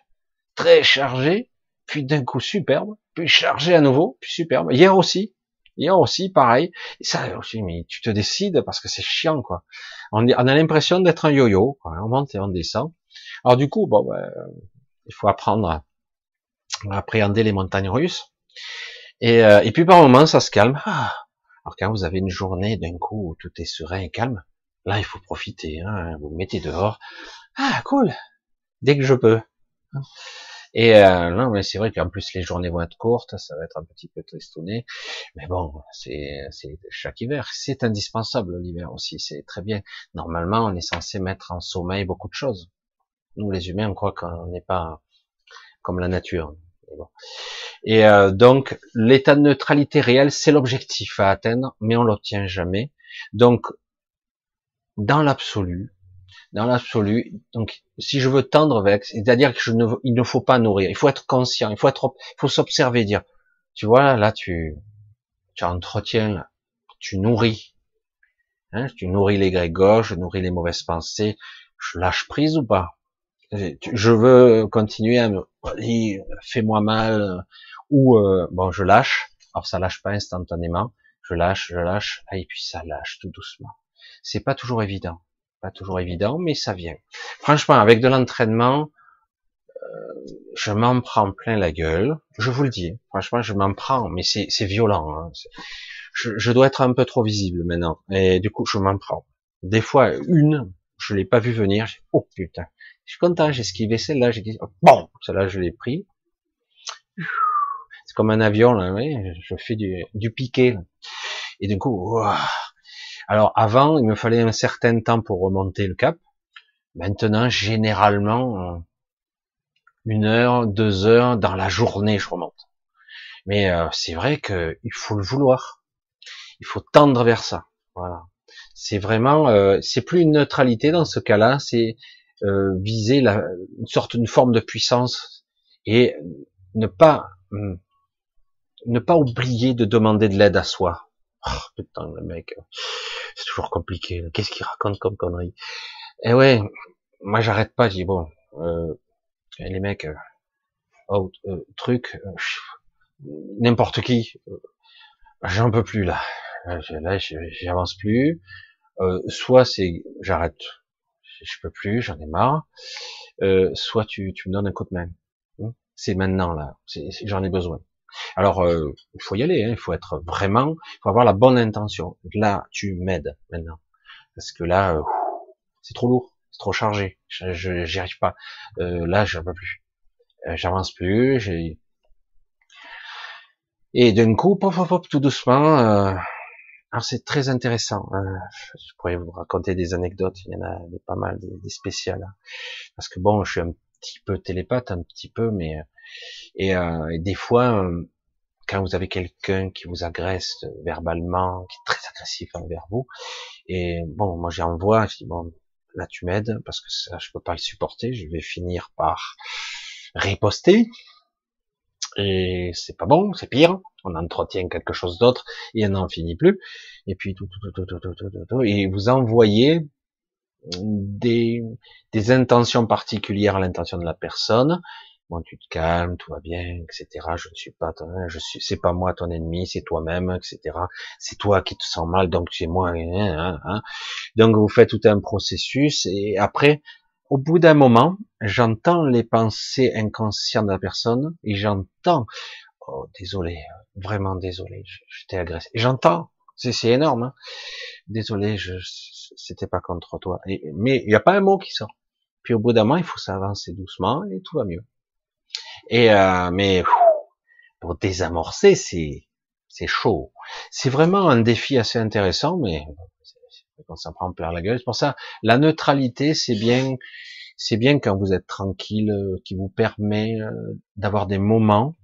très chargé, puis d'un coup superbe, puis chargé à nouveau, puis superbe. Hier aussi, hier aussi, pareil. Ça aussi, mais tu te décides parce que c'est chiant, quoi. On, a l'impression d'être un yo-yo, On monte et on descend. Alors du coup, bon, ben, il faut apprendre à, appréhender les montagnes russes. Et, euh, et puis par moments, ça se calme. Ah. Alors quand vous avez une journée d'un coup où tout est serein et calme, là, il faut profiter. Hein. Vous, mettez dehors. Ah, cool. Dès que je peux. Et euh, non, mais c'est vrai qu'en plus les journées vont être courtes, ça va être un petit peu tristouné. Mais bon, c'est chaque hiver, c'est indispensable l'hiver aussi, c'est très bien. Normalement, on est censé mettre en sommeil beaucoup de choses. Nous, les humains, on croit qu'on n'est pas comme la nature. Et euh, donc, l'état de neutralité réel, c'est l'objectif à atteindre, mais on l'obtient jamais. Donc, dans l'absolu, dans l'absolu, donc si je veux tendre avec, c'est-à-dire que ne, il ne faut pas nourrir, il faut être conscient, il faut être, il s'observer, dire, tu vois là, tu, tu entretiens, tu nourris, hein, tu nourris les gauche, je nourris les mauvaises pensées, je lâche prise ou pas? Je veux continuer à me, fais-moi mal, ou euh, bon, je lâche. Alors ça lâche pas instantanément, je lâche, je lâche, et puis ça lâche tout doucement. C'est pas toujours évident, pas toujours évident, mais ça vient. Franchement, avec de l'entraînement, euh, je m'en prends plein la gueule. Je vous le dis, franchement, je m'en prends, mais c'est violent. Hein. Je, je, dois être un peu trop visible maintenant, et du coup, je m'en prends. Des fois, une, je l'ai pas vu venir. Oh putain, je suis content, j'ai esquivé celle-là. J'ai dit, bon, celle-là, je l'ai pris comme un avion, là, je fais du, du piqué. Et du coup, alors avant, il me fallait un certain temps pour remonter le cap. Maintenant, généralement, une heure, deux heures dans la journée, je remonte. Mais euh, c'est vrai qu'il faut le vouloir. Il faut tendre vers ça. Voilà. C'est vraiment, euh, c'est plus une neutralité dans ce cas-là, c'est euh, viser la, une sorte, de forme de puissance et ne pas hum, ne pas oublier de demander de l'aide à soi. Oh, putain, le mec, c'est toujours compliqué. Qu'est-ce qu'il raconte comme connerie eh ouais, moi j'arrête pas. Je dis bon, euh, les mecs, euh, oh, euh, truc, euh, n'importe qui, j'en peux plus là. Là, j'avance plus. soit c'est, j'arrête, je peux plus, j'en ai marre. soit tu, tu me donnes un coup de main. Hmm? C'est maintenant là, j'en ai besoin. Alors, euh, il faut y aller, hein, il faut être vraiment, il faut avoir la bonne intention. Là, tu m'aides maintenant, parce que là, euh, c'est trop lourd, c'est trop chargé, je j'y arrive pas. Euh, là, je peux plus, euh, j'avance plus, et d'un coup, pop, pop, pop, tout doucement. Euh, alors c'est très intéressant. Hein. Je pourrais vous raconter des anecdotes. Il y en a pas mal, des, spéciales. Hein. Parce que bon, je suis un petit peu télépathe, un petit peu, mais et, euh, et des fois, euh, quand vous avez quelqu'un qui vous agresse verbalement, qui est très agressif envers vous, et bon, moi j'envoie, je dis bon, là tu m'aides parce que ça, je peux pas le supporter, je vais finir par riposter, et c'est pas bon, c'est pire. On entretient quelque chose d'autre et on n'en finit plus. Et puis tout, tout, tout, tout, tout, tout, tout, et vous envoyez des, des intentions particulières à l'intention de la personne bon, tu te calmes, tout va bien, etc. Je ne suis pas ton, je suis, c'est pas moi ton ennemi, c'est toi-même, etc. C'est toi qui te sens mal, donc c'est moi. Hein, hein, hein. Donc vous faites tout un processus et après, au bout d'un moment, j'entends les pensées inconscientes de la personne et j'entends, oh désolé, vraiment désolé, je, t'ai agressé. J'entends, c'est, énorme. Hein. Désolé, je, c'était pas contre toi. mais il n'y a pas un mot qui sort. Puis au bout d'un moment, il faut s'avancer doucement et tout va mieux. Et euh, mais pour désamorcer, c'est c'est chaud. C'est vraiment un défi assez intéressant, mais quand ça prend plein la gueule. C'est pour ça, la neutralité, c'est bien, c'est bien quand vous êtes tranquille, qui vous permet euh, d'avoir des moments,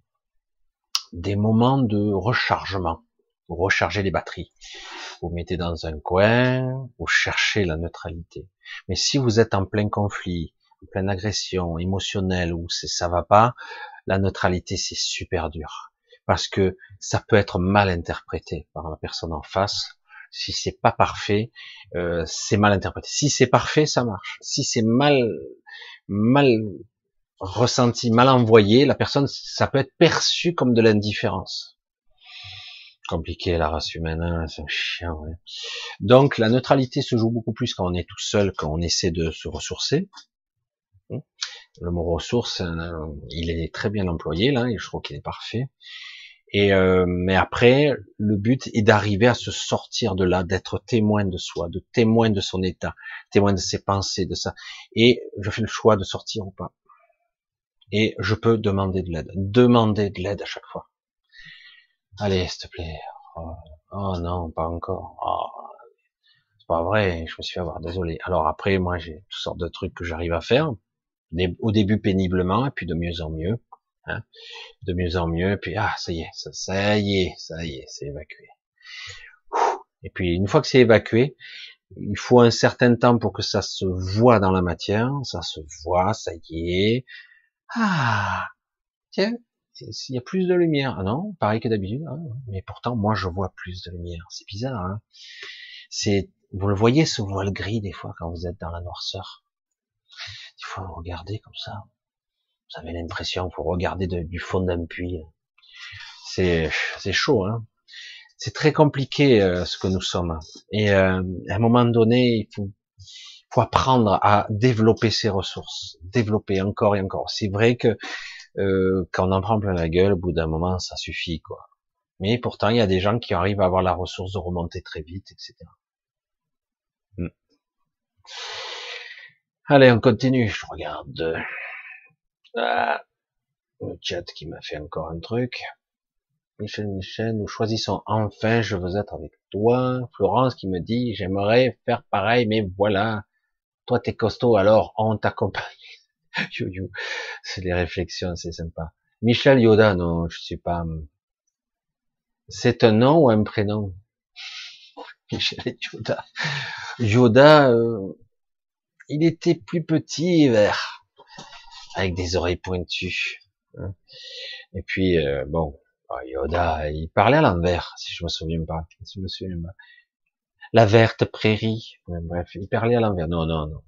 des moments de rechargement. Vous rechargez les batteries. Vous mettez dans un coin, vous cherchez la neutralité. Mais si vous êtes en plein conflit, pleine agression émotionnelle où ça va pas, la neutralité c'est super dur parce que ça peut être mal interprété par la personne en face. Si c'est pas parfait, euh, c'est mal interprété. Si c'est parfait, ça marche. Si c'est mal mal ressenti, mal envoyé, la personne, ça peut être perçu comme de l'indifférence. Compliqué la race humaine, hein, c'est un chien. Donc la neutralité se joue beaucoup plus quand on est tout seul, quand on essaie de se ressourcer. Le mot ressource, euh, il est très bien employé là, et je trouve qu'il est parfait. Et euh, mais après, le but est d'arriver à se sortir de là, d'être témoin de soi, de témoin de son état, témoin de ses pensées, de ça. Et je fais le choix de sortir ou pas. Et je peux demander de l'aide, demander de l'aide à chaque fois. Allez, s'il te plaît. Oh, oh non, pas encore. Oh, c'est pas vrai, je me suis fait avoir, désolé. Alors après, moi, j'ai toutes sortes de trucs que j'arrive à faire au début péniblement, et puis de mieux en mieux. Hein de mieux en mieux, puis ah, ça y est, ça, ça y est, ça y est, c'est évacué. Et puis une fois que c'est évacué, il faut un certain temps pour que ça se voit dans la matière, ça se voit, ça y est. Ah, tiens, il y a plus de lumière. Ah non, pareil que d'habitude. Hein. mais pourtant, moi, je vois plus de lumière. C'est bizarre. Hein c'est, vous le voyez, ce voile gris des fois quand vous êtes dans la noirceur. Il faut regarder comme ça. Vous avez l'impression qu'il faut regarder du fond d'un puits. C'est, c'est chaud. Hein c'est très compliqué euh, ce que nous sommes. Et euh, à un moment donné, il faut, faut apprendre à développer ses ressources, développer encore et encore. C'est vrai que euh, quand on en prend plein la gueule, au bout d'un moment, ça suffit, quoi. Mais pourtant, il y a des gens qui arrivent à avoir la ressource de remonter très vite, etc. Hmm. Allez, on continue. Je regarde ah, le chat qui m'a fait encore un truc. Michel Michel, nous choisissons enfin, je veux être avec toi. Florence qui me dit, j'aimerais faire pareil, mais voilà, toi t'es costaud, alors on t'accompagne. c'est des réflexions, c'est sympa. Michel Yoda, non, je suis pas. C'est un nom ou un prénom? Michel Yoda. Yoda, euh, il était plus petit, vert, avec des oreilles pointues. Hein. Et puis, euh, bon, ah, Yoda, il parlait à l'envers, si je me souviens pas. Si je me souviens pas. La verte prairie. bref, il parlait à l'envers. Non, non, non.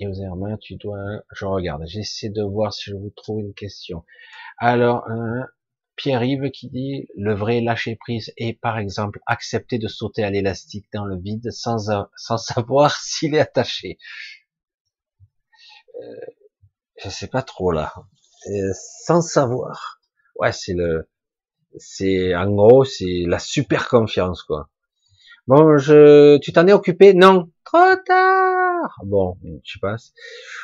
Hermain, tu dois, je regarde, j'essaie de voir si je vous trouve une question. Alors, Pierre-Yves qui dit, le vrai lâcher prise est, par exemple, accepter de sauter à l'élastique dans le vide sans, sans savoir s'il est attaché. Euh, je sais pas trop là. Euh, sans savoir ouais, c'est le, c'est en gros, c'est la super confiance, quoi. Bon, je, tu t'en es occupé? Non, trop tard. Bon, tu passes.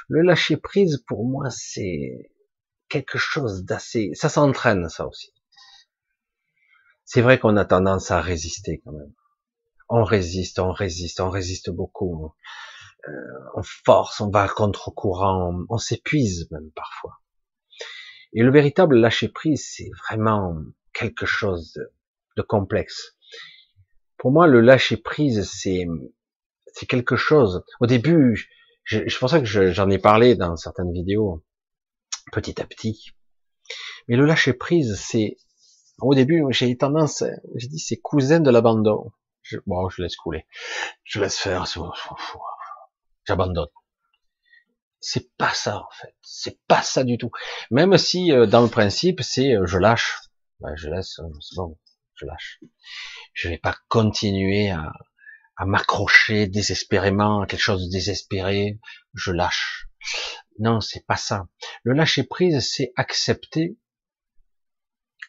Le lâcher prise, pour moi, c'est quelque chose d'assez, ça s'entraîne, ça aussi. C'est vrai qu'on a tendance à résister quand même. On résiste, on résiste, on résiste beaucoup. Euh, on force, on va contre-courant, on s'épuise même parfois. Et le véritable lâcher prise, c'est vraiment quelque chose de, complexe. Pour moi, le lâcher prise, c'est c'est quelque chose. Au début, c'est pour ça que j'en ai parlé dans certaines vidéos, petit à petit. Mais le lâcher prise, c'est au début, j'ai tendance, j'ai dit, c'est cousin de l'abandon. bon, je laisse couler, je laisse faire, j'abandonne c'est pas ça en fait, c'est pas ça du tout. Même si euh, dans le principe c'est euh, je lâche, ben, je laisse, euh, c'est bon, je lâche. Je vais pas continuer à, m'accrocher désespérément à quelque chose de désespéré, je lâche. Non, c'est pas ça. Le lâcher prise, c'est accepter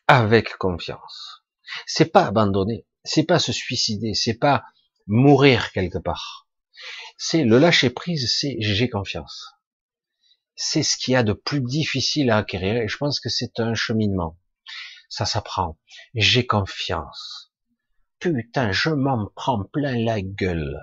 avec confiance. C'est pas abandonner, c'est pas se suicider, c'est pas mourir quelque part. C'est le lâcher prise, c'est j'ai confiance c'est ce qu'il y a de plus difficile à acquérir et je pense que c'est un cheminement. Ça s'apprend. J'ai confiance. Putain, je m'en prends plein la gueule.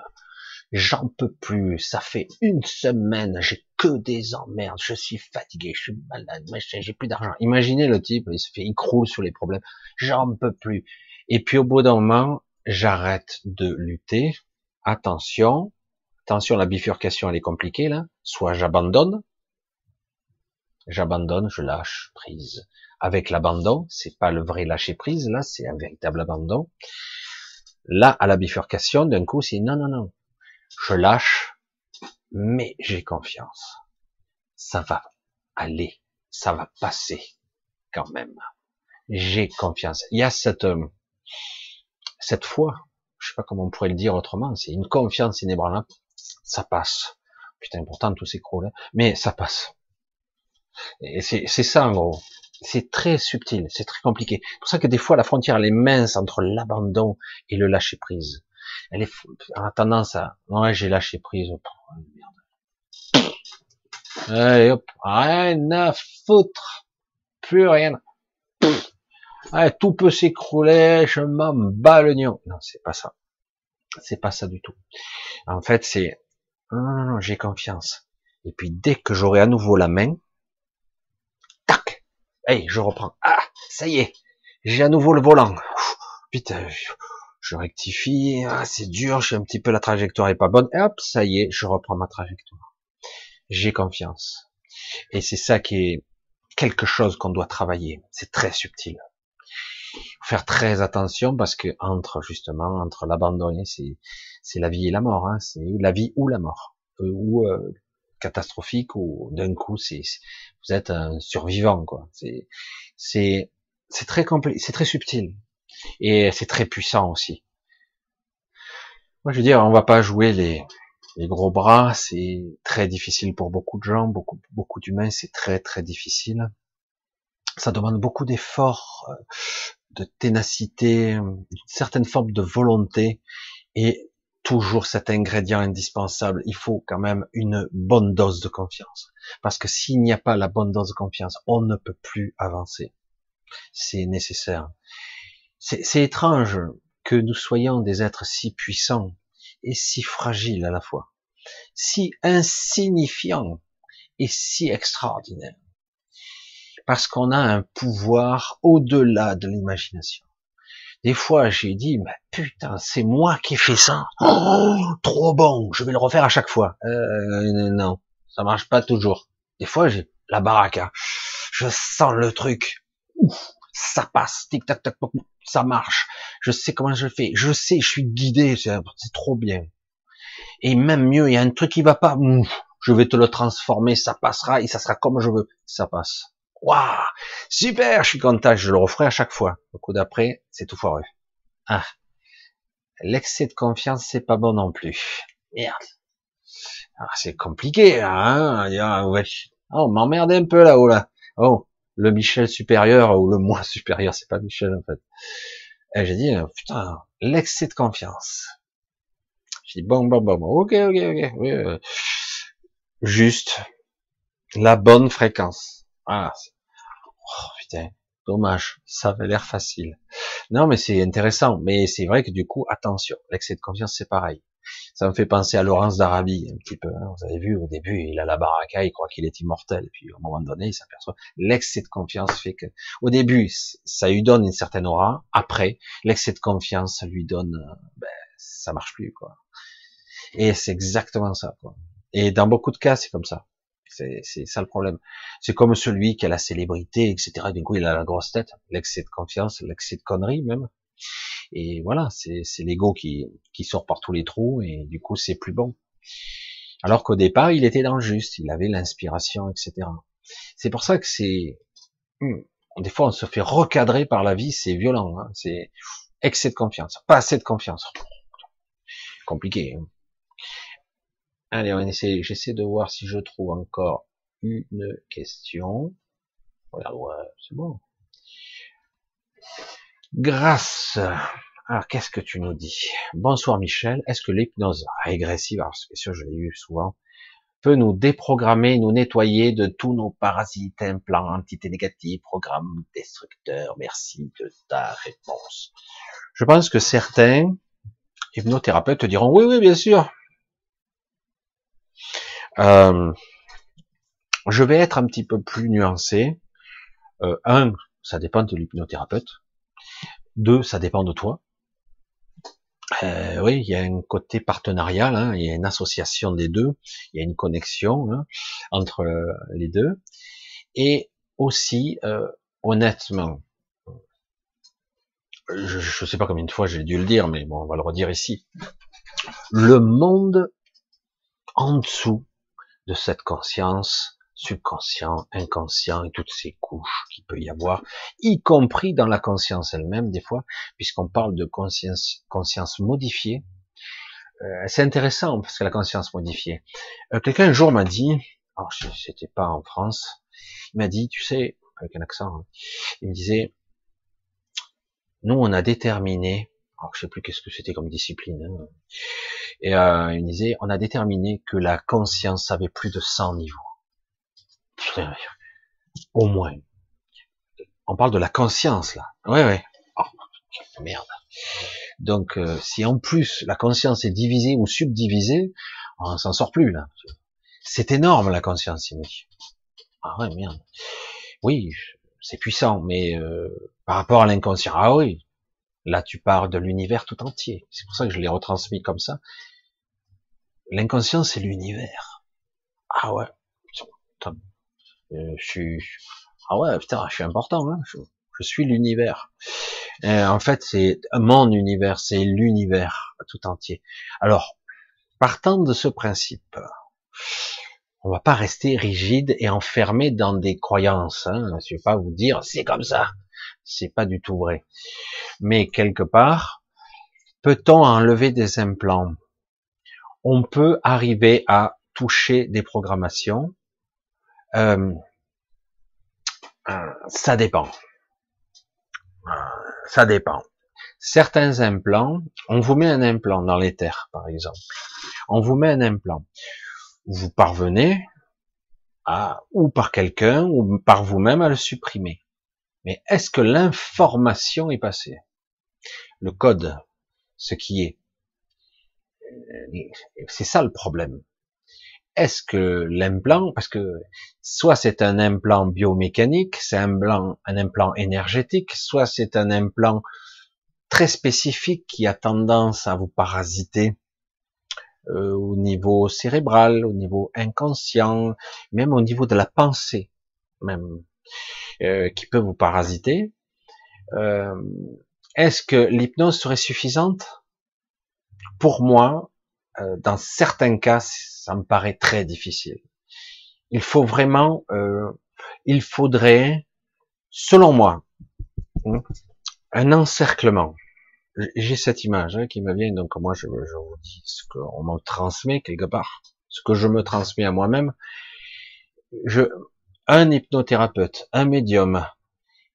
J'en peux plus. Ça fait une semaine, j'ai que des emmerdes. Je suis fatigué, je suis malade, j'ai plus d'argent. Imaginez le type, il se fait, il croule sur les problèmes. J'en peux plus. Et puis au bout d'un moment, j'arrête de lutter. Attention, attention, la bifurcation elle est compliquée là. Soit j'abandonne, j'abandonne, je lâche prise. Avec l'abandon, c'est pas le vrai lâcher prise, là, c'est un véritable abandon. Là, à la bifurcation, d'un coup, c'est non, non, non. Je lâche, mais j'ai confiance. Ça va aller, ça va passer, quand même. J'ai confiance. Il y a cette, euh, cette foi, je sais pas comment on pourrait le dire autrement, c'est une confiance inébranlable. Ça passe. Putain, pourtant tout s'écroule, hein. mais ça passe. Et c'est ça en gros. C'est très subtil, c'est très compliqué. C'est pour ça que des fois la frontière elle est mince entre l'abandon et le lâcher prise. Elle est a tendance à ouais j'ai lâché prise. Oh, merde. Allez hop, rien à foutre, plus rien. Tout peut s'écrouler, je m'en bats le nion. Non, c'est pas ça. C'est pas ça du tout. En fait, c'est non, non, non, j'ai confiance. Et puis dès que j'aurai à nouveau la main, Hey, je reprends. Ah, ça y est, j'ai à nouveau le volant. putain, je, rectifie. Ah, c'est dur, suis un petit peu la trajectoire est pas bonne. hop, ça y est, je reprends ma trajectoire. J'ai confiance. Et c'est ça qui est quelque chose qu'on doit travailler. C'est très subtil. Faire très attention parce que entre justement entre l'abandonner, c'est c'est la vie et la mort. Hein. C'est la vie ou la mort, euh, euh, catastrophique ou d'un coup c'est vous êtes un survivant quoi. C'est c'est c'est très complet, c'est très subtil et c'est très puissant aussi. Moi je veux dire, on va pas jouer les les gros bras, c'est très difficile pour beaucoup de gens, beaucoup beaucoup d'humains, c'est très très difficile. Ça demande beaucoup d'efforts, euh, de ténacité, une certaine forme de volonté et toujours cet ingrédient indispensable. Il faut quand même une bonne dose de confiance. Parce que s'il n'y a pas la bonne dose de confiance, on ne peut plus avancer. C'est nécessaire. C'est étrange que nous soyons des êtres si puissants et si fragiles à la fois, si insignifiants et si extraordinaires. Parce qu'on a un pouvoir au-delà de l'imagination. Des fois, j'ai dit, mais putain, c'est moi qui ai fait ça. Oh, trop bon, je vais le refaire à chaque fois. Euh, non, ça marche pas toujours. Des fois, j'ai la baraque. Hein. Je sens le truc. Ouf, ça passe. Tic tac tac, ça marche. Je sais comment je fais. Je sais, je suis guidé. C'est trop bien. Et même mieux, il y a un truc qui va pas. je vais te le transformer. Ça passera et ça sera comme je veux. Ça passe. Waouh, super, je suis content, je le referai à chaque fois. Le coup d'après, c'est tout foireux. Ah, l'excès de confiance, c'est pas bon non plus. Merde. Ah, c'est compliqué, hein. Oh, on m'emmerde un peu là-haut là. Oh, le Michel supérieur ou le moi supérieur, c'est pas Michel en fait. Et eh, j'ai dit, euh, putain, l'excès de confiance. J'ai dit bon, bon, bon, bon, ok, ok, ok. Euh, juste la bonne fréquence. Ah, oh, putain, dommage, ça avait l'air facile. Non, mais c'est intéressant. Mais c'est vrai que du coup, attention, l'excès de confiance, c'est pareil. Ça me fait penser à Laurence d'Arabie, un petit peu. Hein. Vous avez vu, au début, il a la baraka, il croit qu'il est immortel. Puis, au moment donné, il s'aperçoit. L'excès de confiance fait que, au début, ça lui donne une certaine aura. Après, l'excès de confiance, lui donne, euh, ben, ça marche plus, quoi. Et c'est exactement ça, quoi. Et dans beaucoup de cas, c'est comme ça. C'est ça le problème. C'est comme celui qui a la célébrité, etc. Du coup, il a la grosse tête, l'excès de confiance, l'excès de conneries même. Et voilà, c'est l'ego qui, qui sort par tous les trous et du coup, c'est plus bon. Alors qu'au départ, il était dans le juste, il avait l'inspiration, etc. C'est pour ça que c'est hmm, des fois on se fait recadrer par la vie, c'est violent, hein. c'est excès de confiance, pas assez de confiance. Compliqué. Hein. Allez, on essaie, j'essaie de voir si je trouve encore une question. Regarde, c'est bon. Grâce. Alors, qu'est-ce que tu nous dis? Bonsoir Michel. Est-ce que l'hypnose régressive, alors cette question je l'ai eu souvent, peut nous déprogrammer, nous nettoyer de tous nos parasites, implants, entités négatives, programmes destructeurs? Merci de ta réponse. Je pense que certains hypnothérapeutes te diront oui, oui, bien sûr. Euh, je vais être un petit peu plus nuancé. Euh, un, ça dépend de l'hypnothérapeute. Deux, ça dépend de toi. Euh, oui, il y a un côté partenarial, hein, il y a une association des deux, il y a une connexion hein, entre les deux. Et aussi, euh, honnêtement, je ne sais pas combien de fois j'ai dû le dire, mais bon, on va le redire ici. Le monde en dessous de cette conscience subconscient, inconscient et toutes ces couches qu'il peut y avoir, y compris dans la conscience elle-même des fois, puisqu'on parle de conscience, conscience modifiée. Euh, c'est intéressant parce que la conscience modifiée. Euh, quelqu'un un jour m'a dit, alors c'était pas en France, il m'a dit, tu sais, avec un accent, hein, il me disait, nous on a déterminé alors je sais plus qu'est-ce que c'était comme discipline. Hein. Et euh, il disait, on a déterminé que la conscience avait plus de 100 niveaux. Au moins. On parle de la conscience là. Ouais, ouais. Oh, merde. Donc, euh, si en plus la conscience est divisée ou subdivisée, on s'en sort plus là. C'est énorme la conscience, il me. Ah ouais, merde. Oui, c'est puissant, mais euh, par rapport à l'inconscient, ah oui, là tu parles de l'univers tout entier. C'est pour ça que je l'ai retransmis comme ça. L'inconscient, c'est l'univers. Ah ouais, euh, je suis, ah ouais, putain, je suis important, hein je, suis l'univers. Euh, en fait, c'est mon univers, c'est l'univers tout entier. Alors, partant de ce principe, on va pas rester rigide et enfermé dans des croyances. Hein. Je vais pas vous dire c'est comme ça. C'est pas du tout vrai. Mais quelque part, peut-on enlever des implants? On peut arriver à toucher des programmations. Euh, euh, ça dépend. Euh, ça dépend. Certains implants, on vous met un implant dans l'éther, par exemple. On vous met un implant vous parvenez à, ou par quelqu'un, ou par vous-même à le supprimer. Mais est-ce que l'information est passée? Le code, ce qui est. C'est ça le problème. Est-ce que l'implant, parce que soit c'est un implant biomécanique, c'est un, un implant énergétique, soit c'est un implant très spécifique qui a tendance à vous parasiter euh, au niveau cérébral, au niveau inconscient, même au niveau de la pensée, même, euh, qui peut vous parasiter. Euh, Est-ce que l'hypnose serait suffisante? Pour moi, euh, dans certains cas, ça me paraît très difficile. Il faut vraiment, il faudrait, selon moi, un encerclement j'ai cette image hein, qui me vient, donc moi je, je vous dis ce qu'on me transmet quelque part, ce que je me transmets à moi-même. Je, un hypnothérapeute, un médium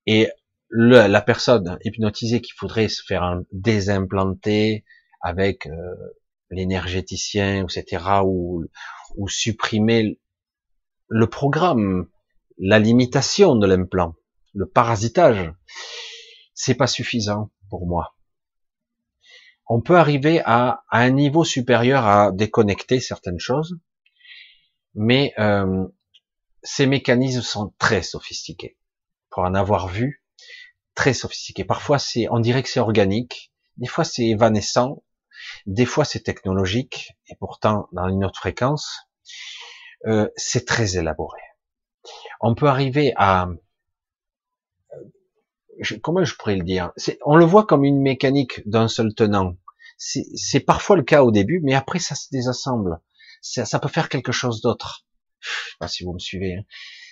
et le, la personne hypnotisée qu'il faudrait se faire désimplanter avec euh, l'énergéticien, etc., ou, ou supprimer le programme, la limitation de l'implant, le parasitage, c'est pas suffisant pour moi on peut arriver à, un niveau supérieur à déconnecter certaines choses, mais euh, ces mécanismes sont très sophistiqués. Pour en avoir vu, très sophistiqués. Parfois, c'est, on dirait que c'est organique, des fois c'est évanescent, des fois c'est technologique, et pourtant dans une autre fréquence, euh, c'est très élaboré. On peut arriver à comment je pourrais le dire? On le voit comme une mécanique d'un seul tenant. C'est parfois le cas au début, mais après ça se désassemble. Ça, ça peut faire quelque chose d'autre. Pas si vous me suivez. Hein.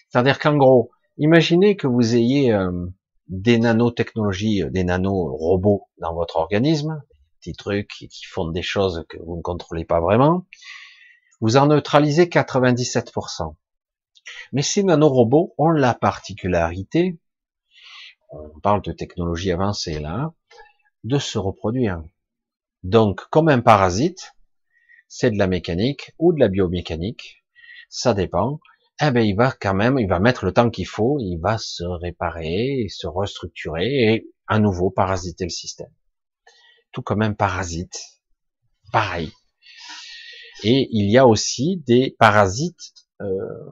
C'est-à-dire qu'en gros, imaginez que vous ayez euh, des nanotechnologies, euh, des nanorobots dans votre organisme, des petits trucs qui font des choses que vous ne contrôlez pas vraiment. Vous en neutralisez 97%. Mais ces nanorobots ont la particularité on parle de technologie avancée là, de se reproduire. Donc, comme un parasite, c'est de la mécanique ou de la biomécanique, ça dépend. Eh ben, il va quand même, il va mettre le temps qu'il faut, il va se réparer, se restructurer et à nouveau parasiter le système. Tout comme un parasite, pareil. Et il y a aussi des parasites euh,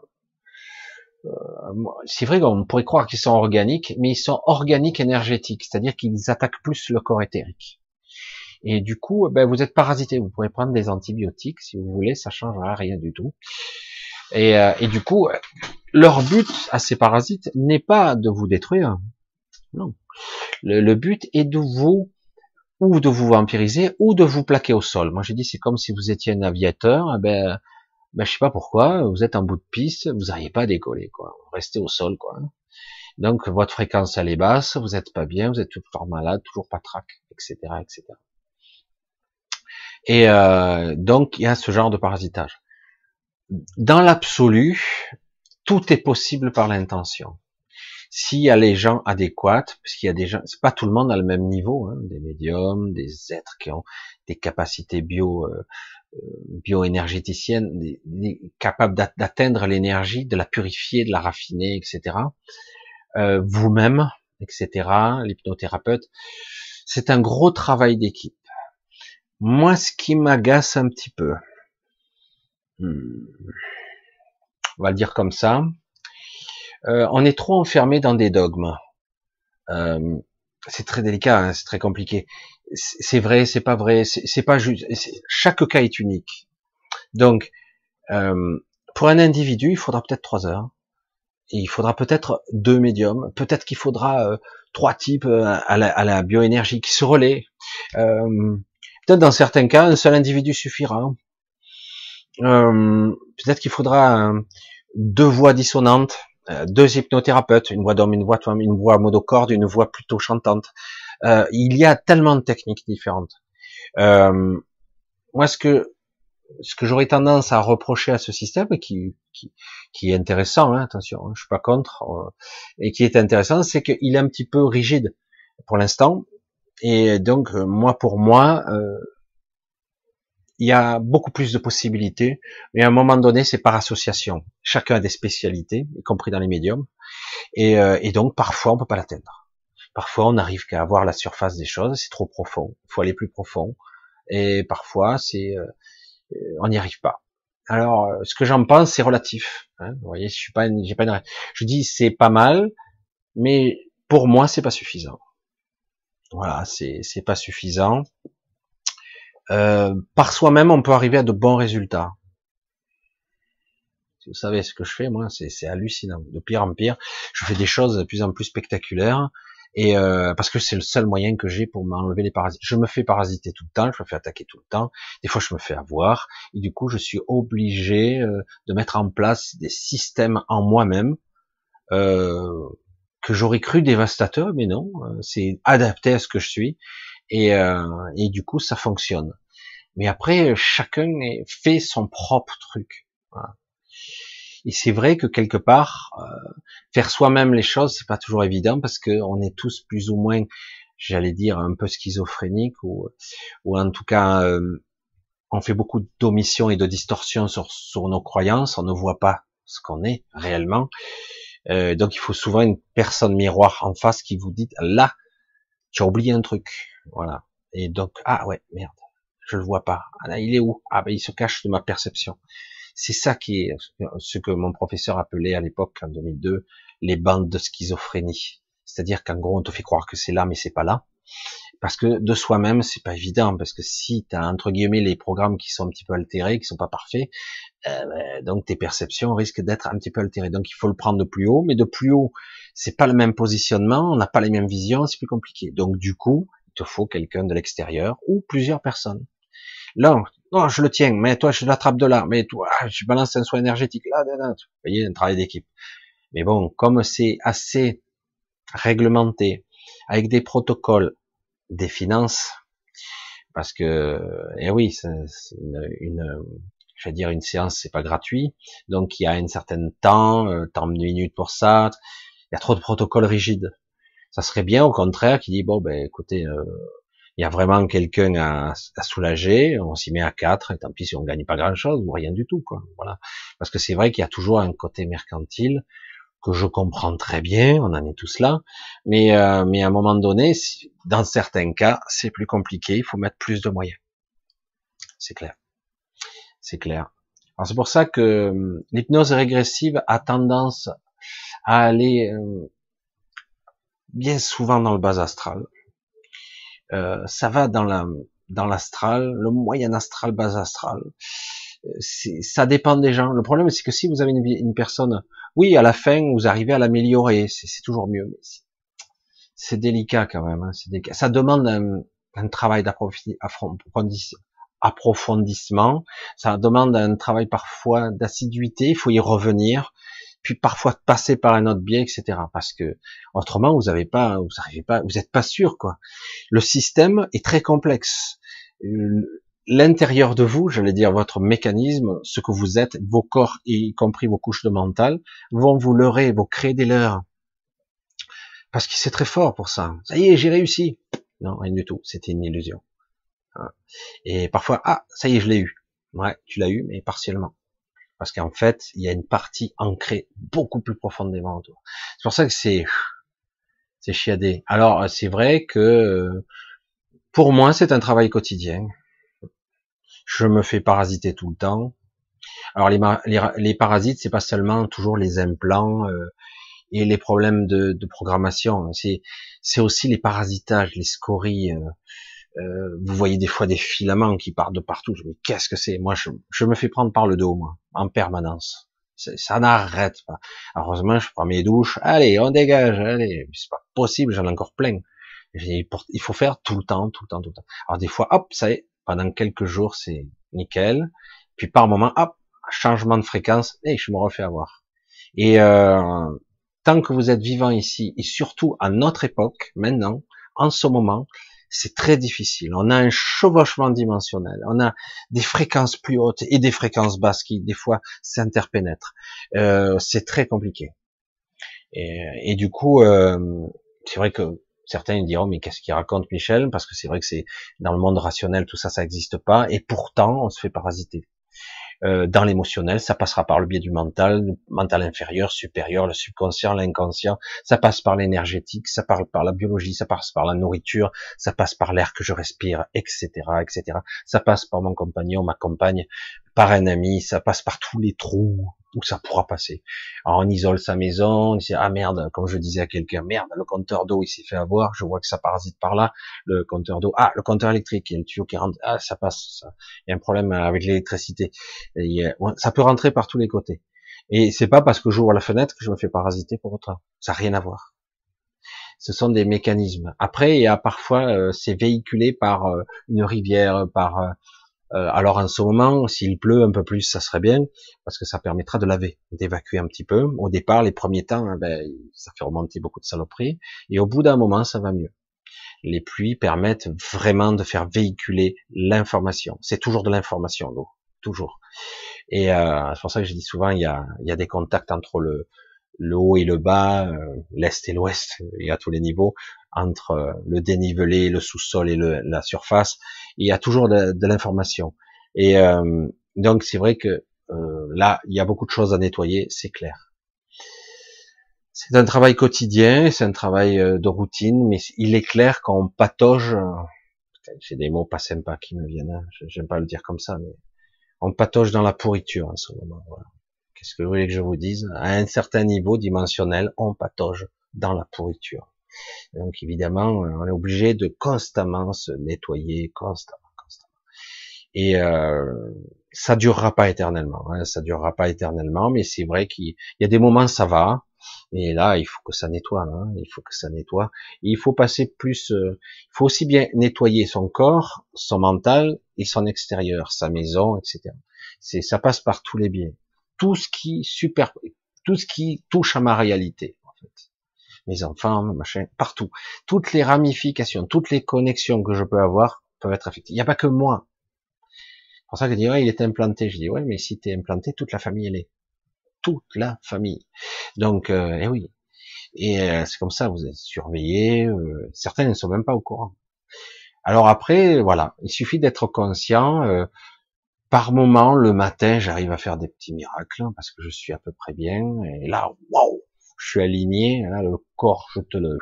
euh, c'est vrai qu'on pourrait croire qu'ils sont organiques, mais ils sont organiques énergétiques, c'est-à-dire qu'ils attaquent plus le corps éthérique. Et du coup, ben, vous êtes parasité. Vous pourrez prendre des antibiotiques si vous voulez, ça changera rien du tout. Et, euh, et du coup, leur but à ces parasites n'est pas de vous détruire. Non. Le, but est de vous ou de vous vampiriser ou de vous plaquer au sol. Moi, j'ai dit c'est comme si vous étiez un aviateur. Eh ben, ben, je sais pas pourquoi, vous êtes en bout de piste, vous n'arrivez pas à décoller, quoi. Vous restez au sol, quoi. Donc, votre fréquence, elle est basse, vous n'êtes pas bien, vous êtes toujours malade, toujours pas trac, etc., etc. Et euh, donc, il y a ce genre de parasitage. Dans l'absolu, tout est possible par l'intention. S'il y a les gens adéquats, puisqu'il y a des gens, c'est pas tout le monde à le même niveau, hein, des médiums, des êtres qui ont des capacités bio euh, euh, bioénergéticienne, capable d'atteindre l'énergie, de la purifier, de la raffiner, etc. Euh, vous-même, etc. L'hypnothérapeute, c'est un gros travail d'équipe. Moi, ce qui m'agace un petit peu, on va le dire comme ça, euh, on est trop enfermé dans des dogmes. Euh, c'est très délicat, hein, c'est très compliqué. C'est vrai, c'est pas vrai, c'est pas juste. Chaque cas est unique. Donc, euh, pour un individu, il faudra peut-être trois heures. Il faudra peut-être deux médiums. Peut-être qu'il faudra euh, trois types à la, à, la, bioénergie qui se relaient. peut-être dans certains cas, un seul individu suffira. Peut-être qu'il faudra deux voix dissonantes euh, deux hypnothérapeutes, une voix d'homme, une voix de femme, une voix monocorde, une voix plutôt chantante. Euh, il y a tellement de techniques différentes. Euh, moi, ce que ce que j'aurais tendance à reprocher à ce système, qui qui, qui est intéressant, hein, attention, hein, je suis pas contre, euh, et qui est intéressant, c'est qu'il est un petit peu rigide pour l'instant. Et donc, moi, pour moi, euh, il y a beaucoup plus de possibilités, mais à un moment donné, c'est par association. Chacun a des spécialités, y compris dans les médiums, et, euh, et donc parfois on peut pas l'atteindre. Parfois on n'arrive qu'à voir la surface des choses, c'est trop profond, il faut aller plus profond, et parfois c'est, euh, on n'y arrive pas. Alors, euh, ce que j'en pense, c'est relatif. Hein, vous voyez, je suis pas, pas une... je dis c'est pas mal, mais pour moi c'est pas suffisant. Voilà, c'est c'est pas suffisant. Euh, par soi-même, on peut arriver à de bons résultats. Vous savez ce que je fais, moi, c'est hallucinant. De pire en pire, je fais des choses de plus en plus spectaculaires. Et euh, parce que c'est le seul moyen que j'ai pour m'enlever les parasites. Je me fais parasiter tout le temps, je me fais attaquer tout le temps. Des fois, je me fais avoir, et du coup, je suis obligé euh, de mettre en place des systèmes en moi-même euh, que j'aurais cru dévastateurs, mais non, c'est adapté à ce que je suis et, euh, et du coup ça fonctionne. Mais après chacun fait son propre truc. Et c'est vrai que quelque part euh, faire soi-même les choses c'est pas toujours évident parce que on est tous plus ou moins, j'allais dire un peu schizophréniques ou ou en tout cas euh, on fait beaucoup d'omissions et de distorsions sur, sur nos croyances, on ne voit pas ce qu'on est réellement. Euh, donc il faut souvent une personne miroir en face qui vous dit là tu as oublié un truc, voilà. Et donc, ah ouais, merde, je le vois pas. Ah là, il est où? Ah ben, il se cache de ma perception. C'est ça qui est ce que mon professeur appelait à l'époque, en 2002, les bandes de schizophrénie. C'est-à-dire qu'en gros, on te fait croire que c'est là, mais c'est pas là. Parce que de soi-même, c'est pas évident, parce que si tu as entre guillemets les programmes qui sont un petit peu altérés, qui sont pas parfaits, euh, ben, donc tes perceptions risquent d'être un petit peu altérées. Donc il faut le prendre de plus haut, mais de plus haut, c'est pas le même positionnement, on n'a pas les mêmes visions, c'est plus compliqué. Donc du coup, te faut quelqu'un de l'extérieur ou plusieurs personnes. Là, non, je le tiens, mais toi, je l'attrape de là, mais toi, je balance un soin énergétique là, là, là. Vous voyez, un travail d'équipe. Mais bon, comme c'est assez réglementé, avec des protocoles, des finances, parce que, eh oui, c'est une, une, je vais dire une séance, c'est pas gratuit, donc il y a un certain temps, euh, temps de minutes pour ça, il y a trop de protocoles rigides. Ça serait bien au contraire qui dit bon ben écoutez, euh, il y a vraiment quelqu'un à, à, soulager, on s'y met à quatre, et tant pis si on gagne pas grand chose ou rien du tout quoi. Voilà, parce que c'est vrai qu'il y a toujours un côté mercantile que je comprends très bien, on en est tous là, mais euh, mais à un moment donné, dans certains cas, c'est plus compliqué, il faut mettre plus de moyens. C'est clair, c'est clair. Alors c'est pour ça que euh, l'hypnose régressive a tendance à aller euh, bien souvent dans le bas astral. Euh, ça va dans la dans l'astral, le moyen astral, bas astral. Euh, ça dépend des gens. Le problème, c'est que si vous avez une, une, personne, oui, à la fin, vous arrivez à l'améliorer, c'est toujours mieux. Mais c'est délicat quand même. Hein, délicat. Ça demande un, un travail d'approfondissement. Ça demande un travail parfois d'assiduité. Il faut y revenir puis parfois passer par un autre biais, etc. Parce que autrement, vous n'avez pas, vous n'arrivez pas, vous n'êtes pas sûr, quoi. Le système est très complexe. L'intérieur de vous, j'allais dire votre mécanisme, ce que vous êtes, vos corps, y compris vos couches de mental, vont vous leurrer, vous créer des leurs. Parce que c'est très fort pour ça. Ça y est, j'ai réussi. Non, rien du tout. C'était une illusion. Hein. Et parfois, ah, ça y est, je l'ai eu. Ouais, tu l'as eu, mais partiellement parce qu'en fait, il y a une partie ancrée beaucoup plus profondément en toi. C'est pour ça que c'est c'est chiadé. Alors c'est vrai que pour moi, c'est un travail quotidien. Je me fais parasiter tout le temps. Alors les, les, les parasites, c'est pas seulement toujours les implants, euh, et les problèmes de, de programmation. C'est, c'est aussi les parasitages, les scories. Euh, euh, vous voyez des fois des filaments qui partent de partout. Je me dis qu'est-ce que c'est? Moi, je, je, me fais prendre par le dos, moi, en permanence. Ça n'arrête pas. Heureusement, je prends mes douches. Allez, on dégage. Allez, c'est pas possible, j'en ai encore plein. Il faut faire tout le temps, tout le temps, tout le temps. Alors des fois, hop, ça y est, pendant quelques jours, c'est nickel. Puis par moment, hop, changement de fréquence, et je me refais avoir. Et euh, tant que vous êtes vivant ici, et surtout à notre époque, maintenant, en ce moment, c'est très difficile. On a un chevauchement dimensionnel, on a des fréquences plus hautes et des fréquences basses qui des fois s'interpénètrent. Euh, c'est très compliqué. Et, du coup, euh, c'est vrai que certains diront mais qu'est-ce qu'il raconte Michel? Parce que c'est vrai que c'est dans le monde rationnel tout ça ça n'existe pas et pourtant on se fait parasiter. Euh, dans l'émotionnel, ça passera par le biais du mental, mental inférieur, supérieur, le subconscient, l'inconscient, ça passe par l'énergétique, ça passe par la biologie, ça passe par la nourriture, ça passe par l'air que je respire, etc., etc. Ça passe par mon compagnon, ma compagne, par un ami, ça passe par tous les trous où ça pourra passer. Alors on isole sa maison, on dit ah merde, comme je disais à quelqu'un, merde, le compteur d'eau il s'est fait avoir, je vois que ça parasite par là, le compteur d'eau, ah le compteur électrique, il y a un tuyau qui rentre, ah ça passe, ça. il y a un problème avec l'électricité, ça peut rentrer par tous les côtés. Et c'est pas parce que j'ouvre la fenêtre que je me fais parasiter pour autant, ça n'a rien à voir. Ce sont des mécanismes. Après, il y a parfois, euh, c'est véhiculé par euh, une rivière, par euh, euh, alors en ce moment, s'il pleut un peu plus, ça serait bien, parce que ça permettra de laver, d'évacuer un petit peu. Au départ, les premiers temps, hein, ben, ça fait remonter beaucoup de saloperies, et au bout d'un moment, ça va mieux. Les pluies permettent vraiment de faire véhiculer l'information. C'est toujours de l'information, l'eau, toujours. Et euh, c'est pour ça que je dis souvent, il y a, y a des contacts entre le, le haut et le bas, euh, l'est et l'ouest, et à tous les niveaux, entre euh, le dénivelé, le sous-sol et le, la surface. Il y a toujours de, de l'information. Et euh, donc c'est vrai que là, il y a beaucoup de choses à nettoyer, c'est clair. C'est un travail quotidien, c'est un travail de routine, mais il est clair qu'on patauge. C'est des mots pas sympas qui me viennent. Hein, j'aime pas le dire comme ça, mais on patauge dans la pourriture en ce moment. Voilà. Qu'est-ce que vous voulez que je vous dise? À un certain niveau dimensionnel, on patauge dans la pourriture. Donc évidemment, on est obligé de constamment se nettoyer, constamment, constamment. Et euh, ça durera pas éternellement. Hein, ça durera pas éternellement, mais c'est vrai qu'il y a des moments ça va, et là il faut que ça nettoie. Hein, il faut que ça nettoie. il faut passer plus. Euh, il faut aussi bien nettoyer son corps, son mental et son extérieur, sa maison, etc. C'est ça passe par tous les biais tout ce qui super, tout ce qui touche à ma réalité, en fait. Mes enfants, machin, partout. Toutes les ramifications, toutes les connexions que je peux avoir peuvent être affectées. Il n'y a pas que moi. C'est pour ça que je dis, ouais, il est implanté. Je dis, ouais, mais si tu es implanté, toute la famille, elle est. Toute la famille. Donc, euh, eh oui. Et euh, c'est comme ça, vous êtes surveillés. Euh, certains ne sont même pas au courant. Alors après, voilà, il suffit d'être conscient. Euh, par moment, le matin, j'arrive à faire des petits miracles hein, parce que je suis à peu près bien. Et là, waouh, je suis aligné. Là, le corps, je te le,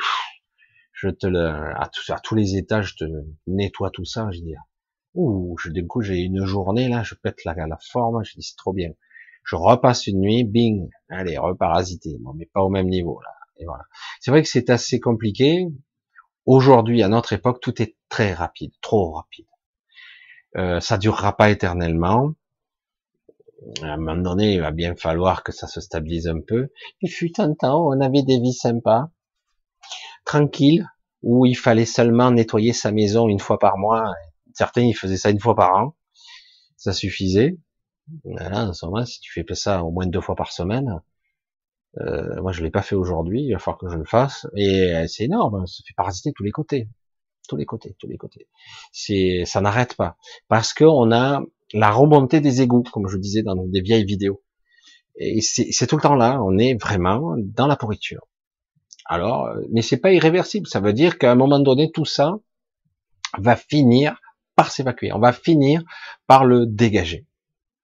je te le, à, tous les étages, je te nettoie tout ça. Je dis, ouh, je, du coup, j'ai une journée là, je pète la, la forme. Je dis, c'est trop bien. Je repasse une nuit, bing, allez, reparasiter. Bon, mais pas au même niveau là. Et voilà. C'est vrai que c'est assez compliqué. Aujourd'hui, à notre époque, tout est très rapide, trop rapide. Euh, ça durera pas éternellement. À un moment donné, il va bien falloir que ça se stabilise un peu. Il fut un temps où on avait des vies sympas, tranquilles, où il fallait seulement nettoyer sa maison une fois par mois. Certains, ils faisaient ça une fois par an. Ça suffisait. Là, en ce moment, si tu fais ça au moins deux fois par semaine, euh, moi je l'ai pas fait aujourd'hui, il va falloir que je le fasse. Et euh, c'est énorme, ça fait parasiter tous les côtés tous les côtés, tous les côtés. C'est, ça n'arrête pas parce que on a la remontée des égouts, comme je disais dans des vieilles vidéos. Et c'est tout le temps là, on est vraiment dans la pourriture. Alors, mais c'est pas irréversible. Ça veut dire qu'à un moment donné, tout ça va finir par s'évacuer. On va finir par le dégager.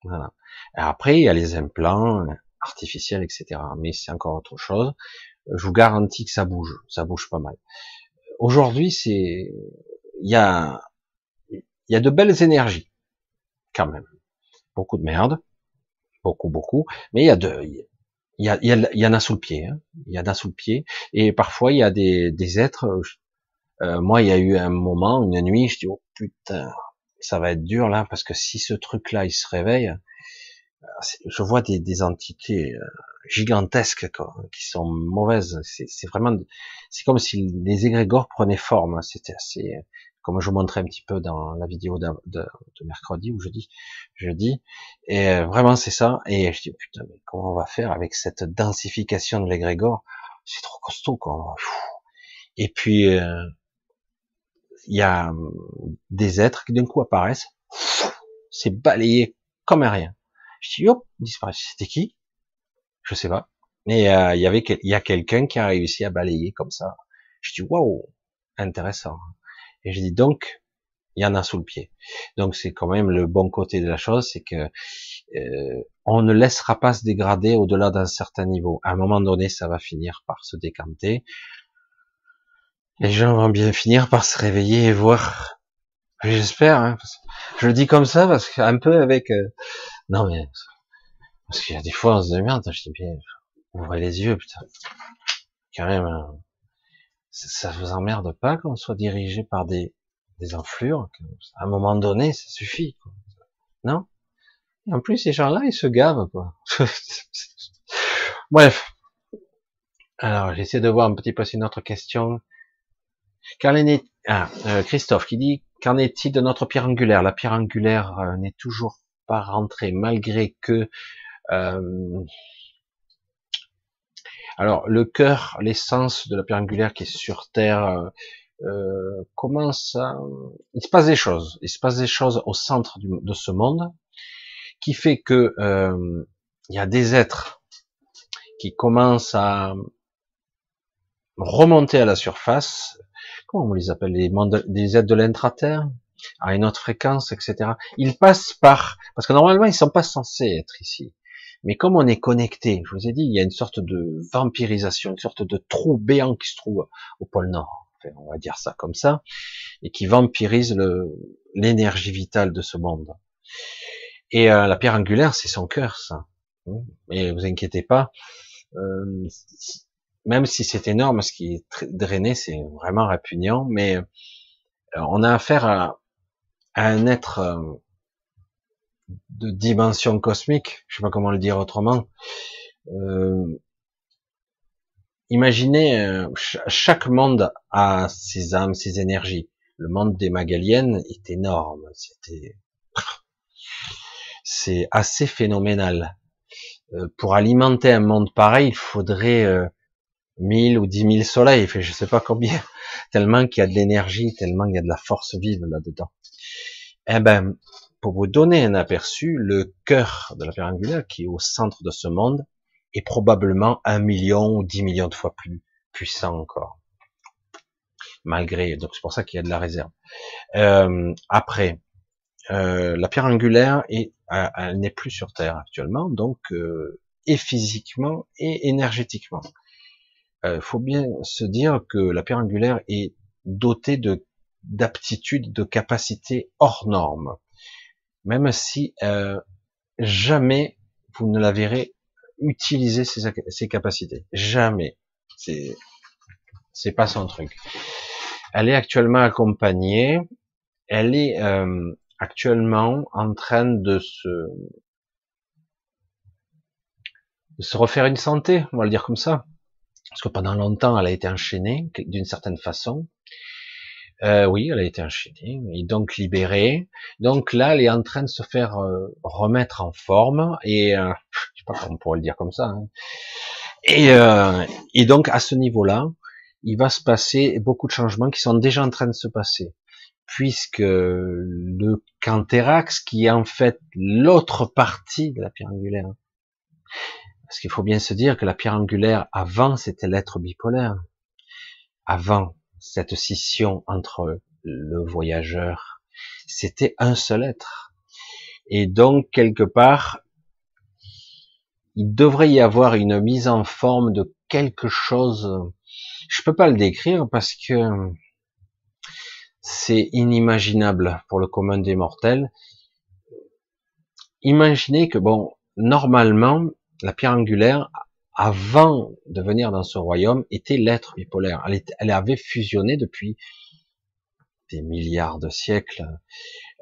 Voilà. après, il y a les implants artificiels, etc. Mais c'est encore autre chose. Je vous garantis que ça bouge, ça bouge pas mal aujourd'hui, c'est, il y a, il y a de belles énergies, quand même. Beaucoup de merde. Beaucoup, beaucoup. Mais il y a de, il y, a, il y, en a sous le pied, hein. il y en a sous le pied, et parfois il y a des, des êtres. Euh, moi, il y a eu un moment, une nuit, je dis oh putain, ça va être dur là, parce que si ce truc-là il se réveille, euh, je vois des, des entités euh, gigantesques quoi, qui sont mauvaises. C'est vraiment, c'est comme si les égrégores prenaient forme. Hein. C'était assez, comme je vous montrais un petit peu dans la vidéo de, de, mercredi ou jeudi, jeudi. Et euh, vraiment c'est ça. Et je dis putain, mais comment on va faire avec cette densification de l'égrégore? C'est trop costaud quoi. Et puis euh, il y a hum, des êtres qui d'un coup apparaissent, c'est balayé comme rien. Je dis hop, disparaît. C'était qui? Je sais pas. Et euh, il y avait il y a quelqu'un qui a réussi à balayer comme ça. Je dis waouh, intéressant. Et je dis donc, il y en a sous le pied. Donc c'est quand même le bon côté de la chose, c'est que euh, on ne laissera pas se dégrader au-delà d'un certain niveau. À un moment donné, ça va finir par se décanter. Les gens vont bien finir par se réveiller et voir. J'espère. Hein, je le dis comme ça parce qu'un peu avec. Euh, non mais parce qu'il y a des fois on se demande. Je dis bien, ouvrez les yeux, putain. Quand même. Hein ça vous emmerde pas qu'on soit dirigé par des, des enflures À un moment donné, ça suffit. Quoi. Non? En plus, ces gens-là, ils se gavent. Quoi. Bref. Alors, j'essaie de voir un petit peu si une autre question. Ah, euh, Christophe qui dit qu'en est-il de notre pierre angulaire? La pierre angulaire euh, n'est toujours pas rentrée malgré que euh, alors le cœur, l'essence de la pierre angulaire qui est sur Terre, euh, euh, commence à... Il se passe des choses. Il se passe des choses au centre de ce monde qui fait que euh, il y a des êtres qui commencent à remonter à la surface. Comment on les appelle? Les des êtres de l'intraterre? À une autre fréquence, etc. Ils passent par parce que normalement ils sont pas censés être ici. Mais comme on est connecté, je vous ai dit, il y a une sorte de vampirisation, une sorte de trou béant qui se trouve au pôle Nord, on va dire ça comme ça, et qui vampirise l'énergie vitale de ce monde. Et euh, la pierre angulaire, c'est son cœur, ça. Et vous inquiétez pas, euh, même si c'est énorme, ce qui est drainé, c'est vraiment répugnant, mais euh, on a affaire à, à un être euh, de dimension cosmique, je sais pas comment le dire autrement. Euh, imaginez, euh, chaque monde a ses âmes, ses énergies. Le monde des Magaliennes est énorme. C'était, c'est assez phénoménal. Euh, pour alimenter un monde pareil, il faudrait euh, 1000 ou dix mille soleils, fait je sais pas combien, tellement qu'il y a de l'énergie, tellement il y a de la force vive là-dedans. Eh ben, pour vous donner un aperçu, le cœur de la pierre angulaire, qui est au centre de ce monde, est probablement un million ou dix millions de fois plus puissant encore. Malgré, donc c'est pour ça qu'il y a de la réserve. Euh, après, euh, la pierre angulaire elle n'est plus sur Terre actuellement, donc euh, et physiquement et énergétiquement. Il faut bien se dire que la pierre angulaire est dotée de d'aptitudes, de capacités hors normes même si euh, jamais vous ne la verrez utiliser ses, capacités. Jamais. C'est c'est pas son truc. Elle est actuellement accompagnée. Elle est euh, actuellement en train de se de se refaire une santé, on va le dire comme ça. Parce que pendant longtemps, elle a été enchaînée d'une certaine façon. Euh, oui, elle a été enchaînée et donc libérée. Donc là, elle est en train de se faire euh, remettre en forme et euh, je sais pas comment on pourrait le dire comme ça. Hein. Et, euh, et donc à ce niveau-là, il va se passer beaucoup de changements qui sont déjà en train de se passer, puisque le Canthérax, qui est en fait l'autre partie de la pierre angulaire, parce qu'il faut bien se dire que la pierre angulaire avant c'était l'être bipolaire, avant cette scission entre le voyageur, c'était un seul être. Et donc, quelque part, il devrait y avoir une mise en forme de quelque chose. Je peux pas le décrire parce que c'est inimaginable pour le commun des mortels. Imaginez que bon, normalement, la pierre angulaire avant de venir dans ce royaume, était l'être bipolaire. Elle, avait fusionné depuis des milliards de siècles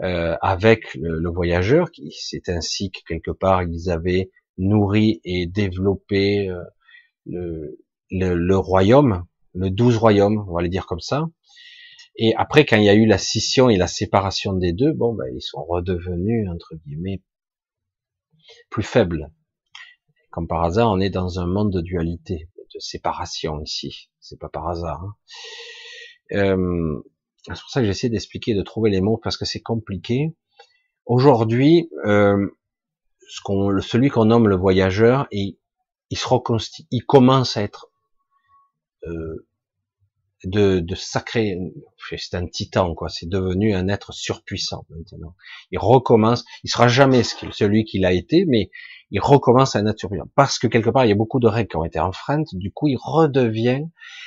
euh, avec le, voyageur. C'est ainsi que quelque part ils avaient nourri et développé euh, le, le, royaume, le douze royaume, on va le dire comme ça. Et après, quand il y a eu la scission et la séparation des deux, bon, ben, ils sont redevenus entre guillemets plus faibles. Comme par hasard, on est dans un monde de dualité, de séparation ici. C'est pas par hasard. Hein. Euh, c'est pour ça que j'essaie d'expliquer, de trouver les mots parce que c'est compliqué. Aujourd'hui, euh, celui qu'on nomme le voyageur, il, il se il commence à être euh, de, de sacré, c'est un titan quoi, c'est devenu un être surpuissant maintenant. Il recommence, il sera jamais celui qu'il a été, mais il recommence à être surpuissant parce que quelque part il y a beaucoup de règles qui ont été enfreintes. Du coup, il redevient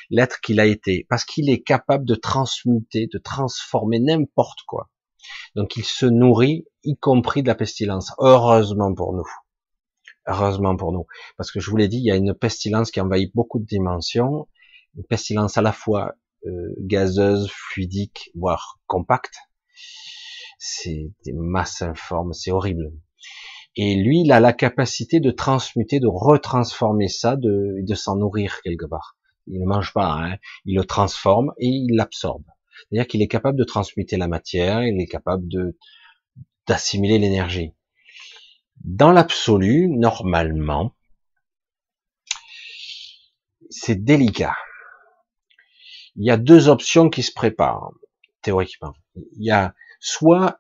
l'être qu'il a été parce qu'il est capable de transmuter, de transformer n'importe quoi. Donc il se nourrit, y compris de la pestilence. Heureusement pour nous. Heureusement pour nous. Parce que je vous l'ai dit, il y a une pestilence qui envahit beaucoup de dimensions une pestilence à la fois euh, gazeuse, fluidique, voire compacte. C'est des masses informes, c'est horrible. Et lui, il a la capacité de transmuter, de retransformer ça, de, de s'en nourrir quelque part. Il ne mange pas, hein, il le transforme et il l'absorbe. C'est-à-dire qu'il est capable de transmuter la matière, il est capable de d'assimiler l'énergie. Dans l'absolu, normalement, c'est délicat il y a deux options qui se préparent, théoriquement. Il y a soit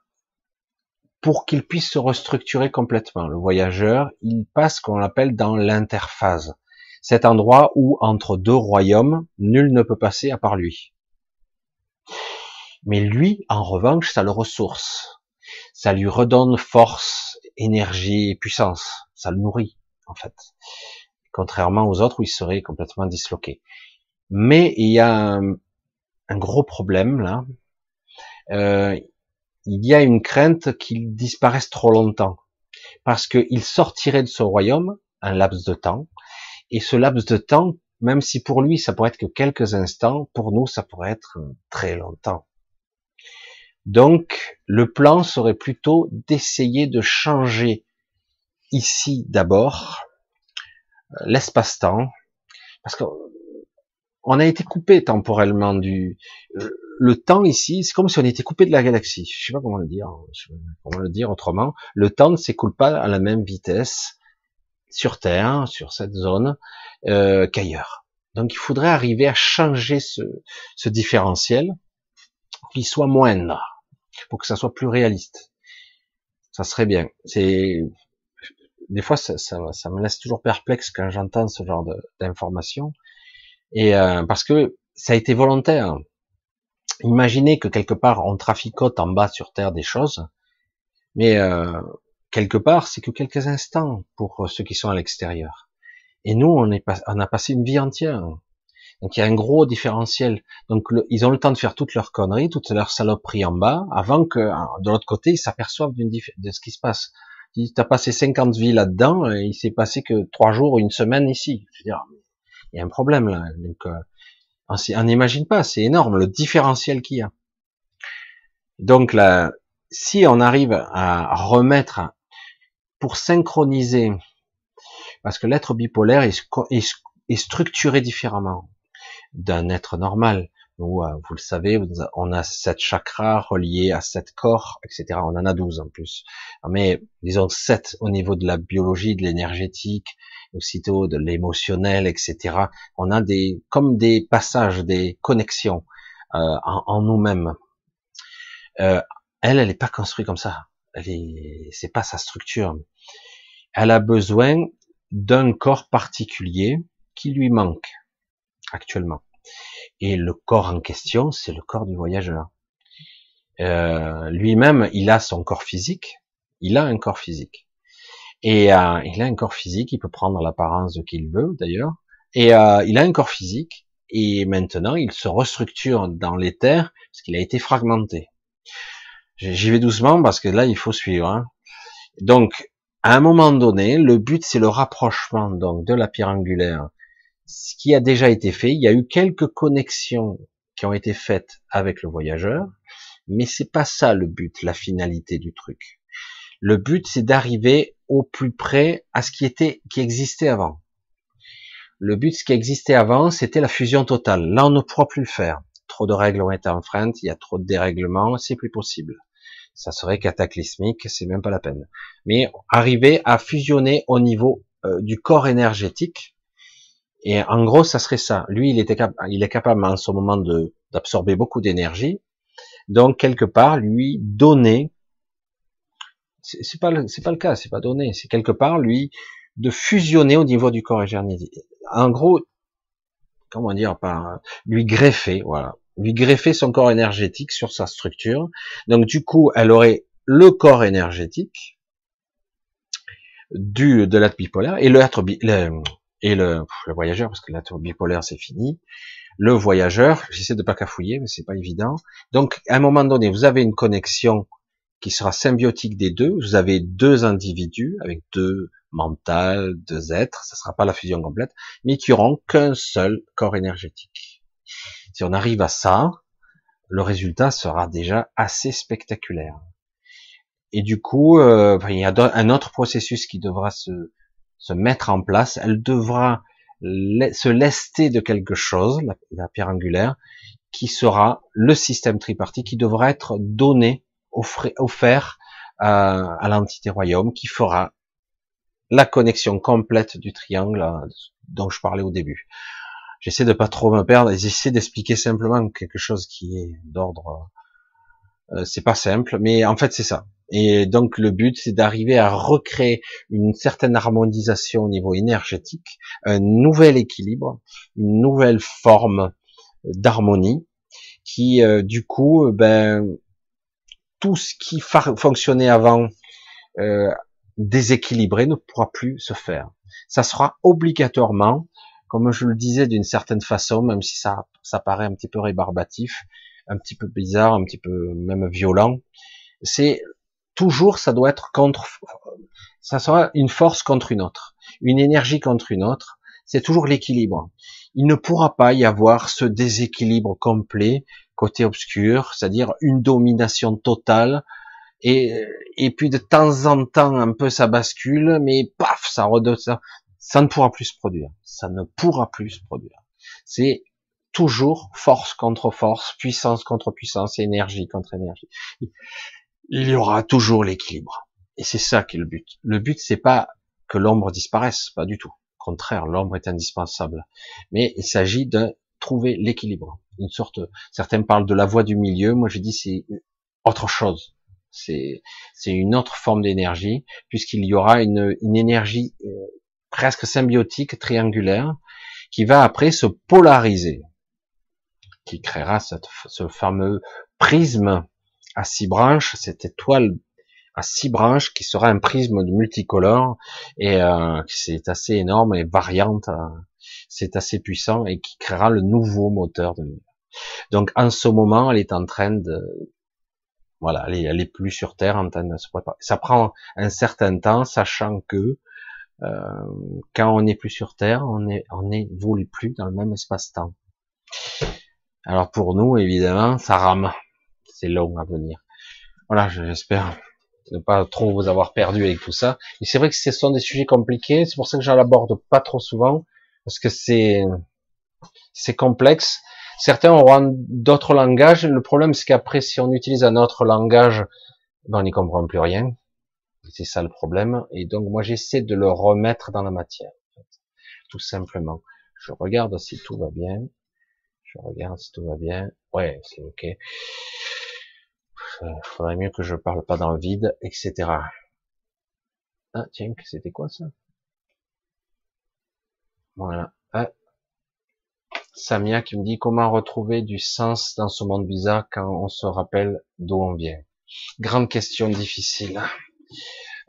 pour qu'il puisse se restructurer complètement, le voyageur, il passe ce qu'on appelle dans l'interphase. Cet endroit où, entre deux royaumes, nul ne peut passer à part lui. Mais lui, en revanche, ça le ressource. Ça lui redonne force, énergie et puissance. Ça le nourrit, en fait. Contrairement aux autres où il serait complètement disloqué. Mais il y a un, gros problème là. Euh, il y a une crainte qu'il disparaisse trop longtemps, parce qu'il sortirait de ce royaume un laps de temps, et ce laps de temps, même si pour lui ça pourrait être que quelques instants, pour nous ça pourrait être très longtemps. Donc le plan serait plutôt d'essayer de changer ici d'abord l'espace-temps, parce que on a été coupé temporellement du euh, le temps ici, c'est comme si on était coupé de la galaxie. Je sais pas comment le dire, comment le dire autrement. Le temps ne s'écoule pas à la même vitesse sur Terre, sur cette zone, euh, qu'ailleurs. Donc il faudrait arriver à changer ce, ce différentiel, qu'il soit moindre, pour que ça soit plus réaliste. Ça serait bien. C'est des fois ça, ça, ça, me laisse toujours perplexe quand j'entends ce genre d'informations et euh, parce que ça a été volontaire. Imaginez que quelque part on traficote en bas sur Terre des choses, mais euh, quelque part c'est que quelques instants pour ceux qui sont à l'extérieur. Et nous on, est on a passé une vie entière. Donc il y a un gros différentiel. Donc ils ont le temps de faire toutes leurs conneries, toutes leurs saloperies en bas, avant que de l'autre côté ils s'aperçoivent de ce qui se passe. Tu as passé 50 vies là-dedans, et il s'est passé que trois jours ou une semaine ici. Je veux dire, y a un problème là. Donc, euh, on n'imagine pas, c'est énorme le différentiel qu'il y a. Donc là, si on arrive à remettre, pour synchroniser, parce que l'être bipolaire est, structuré différemment d'un être normal. Euh, vous le savez, on a sept chakras reliés à sept corps, etc. On en a douze en plus. Mais disons sept au niveau de la biologie, de l'énergétique, aussitôt de l'émotionnel, etc. On a des comme des passages, des connexions euh, en, en nous-mêmes. Euh, elle, elle n'est pas construite comme ça. Elle est, c'est pas sa structure. Elle a besoin d'un corps particulier qui lui manque actuellement. Et le corps en question, c'est le corps du voyageur. Euh, lui-même, il a son corps physique. Il a un corps physique. Et euh, il a un corps physique, il peut prendre l'apparence de qu'il veut d'ailleurs. Et euh, il a un corps physique, et maintenant il se restructure dans l'éther, parce qu'il a été fragmenté. J'y vais doucement parce que là il faut suivre. Hein. Donc À un moment donné, le but c'est le rapprochement donc de la pierre angulaire. Ce qui a déjà été fait, il y a eu quelques connexions qui ont été faites avec le voyageur, mais c'est pas ça le but, la finalité du truc. Le but c'est d'arriver au plus près à ce qui était, qui existait avant. Le but, ce qui existait avant, c'était la fusion totale. Là, on ne pourra plus le faire. Trop de règles ont été enfreintes, il y a trop de dérèglements, c'est plus possible. Ça serait cataclysmique, c'est même pas la peine. Mais arriver à fusionner au niveau euh, du corps énergétique, et en gros, ça serait ça. Lui, il, était il est capable en ce moment d'absorber beaucoup d'énergie. Donc quelque part, lui donner, c'est pas pas le cas, c'est pas donner, c'est quelque part lui de fusionner au niveau du corps énergétique. En gros, comment dire, par lui greffer, voilà, lui greffer son corps énergétique sur sa structure. Donc du coup, elle aurait le corps énergétique du de l'être bipolaire et le, et le, voyageur, parce que l'être bipolaire c'est fini. Le voyageur, j'essaie de pas cafouiller, mais c'est pas évident. Donc, à un moment donné, vous avez une connexion qui sera symbiotique des deux. Vous avez deux individus avec deux mentales, deux êtres. Ça sera pas la fusion complète, mais qui auront qu'un seul corps énergétique. Si on arrive à ça, le résultat sera déjà assez spectaculaire. Et du coup, euh, il y a un autre processus qui devra se se mettre en place, elle devra se lester de quelque chose, la, pierre angulaire, qui sera le système tripartite qui devra être donné, offert à, à l'entité royaume, qui fera la connexion complète du triangle euh, dont je parlais au début. J'essaie de pas trop me perdre j'essaie d'expliquer simplement quelque chose qui est d'ordre, euh, c'est pas simple, mais en fait c'est ça. Et donc le but, c'est d'arriver à recréer une certaine harmonisation au niveau énergétique, un nouvel équilibre, une nouvelle forme d'harmonie, qui euh, du coup, ben tout ce qui fonctionnait avant euh, déséquilibré ne pourra plus se faire. Ça sera obligatoirement, comme je le disais d'une certaine façon, même si ça, ça paraît un petit peu rébarbatif, un petit peu bizarre, un petit peu même violent, c'est toujours ça doit être contre, ça sera une force contre une autre, une énergie contre une autre, c'est toujours l'équilibre. Il ne pourra pas y avoir ce déséquilibre complet côté obscur, c'est-à-dire une domination totale, et, et puis de temps en temps un peu ça bascule, mais paf, ça redonne ça, ça ne pourra plus se produire, ça ne pourra plus se produire. C'est toujours force contre force, puissance contre puissance, énergie contre énergie il y aura toujours l'équilibre. Et c'est ça qui est le but. Le but, c'est pas que l'ombre disparaisse, pas du tout. Au contraire, l'ombre est indispensable. Mais il s'agit de trouver l'équilibre. Une sorte, certains parlent de la voie du milieu. Moi, je dis c'est autre chose. C'est, c'est une autre forme d'énergie, puisqu'il y aura une, une énergie euh, presque symbiotique, triangulaire, qui va après se polariser, qui créera ce fameux prisme à six branches, cette étoile à six branches qui sera un prisme multicolore et euh, c'est assez énorme et variante, euh, c'est assez puissant et qui créera le nouveau moteur de l'univers. Donc en ce moment, elle est en train de voilà, elle est, plus sur Terre en train de se préparer. Ça prend un certain temps, sachant que euh, quand on n'est plus sur Terre, on est on plus dans le même espace-temps. Alors pour nous, évidemment, ça rame c'est long à venir. Voilà, j'espère ne pas trop vous avoir perdu avec tout ça. Et c'est vrai que ce sont des sujets compliqués, c'est pour ça que j'en aborde pas trop souvent, parce que c'est c'est complexe. Certains auront d'autres langages. Le problème, c'est qu'après, si on utilise un autre langage, ben, on n'y comprend plus rien. C'est ça le problème. Et donc, moi, j'essaie de le remettre dans la matière, tout simplement. Je regarde si tout va bien. Je regarde si tout va bien. Ouais, c'est ok. Euh, faudrait mieux que je parle pas dans le vide, etc. Ah, tiens, c'était quoi ça? Voilà. Ah. Samia qui me dit comment retrouver du sens dans ce monde bizarre quand on se rappelle d'où on vient? Grande question difficile.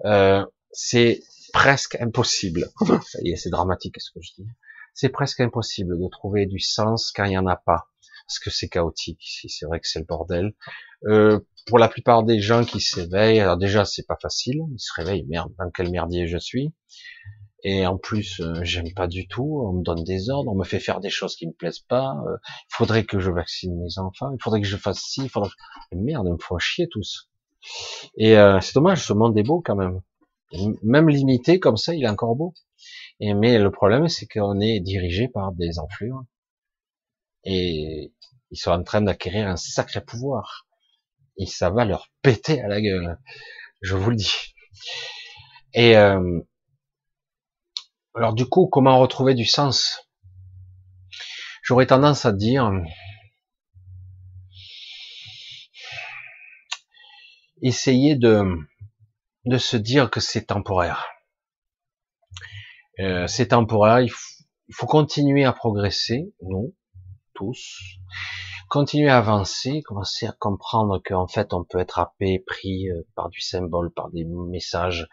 Euh, c'est presque impossible. Ça y est, c'est dramatique ce que je dis. C'est presque impossible de trouver du sens quand il n'y en a pas parce que c'est chaotique ici, c'est vrai que c'est le bordel. Euh, pour la plupart des gens qui s'éveillent, alors déjà c'est pas facile, ils se réveillent, merde, dans quel merdier je suis. Et en plus, euh, j'aime pas du tout. On me donne des ordres, on me fait faire des choses qui me plaisent pas. Il faudrait que je vaccine mes enfants, il faudrait que je fasse ci, faudrait. Merde, ils me font chier tous. Et c'est dommage, ce monde est beau quand même. Même limité comme ça, il est encore beau. Et mais le problème, c'est qu'on est dirigé par des enflures et ils sont en train d'acquérir un sacré pouvoir. Et ça va leur péter à la gueule, je vous le dis. Et euh, alors du coup, comment retrouver du sens? J'aurais tendance à dire essayer de de se dire que c'est temporaire. Euh, c'est temporaire, il faut, continuer à progresser, nous, tous, continuer à avancer, commencer à comprendre qu'en fait on peut être happé, pris euh, par du symbole, par des messages.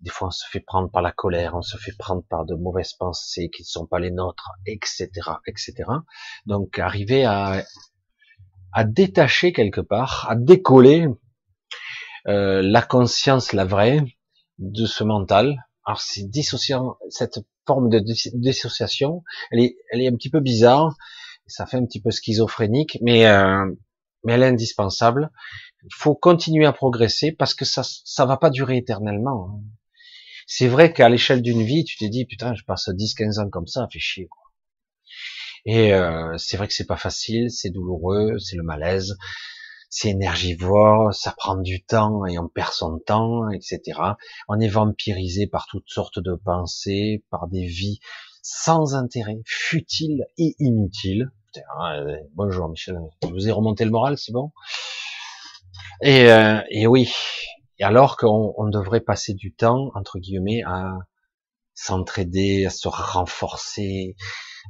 Des fois on se fait prendre par la colère, on se fait prendre par de mauvaises pensées qui ne sont pas les nôtres, etc., etc. Donc arriver à, à détacher quelque part, à décoller euh, la conscience, la vraie, de ce mental. Alors c'est dissociant, cette forme de dissociation, elle est, elle est un petit peu bizarre, ça fait un petit peu schizophrénique, mais euh, mais elle est indispensable. Il faut continuer à progresser parce que ça ça va pas durer éternellement. Hein. C'est vrai qu'à l'échelle d'une vie, tu te dis putain, je passe 10-15 ans comme ça, ça fait chier. Quoi. Et euh, c'est vrai que c'est pas facile, c'est douloureux, c'est le malaise, c'est énergivore, ça prend du temps et on perd son temps, etc. On est vampirisé par toutes sortes de pensées, par des vies sans intérêt, futiles et inutiles. Euh, bonjour Michel, je vous ai remonté le moral, c'est bon? Et, euh, et, oui, et alors qu'on on devrait passer du temps, entre guillemets, à s'entraider, à se renforcer,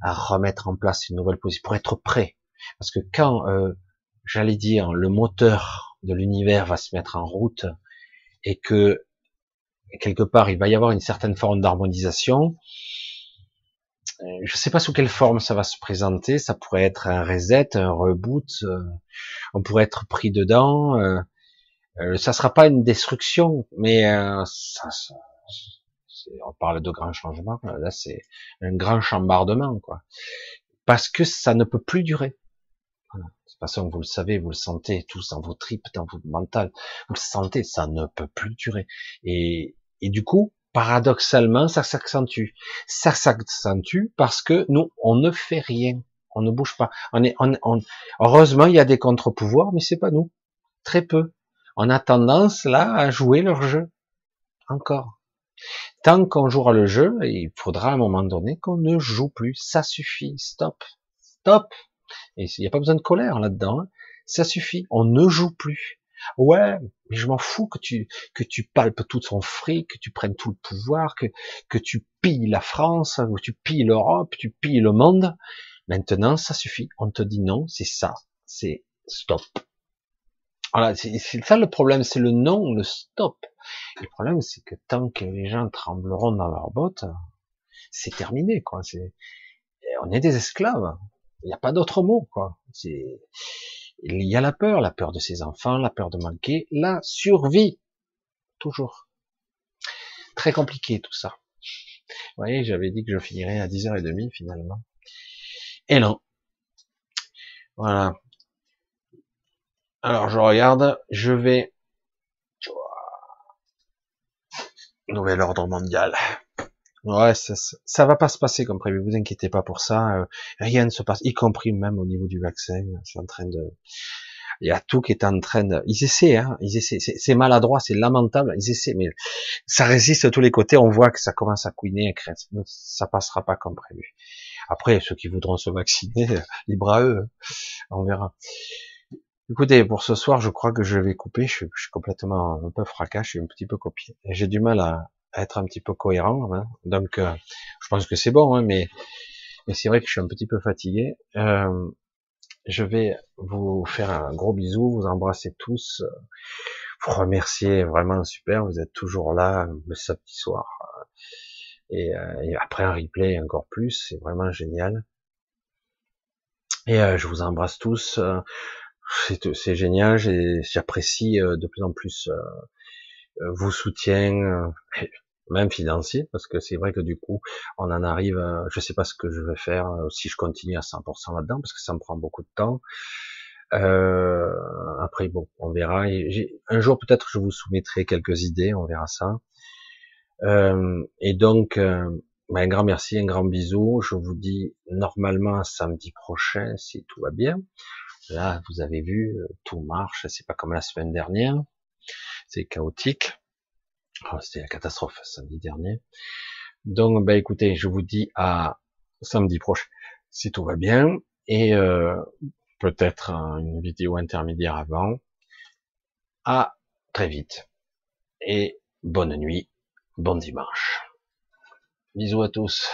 à remettre en place une nouvelle position, pour être prêt. Parce que quand euh, j'allais dire, le moteur de l'univers va se mettre en route et que quelque part il va y avoir une certaine forme d'harmonisation. Euh, je ne sais pas sous quelle forme ça va se présenter. Ça pourrait être un reset, un reboot. Euh, on pourrait être pris dedans. Euh, ça sera pas une destruction, mais ça, ça, on parle de grand changement. Là, c'est un grand chambardement, quoi. Parce que ça ne peut plus durer. Toute façon, vous le savez, vous le sentez tous dans vos tripes, dans votre mental. Vous le sentez, ça ne peut plus durer. Et, et du coup, paradoxalement, ça s'accentue. Ça s'accentue parce que nous, on ne fait rien. On ne bouge pas. On est, on, on... Heureusement, il y a des contre-pouvoirs, mais c'est pas nous. Très peu. On a tendance, là, à jouer leur jeu. Encore. Tant qu'on jouera le jeu, il faudra à un moment donné qu'on ne joue plus. Ça suffit. Stop. Stop. Il n'y a pas besoin de colère là-dedans. Hein. Ça suffit. On ne joue plus. Ouais, mais je m'en fous que tu que tu palpes tout son fric, que tu prennes tout le pouvoir, que que tu pilles la France, que tu pilles l'Europe, tu pilles le monde. Maintenant, ça suffit. On te dit non, c'est ça, c'est stop. Voilà, c'est ça le problème, c'est le non, le stop. le problème, c'est que tant que les gens trembleront dans leurs bottes, c'est terminé, quoi. C'est, on est des esclaves. Il n'y a pas d'autre mot, quoi. Il y a la peur, la peur de ses enfants, la peur de manquer, la survie. Toujours. Très compliqué tout ça. Vous voyez, j'avais dit que je finirais à 10h30 finalement. Et non. Voilà. Alors je regarde, je vais... Nouvel ordre mondial. Ouais, ça, ça, va pas se passer comme prévu. Vous inquiétez pas pour ça. Euh, rien ne se passe, y compris même au niveau du vaccin. C'est en train de, il y a tout qui est en train de, ils essaient, hein, ils essaient. C'est maladroit, c'est lamentable. Ils essaient, mais ça résiste de tous les côtés. On voit que ça commence à couiner, ça passera pas comme prévu. Après, ceux qui voudront se vacciner, libre à eux. On verra. Écoutez, pour ce soir, je crois que je vais couper. Je suis, je suis complètement un peu fracas. Je suis un petit peu copié. J'ai du mal à, être un petit peu cohérent. Hein. Donc, euh, je pense que c'est bon, hein, mais, c'est vrai que je suis un petit peu fatigué. Euh, je vais vous faire un gros bisou, vous embrasser tous, vous remercier vraiment super, vous êtes toujours là le samedi soir. Et, euh, après un replay encore plus, c'est vraiment génial. Et je vous embrasse tous. c'est génial, j'apprécie de plus en plus vos soutiens, même financiers, parce que c'est vrai que du coup, on en arrive, je sais pas ce que je vais faire si je continue à 100% là-dedans, parce que ça me prend beaucoup de temps. Euh, après, bon, on verra. un jour, peut-être, je vous soumettrai quelques idées, on verra ça. Euh, et donc, euh, ben, un grand merci, un grand bisou. Je vous dis normalement samedi prochain, si tout va bien. Là, vous avez vu, tout marche. C'est pas comme la semaine dernière. C'est chaotique. Oh, C'était la catastrophe samedi dernier. Donc, ben écoutez, je vous dis à samedi prochain, si tout va bien. Et euh, peut-être une vidéo intermédiaire avant. À très vite. Et bonne nuit, bon dimanche. Bisous à tous.